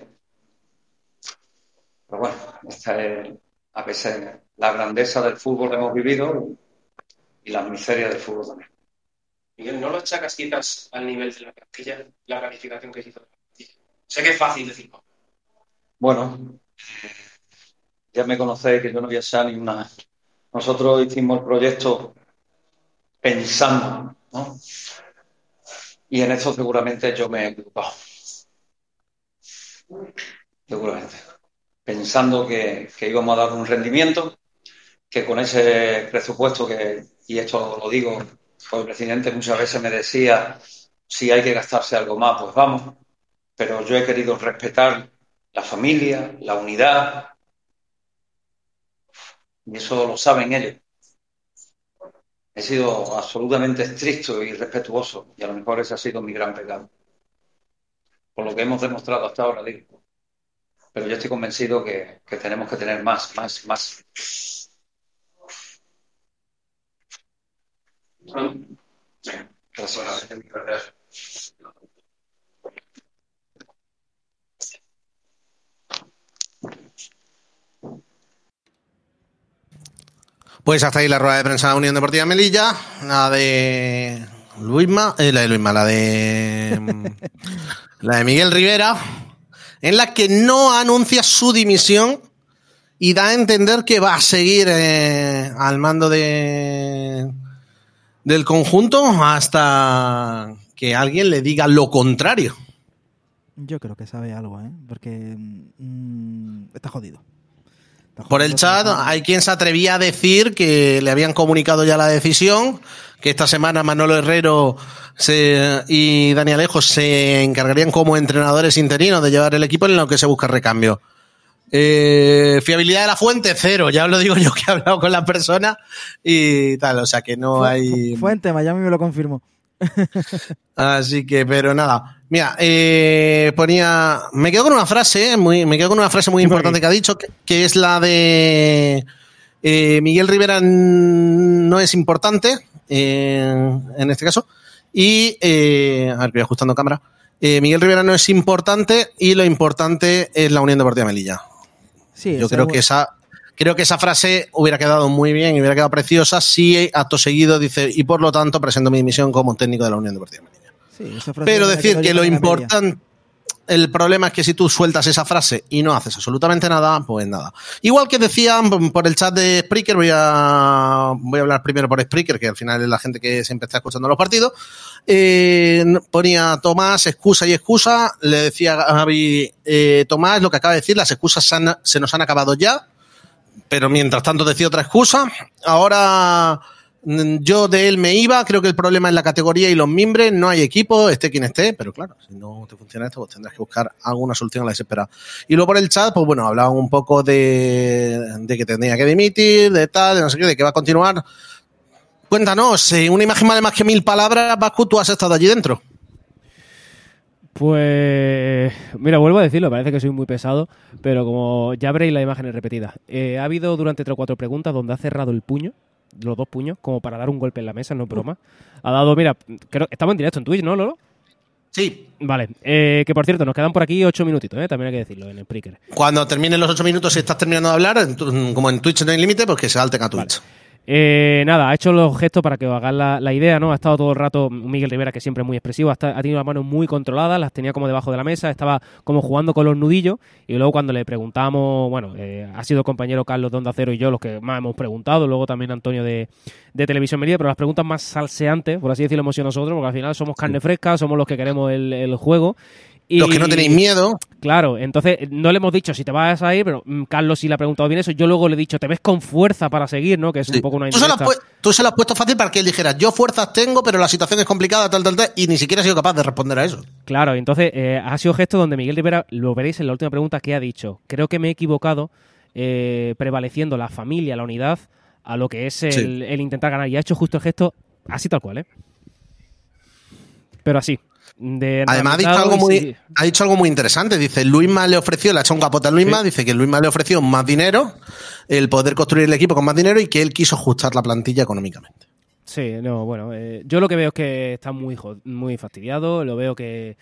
Pero bueno, esta es a veces la grandeza del fútbol que hemos vivido y la miseria del fútbol también.
Miguel, ¿no lo achacas quizás al nivel de la plantilla, la planificación que se hizo? Sé que es fácil decirlo.
Bueno, eh, ya me conocéis que yo no voy a ser ni una. Nosotros hicimos el proyecto pensando, ¿no? Y en esto seguramente yo me he equivocado. Seguramente. Pensando que, que íbamos a dar un rendimiento, que con ese presupuesto que, y esto lo digo, pues el presidente muchas veces me decía, si hay que gastarse algo más, pues vamos. Pero yo he querido respetar la familia, la unidad, y eso lo saben ellos. He sido absolutamente estricto y respetuoso, y a lo mejor ese ha sido mi gran pecado. Por lo que hemos demostrado hasta ahora, digo. Pero yo estoy convencido que, tenemos que tener más, más, más. Gracias.
Pues hasta ahí la rueda de prensa de la Unión Deportiva Melilla, la de Luisma, eh, la de Luisma, la de [laughs] la de Miguel Rivera, en la que no anuncia su dimisión y da a entender que va a seguir eh, al mando de del conjunto hasta que alguien le diga lo contrario.
Yo creo que sabe algo, ¿eh? Porque mm, está jodido.
Por el chat hay quien se atrevía a decir que le habían comunicado ya la decisión, que esta semana Manolo Herrero se- y Dani Alejo se encargarían como entrenadores interinos de llevar el equipo en lo que se busca recambio. Eh, fiabilidad de la fuente, cero. Ya os lo digo yo que he hablado con la persona y tal, o sea que no hay...
Fuente, Miami me lo confirmó.
Así que, pero nada. Mira, eh, ponía. Me quedo con una frase, eh, muy, me quedo con una frase muy importante que ha dicho, que, que es la de eh, Miguel Rivera no es importante, eh, en este caso. Y, eh, a ver, voy ajustando cámara. Miguel Rivera no es importante y lo importante es la Unión Deportiva Melilla.
Sí,
Yo creo que esa, creo que esa frase hubiera quedado muy bien y hubiera quedado preciosa si acto seguido dice, y por lo tanto presento mi dimisión como técnico de la Unión Deportiva Melilla.
Sí, esa frase
Pero decir que lo importante, el problema es que si tú sueltas esa frase y no haces absolutamente nada, pues nada. Igual que decían por el chat de Spreaker, voy a, voy a hablar primero por Spreaker, que al final es la gente que siempre está escuchando los partidos. Eh, ponía Tomás excusa y excusa. Le decía a Javi, eh, Tomás, lo que acaba de decir, las excusas se, han- se nos han acabado ya. Pero mientras tanto decía otra excusa. Ahora yo de él me iba. Creo que el problema es la categoría y los mimbres. No hay equipo, esté quien esté. Pero claro, si no te funciona esto, pues tendrás que buscar alguna solución a la desesperada. Y luego por el chat, pues bueno, hablaban un poco de, de que tendría que dimitir, de tal, de no sé qué, de que va a continuar. Cuéntanos, eh, una imagen vale más que mil palabras. Vasco, tú has estado allí dentro.
Pues mira, vuelvo a decirlo, parece que soy muy pesado, pero como ya veréis la imagen repetida. Eh, ha habido durante tres o cuatro preguntas donde ha cerrado el puño, los dos puños, como para dar un golpe en la mesa, no es broma. Ha dado, mira, creo estamos en directo en Twitch, ¿no, Lolo?
Sí.
Vale, eh, que por cierto, nos quedan por aquí ocho minutitos, ¿eh? también hay que decirlo en el Spreaker.
Cuando terminen los ocho minutos, si estás terminando de hablar, en como en Twitch no hay límite, pues que se salten a Twitch.
Eh, nada, ha hecho los gestos para que os hagáis la, la idea, ¿no? Ha estado todo el rato Miguel Rivera, que siempre es muy expresivo, ha, ha tenido las manos muy controladas, las tenía como debajo de la mesa, estaba como jugando con los nudillos, y luego cuando le preguntamos, bueno, eh, ha sido compañero Carlos de Onda Cero y yo los que más hemos preguntado, luego también Antonio de, de Televisión Melilla, pero las preguntas más salseantes, por así decirlo, hemos sido nosotros, porque al final somos carne fresca, somos los que queremos el, el juego.
Los que no tenéis miedo.
Claro, entonces no le hemos dicho si te vas a ir, pero mm, Carlos sí le ha preguntado bien eso. Yo luego le he dicho, ¿te ves con fuerza para seguir, no? Que es un poco una
Tú se, tú se lo has puesto fácil para que él dijera, yo fuerzas tengo, pero la situación es complicada, tal, tal, tal, y ni siquiera ha sido capaz de responder a eso.
Claro, entonces eh, ha sido gesto donde Miguel Rivera, lo veréis en la última pregunta que ha dicho. Creo que me he equivocado eh, prevaleciendo la familia, la unidad, a lo que es el,
Sí.
el intentar ganar. Y ha hecho justo el gesto así tal cual, ¿eh? Pero así. De
Además ha dicho, algo muy,
sí.
ha dicho algo muy interesante. Dice, Luisma le ofreció, le ha hecho un capote a Luisma, dice que Luisma le ofreció más dinero, el poder construir el equipo con más dinero y que él quiso ajustar la plantilla económicamente.
Sí, no, bueno, eh, yo lo que veo es que está muy, muy fastidiado, lo veo que,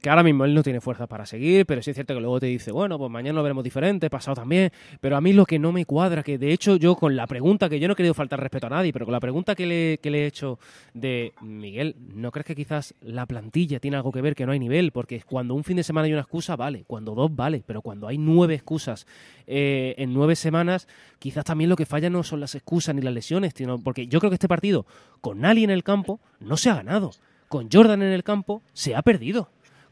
que ahora mismo él no tiene fuerza para seguir, pero sí es cierto que luego te dice, bueno, pues mañana lo veremos diferente, pasado también, pero a mí lo que no me cuadra, que de hecho yo con la pregunta, que yo no he querido faltar respeto a nadie, pero con la pregunta que le, que le he hecho de, Miguel, ¿no crees que quizás la plantilla tiene algo que ver que no hay nivel? Porque cuando un fin de semana hay una excusa, vale, cuando dos, vale, pero cuando hay nueve excusas eh, en nueve semanas, quizás también lo que falla no son las excusas ni las lesiones, sino porque yo creo que este partido, con Ali en el campo, no se ha ganado. Con Jordan en el campo, se ha perdido.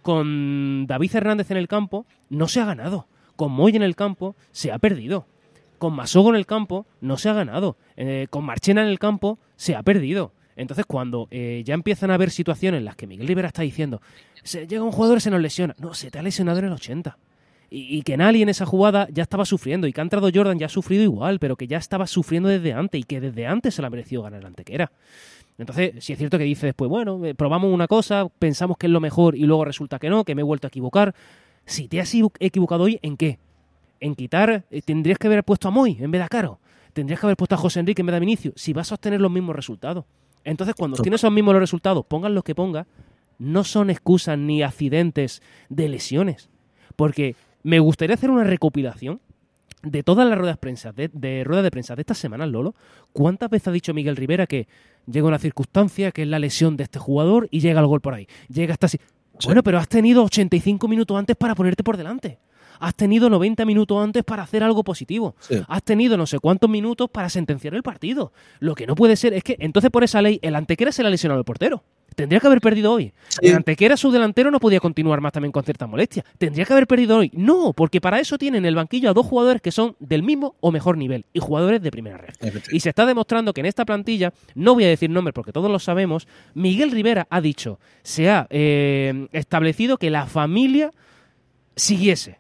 Con David Hernández en el campo, no se ha ganado. Con Moy en el campo, se ha perdido. Con Masogo en el campo, no se ha ganado. Eh, con Marchena en el campo, se ha perdido. Entonces, cuando eh, ya empiezan a haber situaciones en las que Miguel Rivera está diciendo, se llega un jugador y se nos lesiona. No, se te ha lesionado en el 80. Y, que Nali en esa jugada ya estaba sufriendo y que ha entrado Jordan ya ha sufrido igual, pero que ya estaba sufriendo desde antes y que desde antes se la mereció ganar el Antequera. Entonces, si es cierto que dice después, bueno, eh, probamos una cosa, pensamos que es lo mejor y luego resulta que no, que me he vuelto a equivocar. Si te has equivo- equivocado hoy, ¿en qué? En quitar, eh, tendrías que haber puesto a Moy en vez de a Caro. Tendrías que haber puesto a José Enrique en vez de a Vinicio. Si vas a obtener los mismos resultados. Entonces, cuando tienes los mismos resultados, pongan los que pongas, no son excusas ni accidentes de lesiones. Porque me gustaría hacer una recopilación de todas las ruedas de, de ruedas de prensa de esta semana, Lolo, ¿cuántas veces ha dicho Miguel Rivera que llega una circunstancia que es la lesión de este jugador y llega el gol por ahí? Llega hasta así. Bueno, pero has tenido 85 minutos antes para ponerte por delante. Has tenido 90 minutos antes para hacer algo positivo.
Sí.
Has tenido no sé cuántos minutos para sentenciar el partido. Lo que no puede ser es que, entonces por esa ley, el Antequera se le ha lesionado el portero. Tendría que haber perdido hoy. El Antequera, su delantero, no podía continuar más también con cierta molestia. Tendría que haber perdido hoy. No, porque para eso tienen en el banquillo a dos jugadores que son del mismo o mejor nivel y jugadores de primera red. Y se está demostrando que en esta plantilla, no voy a decir nombres porque todos lo sabemos, Miguel Rivera ha dicho, se ha eh, establecido que la familia siguiese.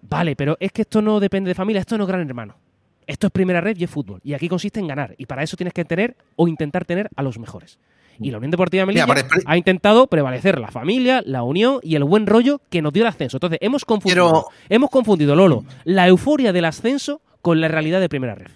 Vale, pero es que esto no depende de familia, esto no es gran hermano. Esto es primera red y es fútbol. Y aquí consiste en ganar. Y para eso tienes que tener o intentar tener a los mejores. Y la Unión Deportiva Melilla
Mira,
ha intentado prevalecer la familia, la unión y el buen rollo que nos dio el ascenso. Entonces, hemos confundido, hemos confundido, Lolo, la euforia del ascenso con la realidad de primera red.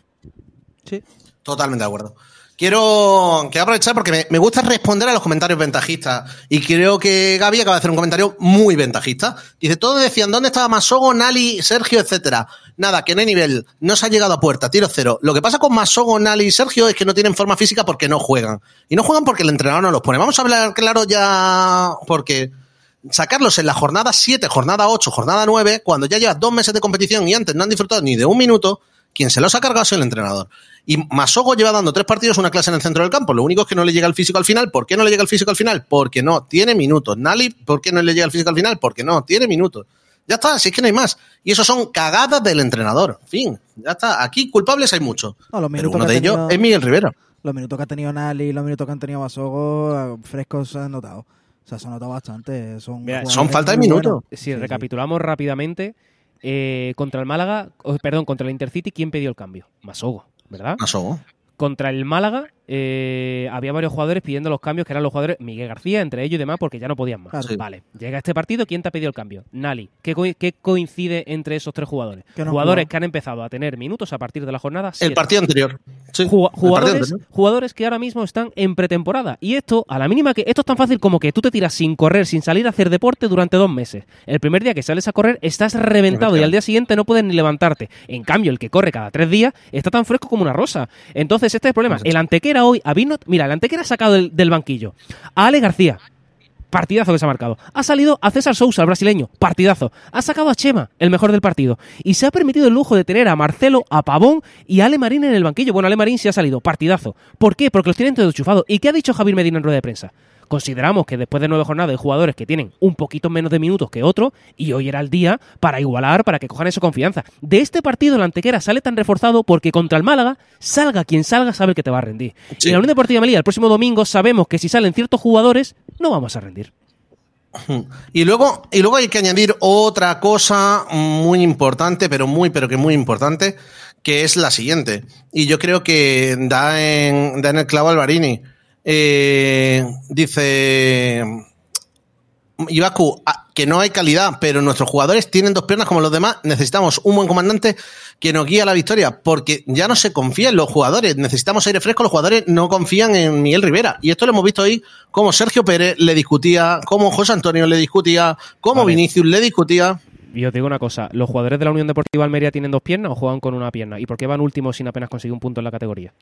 Totalmente de acuerdo. Quiero, quiero aprovechar porque me, me gusta responder a los comentarios ventajistas. Y creo que Gaby acaba de hacer un comentario muy ventajista. Dice, todos decían, ¿dónde estaba Masogo, Nali, Sergio, etcétera? Nada, que no hay nivel. No se ha llegado a puerta, tiro cero. Lo que pasa con Masogo, Nali y Sergio es que no tienen forma física porque no juegan. Y no juegan porque el entrenador no los pone. Vamos a hablar claro ya porque sacarlos en la jornada 7, jornada 8, jornada 9, cuando ya llevas dos meses de competición y antes no han disfrutado ni de un minuto, quien se los ha cargado es el entrenador. Y Masogo lleva dando tres partidos una clase en el centro del campo. Lo único es que no le llega el físico al final. ¿Por qué no le llega el físico al final? Porque no tiene minutos. Nali, ¿por qué no le llega el físico al final? Porque no tiene minutos. Ya está, si es que no hay más. Y eso son cagadas del entrenador. Fin, ya está. Aquí culpables hay muchos.
No,
Pero
minutos
uno de
ha
ellos
tenido-
es Miguel Rivera.
Los minutos que ha tenido Nali, los minutos que han tenido Basogo, eh, frescos se han notado. O sea, se han notado bastante. Son,
Mira,
jugadores muy buenos.
Si recapitulamos rápidamente, eh, contra el Málaga, oh, perdón, contra el Intercity, ¿quién pidió el cambio? Masogo, ¿verdad?
Masogo.
Contra el Málaga eh, había varios jugadores pidiendo los cambios, que eran los jugadores Miguel García, entre ellos y demás, porque ya no podían más.
Sí.
Vale, llega este partido, ¿quién te ha pedido el cambio? Nali. ¿Qué, co- qué coincide entre esos tres jugadores?
No
jugadores que han empezado a tener minutos a partir de la jornada
El partido anterior. Sí,
Ju-
el partido
jugadores,
anterior.
jugadores que ahora mismo están en pretemporada. Y esto, a la mínima que. Esto es tan fácil como que tú te tiras sin correr, sin salir a hacer deporte durante dos meses. El primer día que sales a correr estás reventado y al día siguiente no puedes ni levantarte. En cambio, el que corre cada tres días está tan fresco como una rosa. Entonces, este es el problema. El Antequera hoy, a Vinot- mira, el Antequera ha sacado del, del banquillo a Ale García. Partidazo que se ha marcado. Ha salido a César Sousa, el brasileño. Partidazo. Ha sacado a Chema, el mejor del partido. Y se ha permitido el lujo de tener a Marcelo, a Pavón y a Ale Marín en el banquillo. Bueno, Ale Marín sí ha salido. Partidazo. ¿Por qué? Porque los tienen todos enchufados. ¿Y qué ha dicho Javier Medina en rueda de prensa? Consideramos que después de nueve jornadas hay jugadores que tienen un poquito menos de minutos que otros y hoy era el día para igualar, para que cojan esa confianza. De este partido el Antequera sale tan reforzado porque contra el Málaga, salga quien salga, sabe que te va a rendir. Y en la Unión Deportiva Melilla el próximo domingo sabemos que si salen ciertos jugadores, no vamos a rendir.
Y luego, y luego hay que añadir otra cosa muy importante, pero muy, pero que muy importante, que es la siguiente. Y yo creo que da en, da en el clavo Alvarini. Eh, dice Ibaku, ah, que no hay calidad, pero nuestros jugadores tienen dos piernas como los demás. Necesitamos un buen comandante que nos guíe a la victoria, porque ya no se confía en los jugadores. Necesitamos aire fresco, los jugadores no confían en Miguel Rivera. Y esto lo hemos visto hoy, como Sergio Pérez le discutía, como José Antonio le discutía, como
Vale.
Vinicius le discutía.
Y os digo una cosa, ¿los jugadores de la Unión Deportiva Almería tienen dos piernas o juegan con una pierna? ¿Y por qué van últimos sin apenas conseguir un punto en la categoría?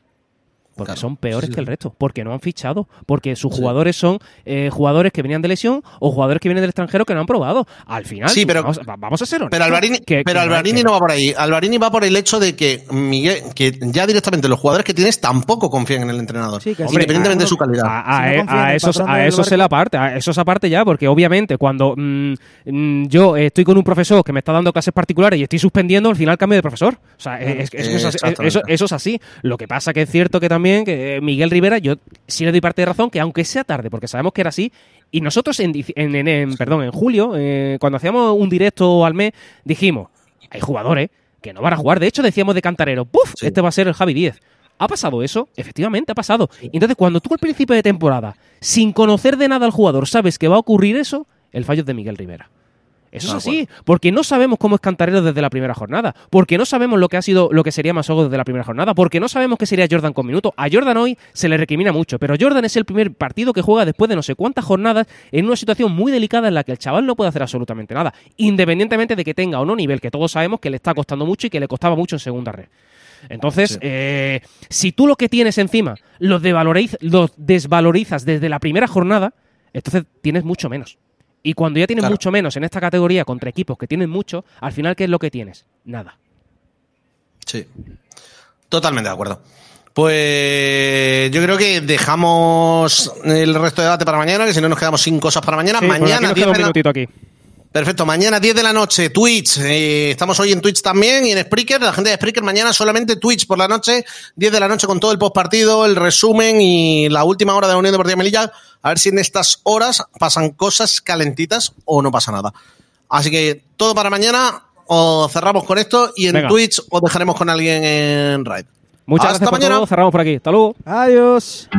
Porque son peores
sí,
que el
sí.
resto, porque no han fichado, porque sus jugadores son eh, jugadores que venían de lesión o jugadores que vienen del extranjero que no han probado. Al final,
Sí, pero-
vamos, va- vamos a ser honestos.
Pero Alvarini,
que-
pero
que
Alvarini
que-
no va por ahí. Alvarini va por el hecho de que Miguel, que ya directamente los jugadores que tienes tampoco confían en el entrenador,
Hombre,
independientemente
a-
de su calidad.
A, a- a esos, a esos es la parte, a esos aparte ya, porque obviamente cuando mm, mm, yo estoy con un profesor que me está dando clases particulares y estoy suspendiendo, al final cambio de profesor. O sea, es- es- eso, es así,
Exactamente.
eso- eso es así. Lo que pasa que es cierto que también que eh, Miguel Rivera, yo sí le doy parte de razón, que aunque sea tarde, porque sabemos que era así, y nosotros en, en- en- perdón, en julio, eh, cuando hacíamos un directo al mes, dijimos, hay jugadores que no van a jugar. De hecho, decíamos de cantarero, ¡puf! Este va a ser el Javi 10. ¿Ha pasado eso? Efectivamente, ha pasado. Y entonces, cuando tú al principio de temporada, sin conocer de nada al jugador, sabes que va a ocurrir eso, el fallo es de Miguel Rivera. Eso es
Ah,
así, porque no sabemos cómo es Cantarero desde la primera jornada, porque no sabemos lo que ha sido, lo que sería Masogo desde la primera jornada, porque no sabemos qué sería Jordan con minuto. A Jordan hoy se le recrimina mucho, pero Jordan es el primer partido que juega después de no sé cuántas jornadas en una situación muy delicada en la que el chaval no puede hacer absolutamente nada, independientemente de que tenga o no nivel, que todos sabemos que le está costando mucho y que le costaba mucho en segunda red. Entonces,
Sí.
eh, si tú lo que tienes encima los, los desvalorizas desde la primera jornada, entonces tienes mucho menos. Y cuando ya tienes
Claro.
mucho menos en esta categoría contra equipos que tienen mucho, al final, ¿qué es lo que tienes? Nada.
Sí. Totalmente de acuerdo. Pues yo creo que dejamos el resto de debate para mañana, que si no nos quedamos sin cosas para mañana.
Sí, porque aquí
mañana
nos
10
queda un minutito aquí.
Perfecto, mañana 10 de la noche, Twitch. eh, estamos hoy en Twitch también y en Spreaker. La gente de Spreaker mañana solamente Twitch por la noche, 10 de la noche con todo el postpartido, el resumen y la última hora de la Unión Deportiva Melilla. A ver si en estas horas pasan cosas calentitas o no pasa nada. Así que todo para mañana o cerramos con esto y en
Venga.
Twitch os dejaremos con alguien en Raid.
Muchas
Hasta
gracias por
mañana.
todo. Cerramos por aquí. Hasta luego.
Adiós.